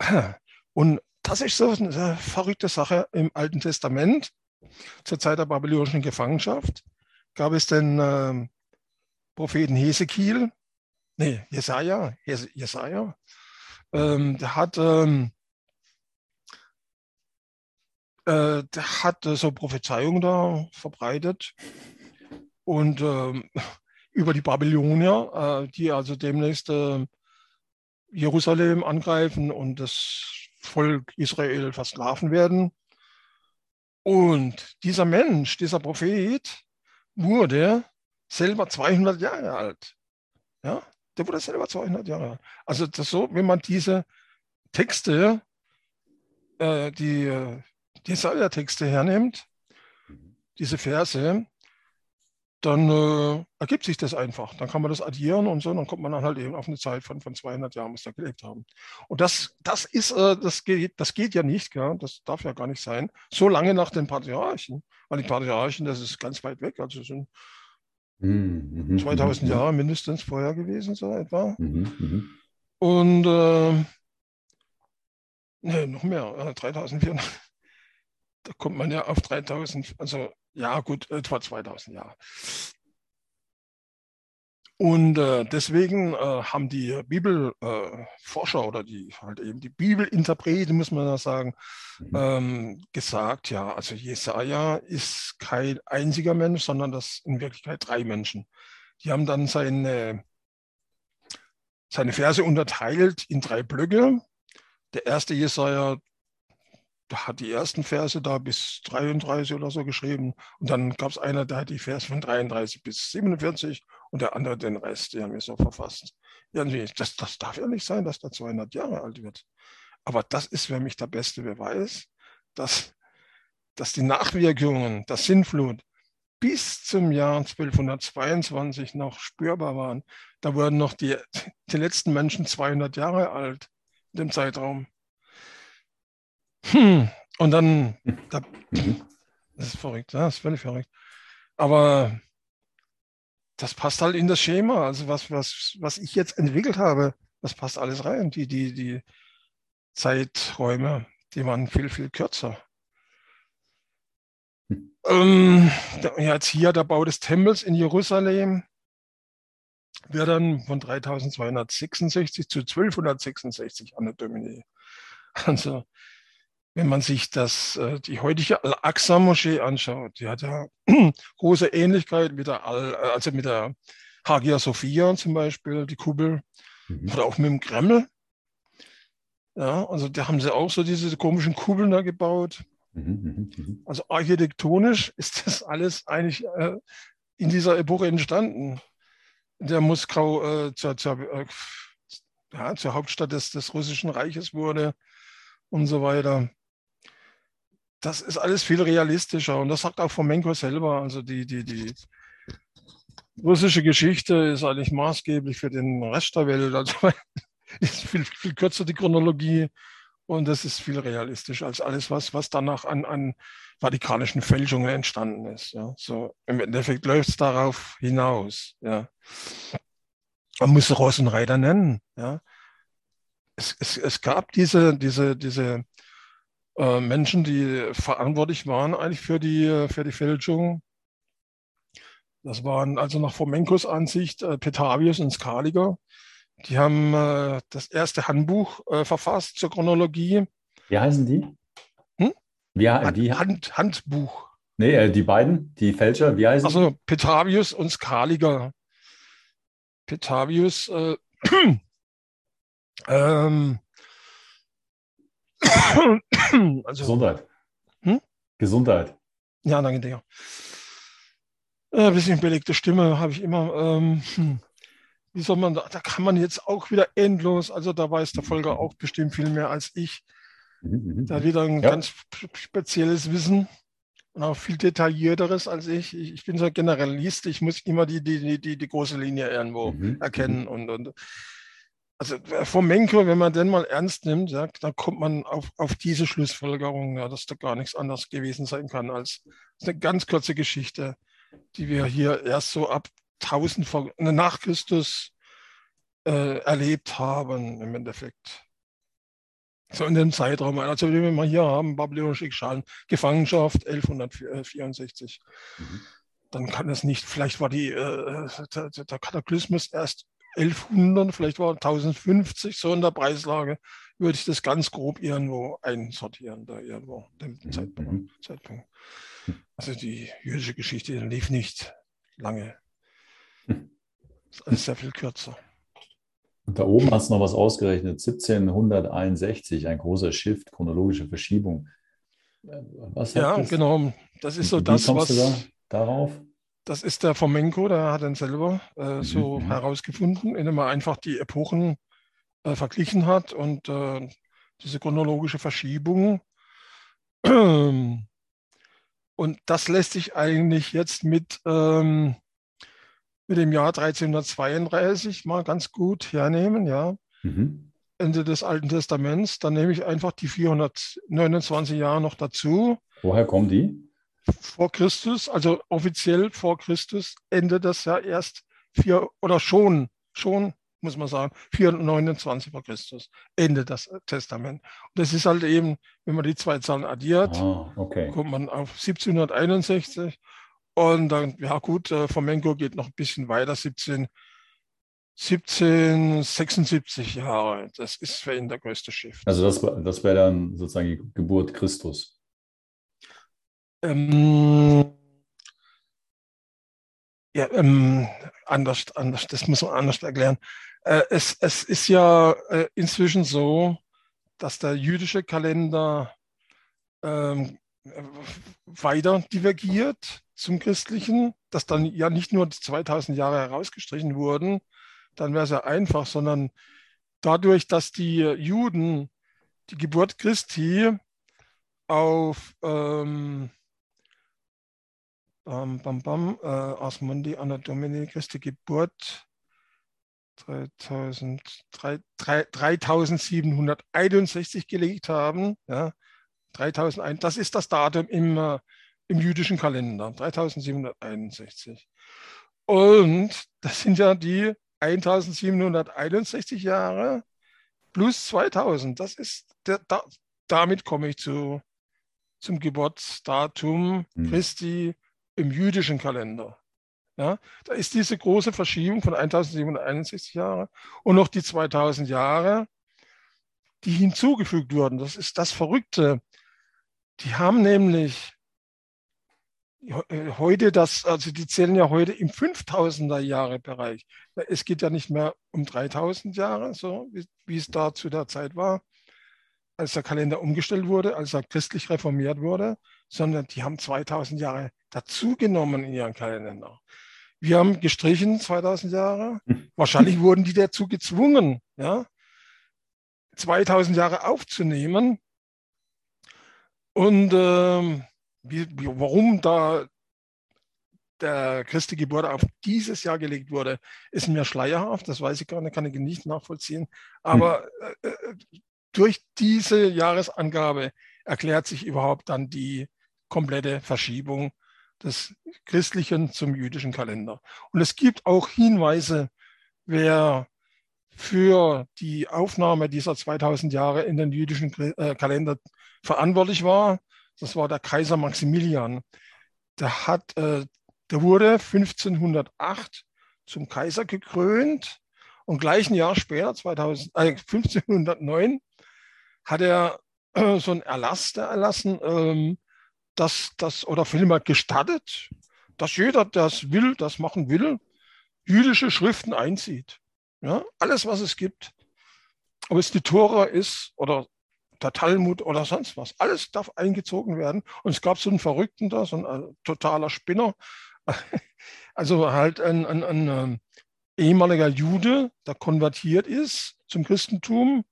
Und das ist so eine verrückte Sache im Alten Testament. Zur Zeit der babylonischen Gefangenschaft gab es den äh, Propheten Hesekiel, nee, Jesaja, Jesaja, ähm, der hat, ähm, äh, der hat so Prophezeiungen da verbreitet und ähm, über die Babylonier, äh, die also demnächst äh, Jerusalem angreifen und das Volk Israel versklaven werden. Und dieser Mensch, dieser Prophet, wurde selber 200 Jahre alt. Ja, der wurde selber 200 Jahre alt. Also das so, wenn man diese Texte, äh, die äh, Jesaja-Texte hernimmt, diese Verse, dann äh, ergibt sich das einfach. Dann kann man das addieren und so, dann kommt man dann halt eben auf eine Zeit von, von 200 Jahren, was da gelebt haben. Und das, das ist, äh, das geht, das geht ja nicht, gell? das darf ja gar nicht sein, so lange nach den Patriarchen, weil die Patriarchen, das ist ganz weit weg, also sind mhm, 2000 mhm, mhm. Jahre mindestens vorher gewesen, so etwa. Mhm, mhm. Und äh, nee, noch mehr, 3400. Da kommt man ja auf 3000, also ja, gut, etwa 2000 Jahre. Und äh, deswegen äh, haben die Bibelforscher äh, oder die halt eben die Bibelinterpreten, muss man da sagen, mhm. ähm, gesagt, ja, also Jesaja ist kein einziger Mensch, sondern das in Wirklichkeit drei Menschen. Die haben dann seine, seine Verse unterteilt in drei Blöcke. Der erste Jesaja, hat die ersten Verse da bis 33 oder so geschrieben. Und dann gab es einer, der hat die Verse von 33 bis 47 und der andere den Rest. Die haben wir so verfasst. Irgendwie, das, das darf ja nicht sein, dass der 200 Jahre alt wird. Aber das ist für mich der beste Beweis, dass, dass die Nachwirkungen der Sinnflut bis zum Jahr 1222 noch spürbar waren. Da wurden noch die, die letzten Menschen 200 Jahre alt in dem Zeitraum. Hm. Und dann, da, das ist verrückt, ja, das ist völlig verrückt. Aber das passt halt in das Schema. Also was, was, was ich jetzt entwickelt habe, das passt alles rein. Die, die, die Zeiträume, die waren viel, viel kürzer. Hm. Ähm, jetzt hier der Bau des Tempels in Jerusalem wird dann von 3266 zu 1266 an der Domini. Also wenn man sich das, äh, die heutige Al-Aqsa-Moschee anschaut, die hat ja große Ähnlichkeit mit der, Al, äh, also mit der Hagia Sophia zum Beispiel, die Kuppel, mhm. oder auch mit dem Kreml. Ja, also da haben sie auch so diese komischen Kuppeln da gebaut. Mhm, mhm, mhm. Also architektonisch ist das alles eigentlich äh, in dieser Epoche entstanden. Der Moskau äh, zur, zur, äh, ja, zur Hauptstadt des, des Russischen Reiches wurde und so weiter das ist alles viel realistischer. Und das sagt auch Fomenko selber. Also die, die, die russische Geschichte ist eigentlich maßgeblich für den Rest der Welt. Also ist viel, viel kürzer die Chronologie. Und das ist viel realistischer als alles, was, was danach an, an vatikanischen Fälschungen entstanden ist. Ja. So, Im Endeffekt läuft es darauf hinaus. Ja. Man muss Ross und Reiter nennen. Ja. es, es, es gab diese, diese, diese äh, Menschen, die verantwortlich waren eigentlich für die, für die Fälschung. Das waren also nach Fomenkos Ansicht äh, Petavius und Skaliger. Die haben äh, das erste Handbuch äh, verfasst zur Chronologie. Wie heißen die? Hm? Wie, wie? Hand, Handbuch. Nee, äh, die beiden, die Fälscher, wie heißen Also Petavius und Skaliger. Petavius, äh, ähm, also, Gesundheit. Hm? Gesundheit. Ja, danke dir. Äh, ein bisschen belegte Stimme habe ich immer. Ähm, hm. Wie soll man da, da kann man jetzt auch wieder endlos, also da weiß der Volker auch bestimmt viel mehr als ich. Mhm, mhm, da hat wieder ein ja. ganz spezielles Wissen und auch viel detaillierteres als ich. Ich, ich bin so ein Generalist, ich muss immer die, die, die, die große Linie irgendwo mhm. erkennen mhm. und, und also äh, vom Menko, wenn man den mal ernst nimmt, ja, dann kommt man auf, auf diese Schlussfolgerung, ja, dass da gar nichts anderes gewesen sein kann als eine ganz kurze Geschichte, die wir hier erst so ab 1000 vor, nach Christus äh, erlebt haben im Endeffekt. So in dem Zeitraum, also wie wir hier haben, babylonische Schalen, Gefangenschaft 1164. Mhm. Dann kann es nicht, vielleicht war die, äh, der, der Kataklysmus erst 1100, vielleicht war 1050 so in der Preislage, würde ich das ganz grob irgendwo einsortieren, da irgendwo, dem mhm. Zeitpunkt. Mhm. Zeitpunkt. Also die jüdische Geschichte lief nicht lange. Das ist alles sehr viel kürzer. Und da oben hast du noch was ausgerechnet, 1761, ein großer Shift, chronologische Verschiebung. Was ja, das? genau. Das ist so Wie das, was. Da darauf? Das ist der Fomenko, der hat ihn selber äh, mhm, so mhm. herausgefunden, indem er einfach die Epochen äh, verglichen hat und äh, diese chronologische Verschiebung. Und das lässt sich eigentlich jetzt mit, ähm, mit dem Jahr 1332 mal ganz gut hernehmen, ja. Mhm. Ende des Alten Testaments. Dann nehme ich einfach die 429 Jahre noch dazu. Woher kommen die? Vor Christus, also offiziell vor Christus, endet das ja erst vier oder schon, schon, muss man sagen, 429 vor Christus, endet das Testament. Und das ist halt eben, wenn man die zwei Zahlen addiert, ah, okay. kommt man auf 1761. Und dann, ja gut, äh, Fomenko geht noch ein bisschen weiter, 17, 1776 Jahre. Das ist für ihn der größte Schiff. Also das, das wäre dann sozusagen die Geburt Christus. Ähm, ja, ähm, anders, anders, das muss man anders erklären. Äh, es, es ist ja äh, inzwischen so, dass der jüdische Kalender ähm, weiter divergiert zum christlichen, dass dann ja nicht nur 2000 Jahre herausgestrichen wurden, dann wäre es ja einfach, sondern dadurch, dass die Juden die Geburt Christi auf ähm, Bam, bam, bam. Äh, Asmundi Anna Domini Christi Geburt 3000, 3, 3, 3761 gelegt haben. Ja, 3001, das ist das Datum im, äh, im jüdischen Kalender, 3761. Und das sind ja die 1761 Jahre plus 2000. Das ist der, da, damit komme ich zu, zum Geburtsdatum hm. Christi im jüdischen Kalender. Ja, da ist diese große Verschiebung von 1761 Jahren und noch die 2000 Jahre, die hinzugefügt wurden. Das ist das Verrückte. Die haben nämlich heute das, also die zählen ja heute im 5000er Jahre Bereich. Es geht ja nicht mehr um 3000 Jahre, so wie, wie es da zu der Zeit war, als der Kalender umgestellt wurde, als er christlich reformiert wurde, sondern die haben 2000 Jahre dazugenommen in ihren Kalender. Wir haben gestrichen 2000 Jahre. Wahrscheinlich wurden die dazu gezwungen, ja, 2000 Jahre aufzunehmen. Und ähm, wie, warum da der Christi Geburt auf dieses Jahr gelegt wurde, ist mir schleierhaft. Das weiß ich gar nicht, kann ich nicht nachvollziehen. Aber äh, äh durch diese Jahresangabe erklärt sich überhaupt dann die komplette Verschiebung des christlichen zum jüdischen Kalender. Und es gibt auch Hinweise, wer für die Aufnahme dieser 2000 Jahre in den jüdischen äh, Kalender verantwortlich war. Das war der Kaiser Maximilian. Der, hat, äh, der wurde 1508 zum Kaiser gekrönt und gleich ein Jahr später, 2000, äh, 1509, hat er äh, so einen Erlass erlassen, ähm, dass das oder vielmehr gestattet, dass jeder, der das will, das machen will, jüdische Schriften einzieht. Ja, alles, was es gibt. Ob es die Tora ist oder der Talmud oder sonst was. Alles darf eingezogen werden. Und es gab so einen Verrückten da, so ein äh, totaler Spinner. Also halt ein, ein, ein, ein ähm, ehemaliger Jude, der konvertiert ist zum Christentum,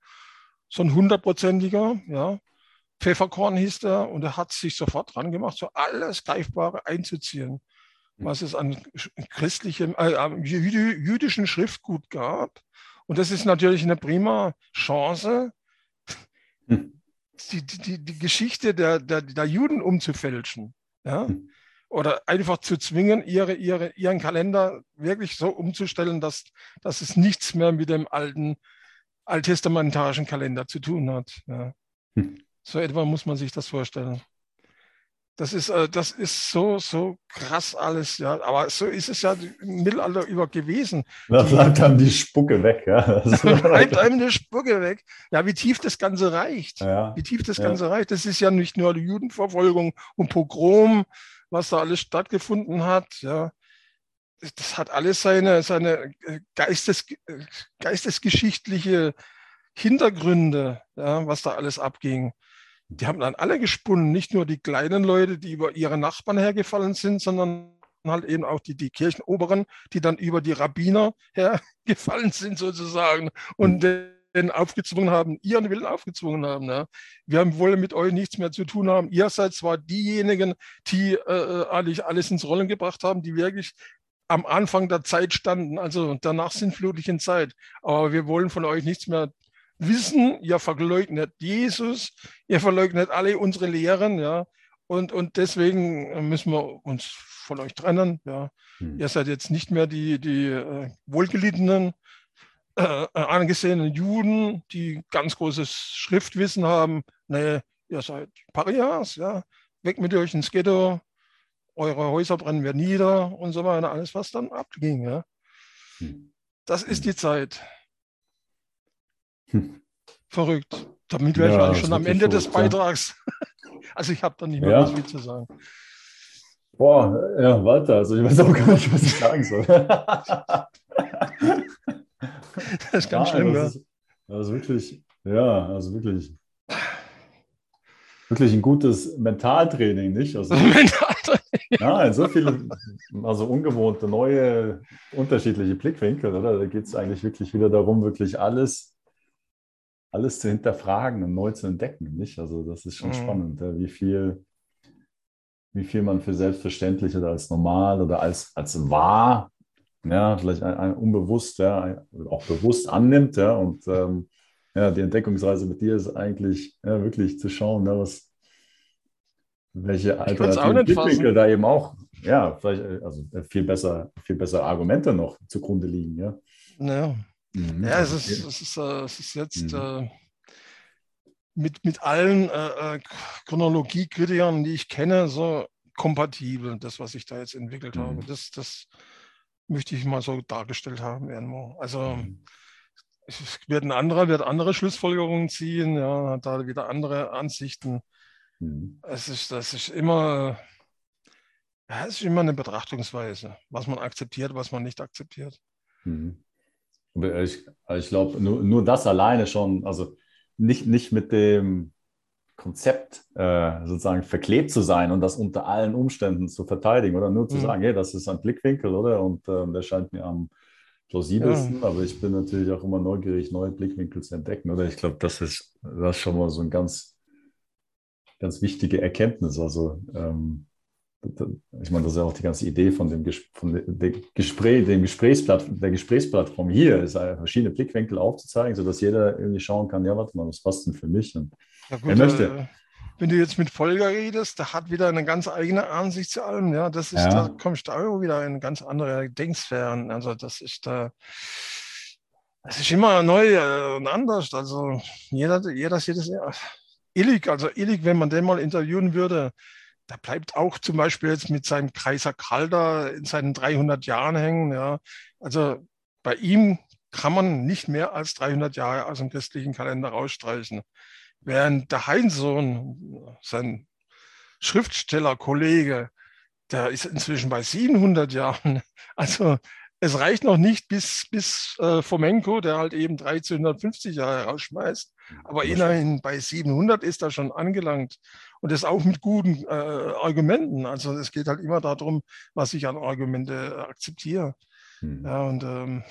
so ein hundertprozentiger, ja. Pfefferkorn hieß der und er hat sich sofort dran gemacht, so alles Greifbare einzuziehen, was es an christlichem, äh, jüdischen Schriftgut gab. Und das ist natürlich eine prima Chance, hm. die, die, die Geschichte der, der, der Juden umzufälschen. Ja? Hm. Oder einfach zu zwingen, ihre, ihre, ihren Kalender wirklich so umzustellen, dass, dass es nichts mehr mit dem alten alttestamentarischen Kalender zu tun hat. Ja. Hm. So etwa muss man sich das vorstellen. Das ist, äh, das ist so, so krass alles, ja. Aber so ist es ja im Mittelalter über gewesen. Da bleibt einem die Spucke weg, ja. bleibt einem die Spucke weg. Ja, wie tief das Ganze reicht. Ja. Wie tief das Ganze ja. reicht. Das ist ja nicht nur die Judenverfolgung und Pogrom, was da alles stattgefunden hat, ja. Das hat alles seine, seine äh, Geistes, äh, geistesgeschichtliche Hintergründe, ja, was da alles abging die haben dann alle gesponnen, nicht nur die kleinen Leute, die über ihre Nachbarn hergefallen sind, sondern halt eben auch die, die Kirchenoberen, die dann über die Rabbiner hergefallen sind sozusagen und mhm. den aufgezwungen haben, ihren Willen aufgezwungen haben. Ja. Wir haben, wollen mit euch nichts mehr zu tun haben. Ihr seid zwar diejenigen, die äh, eigentlich alles ins Rollen gebracht haben, die wirklich am Anfang der Zeit standen, also der nachsinnflutlichen Zeit. Aber wir wollen von euch nichts mehr wissen, ihr verleugnet Jesus, ihr verleugnet alle unsere Lehren, ja. Und, und deswegen müssen wir uns von euch trennen. Ja. Hm. Ihr seid jetzt nicht mehr die, die äh, wohlgelittenen, äh, äh, angesehenen Juden, die ganz großes Schriftwissen haben. Nee, ihr seid Parias, ja. Weg mit euch ins Ghetto, eure Häuser brennen wir nieder und so weiter. Alles, was dann abging, ja. Hm. Das ist hm. die Zeit. Hm. Verrückt. Damit wäre ja, ich eigentlich schon am Ende des Beitrags. also ich habe da nicht mehr ja. was viel zu sagen. Boah, ja, warte, also ich weiß auch gar nicht, was ich sagen soll. das ist ganz ja, schlimm, das ja. Ist, also wirklich, ja, also wirklich, wirklich ein gutes Mentaltraining, nicht? Also, Mentaltraining. Ja, so viele, also ungewohnte, neue, unterschiedliche Blickwinkel, oder? Da geht es eigentlich wirklich wieder darum, wirklich alles alles zu hinterfragen und neu zu entdecken. Nicht? Also das ist schon mhm. spannend, wie viel, wie viel man für selbstverständlich oder als normal oder als, als wahr, ja, vielleicht ein, ein unbewusst, ja, auch bewusst annimmt. Ja, und ähm, ja, die Entdeckungsreise mit dir ist eigentlich ja, wirklich zu schauen, ja, was, welche alternativen Blickwinkel da eben auch, ja, vielleicht äh, also äh, viel besser, viel bessere Argumente noch zugrunde liegen. Ja. ja. Mhm, ja, es ist, es ist, äh, es ist jetzt mhm. äh, mit, mit allen äh, äh Chronologiekritikern, die ich kenne, so kompatibel, das, was ich da jetzt entwickelt mhm. habe. Das, das möchte ich mal so dargestellt haben irgendwo. Also mhm. es wird ein anderer, wird andere Schlussfolgerungen ziehen, ja, hat da wieder andere Ansichten. Mhm. Es ist, das ist immer, ja, es ist immer eine Betrachtungsweise, was man akzeptiert, was man nicht akzeptiert. Mhm. Ich, ich glaube, nur, nur das alleine schon, also nicht, nicht mit dem Konzept äh, sozusagen verklebt zu sein und das unter allen Umständen zu verteidigen oder nur zu mhm. sagen, hey, das ist ein Blickwinkel, oder? Und äh, der scheint mir am plausibelsten, ja. aber ich bin natürlich auch immer neugierig, neue Blickwinkel zu entdecken, oder? Ich glaube, das ist, das ist schon mal so ein ganz, ganz wichtige Erkenntnis. Also ähm, ich meine, das ist ja auch die ganze Idee von dem, von der Gespräch, dem Gesprächsplatt, der Gesprächsplattform hier, ist verschiedene Blickwinkel aufzuzeigen, sodass jeder irgendwie schauen kann, ja, warte mal, was passt denn für mich? Und ja, gut, möchte. Äh, wenn du jetzt mit Volker redest, der hat wieder eine ganz eigene Ansicht zu allem, ja, das ist, ja. da kommst du auch wieder in ganz andere Denksphären, also das ist da, Es ist immer neu äh, und anders. Also jeder, jeder sieht es ja. Illig, also Illig, wenn man den mal interviewen würde, da bleibt auch zum Beispiel jetzt mit seinem Kaiser Calder in seinen 300 Jahren hängen. Ja. Also bei ihm kann man nicht mehr als 300 Jahre aus dem christlichen Kalender rausstreichen. Während der Heinsohn, sein Schriftstellerkollege, der ist inzwischen bei 700 Jahren. Also es reicht noch nicht bis, bis äh, Fomenko, der halt eben 1350 Jahre rausschmeißt. Aber immerhin bei 700 ist er schon angelangt. Und das auch mit guten äh, Argumenten. Also es geht halt immer darum, was ich an Argumente akzeptiere. Mhm. Ja, und ähm,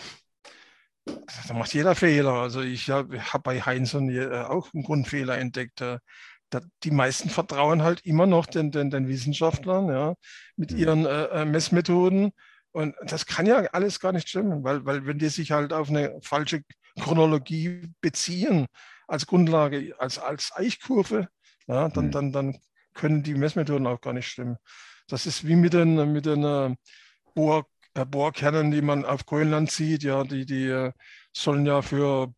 da macht jeder Fehler. Also ich habe hab bei Heinzon äh, auch einen Grundfehler entdeckt. Äh, die meisten vertrauen halt immer noch den, den, den Wissenschaftlern ja, mit mhm. ihren äh, äh, Messmethoden. Und das kann ja alles gar nicht stimmen, weil, weil wenn die sich halt auf eine falsche Chronologie beziehen, als Grundlage, als, als Eichkurve, ja, dann, mhm. dann, dann können die Messmethoden auch gar nicht stimmen. Das ist wie mit den, mit den äh, Bohr, äh, Bohrkernen, die man auf Grönland sieht. Ja, die, die äh, sollen ja für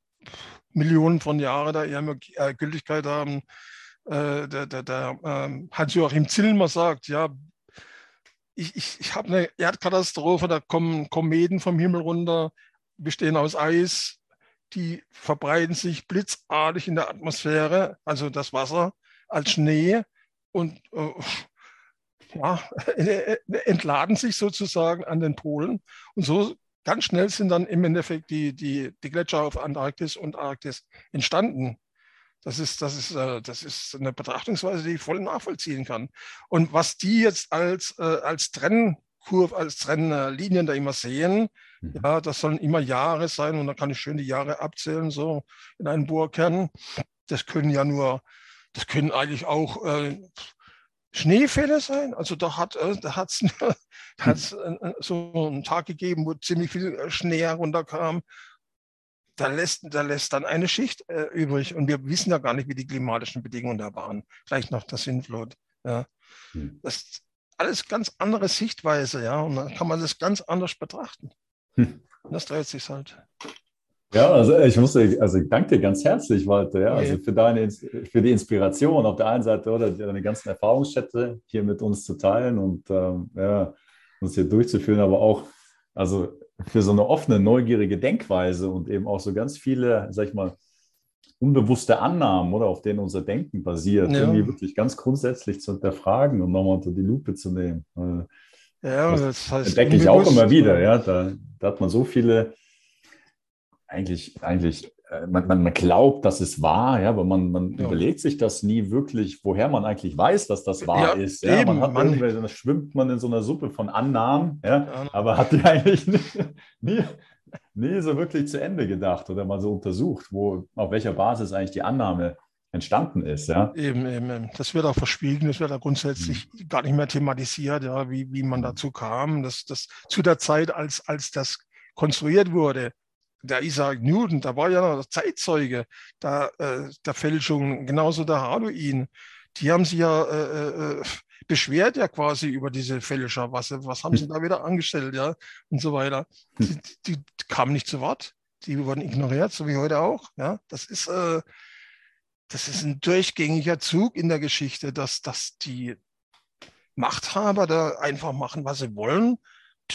Millionen von Jahren da ihre äh, Gültigkeit haben. Äh, der, der, der ähm, Hans-Joachim Zillmer sagt, ja, ich, ich, ich habe eine Erdkatastrophe, da kommen Kometen vom Himmel runter, bestehen aus Eis, die verbreiten sich blitzartig in der Atmosphäre, also das Wasser, als Schnee und äh, ja, entladen sich sozusagen an den Polen. Und so ganz schnell sind dann im Endeffekt die, die, die Gletscher auf Antarktis und Arktis entstanden. Das ist, das, ist, äh, das ist eine Betrachtungsweise, die ich voll nachvollziehen kann. Und was die jetzt als, äh, als Trennkurve, als Trennlinien da immer sehen, mhm. ja, das sollen immer Jahre sein und da kann ich schön die Jahre abzählen, so in einem Bohrkern. Das können ja nur, das können eigentlich auch äh, Schneefälle sein. Also da hat äh, da hat's, hat's äh, so einen Tag gegeben, wo ziemlich viel Schnee herunterkam da lässt, da lässt dann eine Schicht äh, übrig. Und wir wissen ja gar nicht, wie die klimatischen Bedingungen da waren. Vielleicht noch das Sintflut. Ja. Hm. Das ist alles ganz andere Sichtweise, ja. Und dann kann man das ganz anders betrachten. Hm. Und das dreht sich halt. Ja, also ich muss, also ich danke dir ganz herzlich, Walter, ja, also für deine, für die Inspiration auf der einen Seite oder deine ganzen Erfahrungsschätze hier mit uns zu teilen und ähm, ja, uns hier durchzuführen, aber auch, also für so eine offene, neugierige Denkweise und eben auch so ganz viele, sag ich mal, unbewusste Annahmen, oder auf denen unser Denken basiert, ja. irgendwie wirklich ganz grundsätzlich zu hinterfragen und nochmal unter die Lupe zu nehmen. Ja, das, das heißt entdecke ich auch immer wieder, ja. Da, da hat man so viele eigentlich, eigentlich äh, man, man, glaubt, dass es wahr, ja, aber man, man ja. überlegt sich das nie wirklich, woher man eigentlich weiß, dass das wahr ja, ist. Ja, eben, man hat man, dann schwimmt man in so einer Suppe von Annahmen, ja, aber hat die eigentlich nie, nie, nie, so wirklich zu Ende gedacht oder mal so untersucht, wo, auf welcher Basis eigentlich die Annahme entstanden ist. Ja. Eben, eben. Das wird auch verschwiegen, das wird auch grundsätzlich mhm. gar nicht mehr thematisiert, ja, wie, wie man mhm. dazu kam. Das, das zu der Zeit, als, als das konstruiert wurde, der Isaac Newton, da war ja noch der Zeitzeuge der, äh, der Fälschung, genauso der Harduin. Die haben sich ja äh, äh, beschwert ja quasi über diese Fälscher. Was, was haben sie da wieder angestellt, ja, und so weiter. Die, die, die kamen nicht zu Wort. Die wurden ignoriert, so wie heute auch. Ja, das ist, äh, das ist ein durchgängiger Zug in der Geschichte, dass, dass die Machthaber da einfach machen, was sie wollen.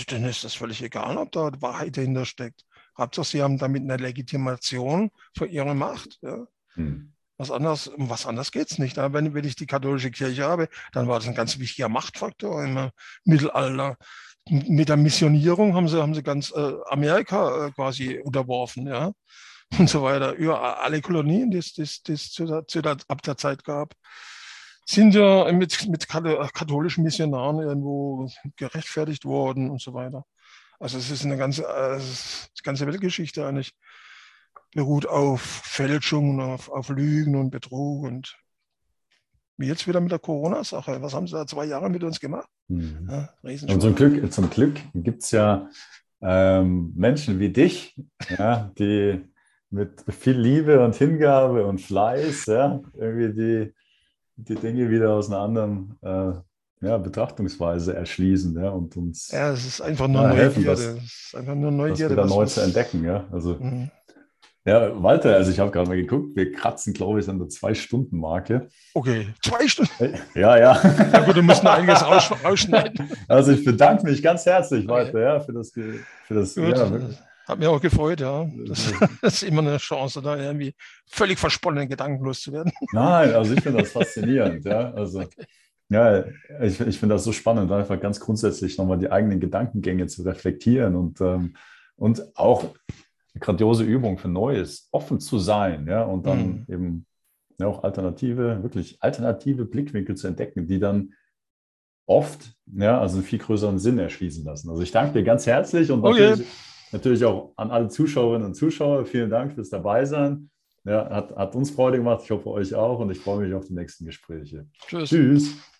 Dann ist das völlig egal, ob da Wahrheit dahinter steckt. Hauptsache, sie haben damit eine Legitimation für ihre Macht. Ja. Hm. Was anderes, um was anderes geht es nicht. Wenn, wenn ich die katholische Kirche habe, dann war das ein ganz wichtiger Machtfaktor im Mittelalter. Mit der Missionierung haben sie, haben sie ganz äh, Amerika äh, quasi unterworfen, ja. Und so weiter. Über alle Kolonien, die es zu der, zu der, ab der Zeit gab, sind ja mit, mit katholischen Missionaren irgendwo gerechtfertigt worden und so weiter. Also es ist eine ganze, äh, die ganze Weltgeschichte eigentlich beruht auf Fälschungen, auf, auf Lügen und Betrug und wie jetzt wieder mit der Corona-Sache. Was haben sie da zwei Jahre mit uns gemacht? Mhm. Ja, und zum Glück, zum Glück gibt es ja ähm, Menschen wie dich, ja, die mit viel Liebe und Hingabe und Fleiß ja, irgendwie die, die Dinge wieder aus einer anderen äh, ja, Betrachtungsweise erschließen ja, und uns ja, es ist einfach nur ja, helfen, das, das ist einfach nur Neugierde. Das wieder neu zu entdecken. Ja? Also, mhm. Ja, Walter, also ich habe gerade mal geguckt, wir kratzen, glaube ich, an der Zwei-Stunden-Marke. Okay, zwei Stunden? Ja, ja. Ja gut, du musst noch einiges rausschneiden. Also ich bedanke mich ganz herzlich, Walter, okay. ja, für das, für das gut, ja, hat mich auch gefreut, ja. Das, das, ist immer eine Chance, da irgendwie völlig versponnen Gedanken loszuwerden. Nein, also ich finde das faszinierend, ja. Also okay. Ja, ich, ich finde das so spannend, einfach ganz grundsätzlich nochmal die eigenen Gedankengänge zu reflektieren und, ähm, und auch eine grandiose Übung für Neues, offen zu sein, ja, und dann mhm. eben ja, auch alternative, wirklich alternative Blickwinkel zu entdecken, die dann oft, ja, also einen viel größeren Sinn erschließen lassen. Also ich danke dir ganz herzlich und okay. natürlich, natürlich, auch an alle Zuschauerinnen und Zuschauer. Vielen Dank fürs Dabeisein. Ja, hat, hat uns Freude gemacht. Ich hoffe euch auch und ich freue mich auf die nächsten Gespräche. Tschüss. Tschüss.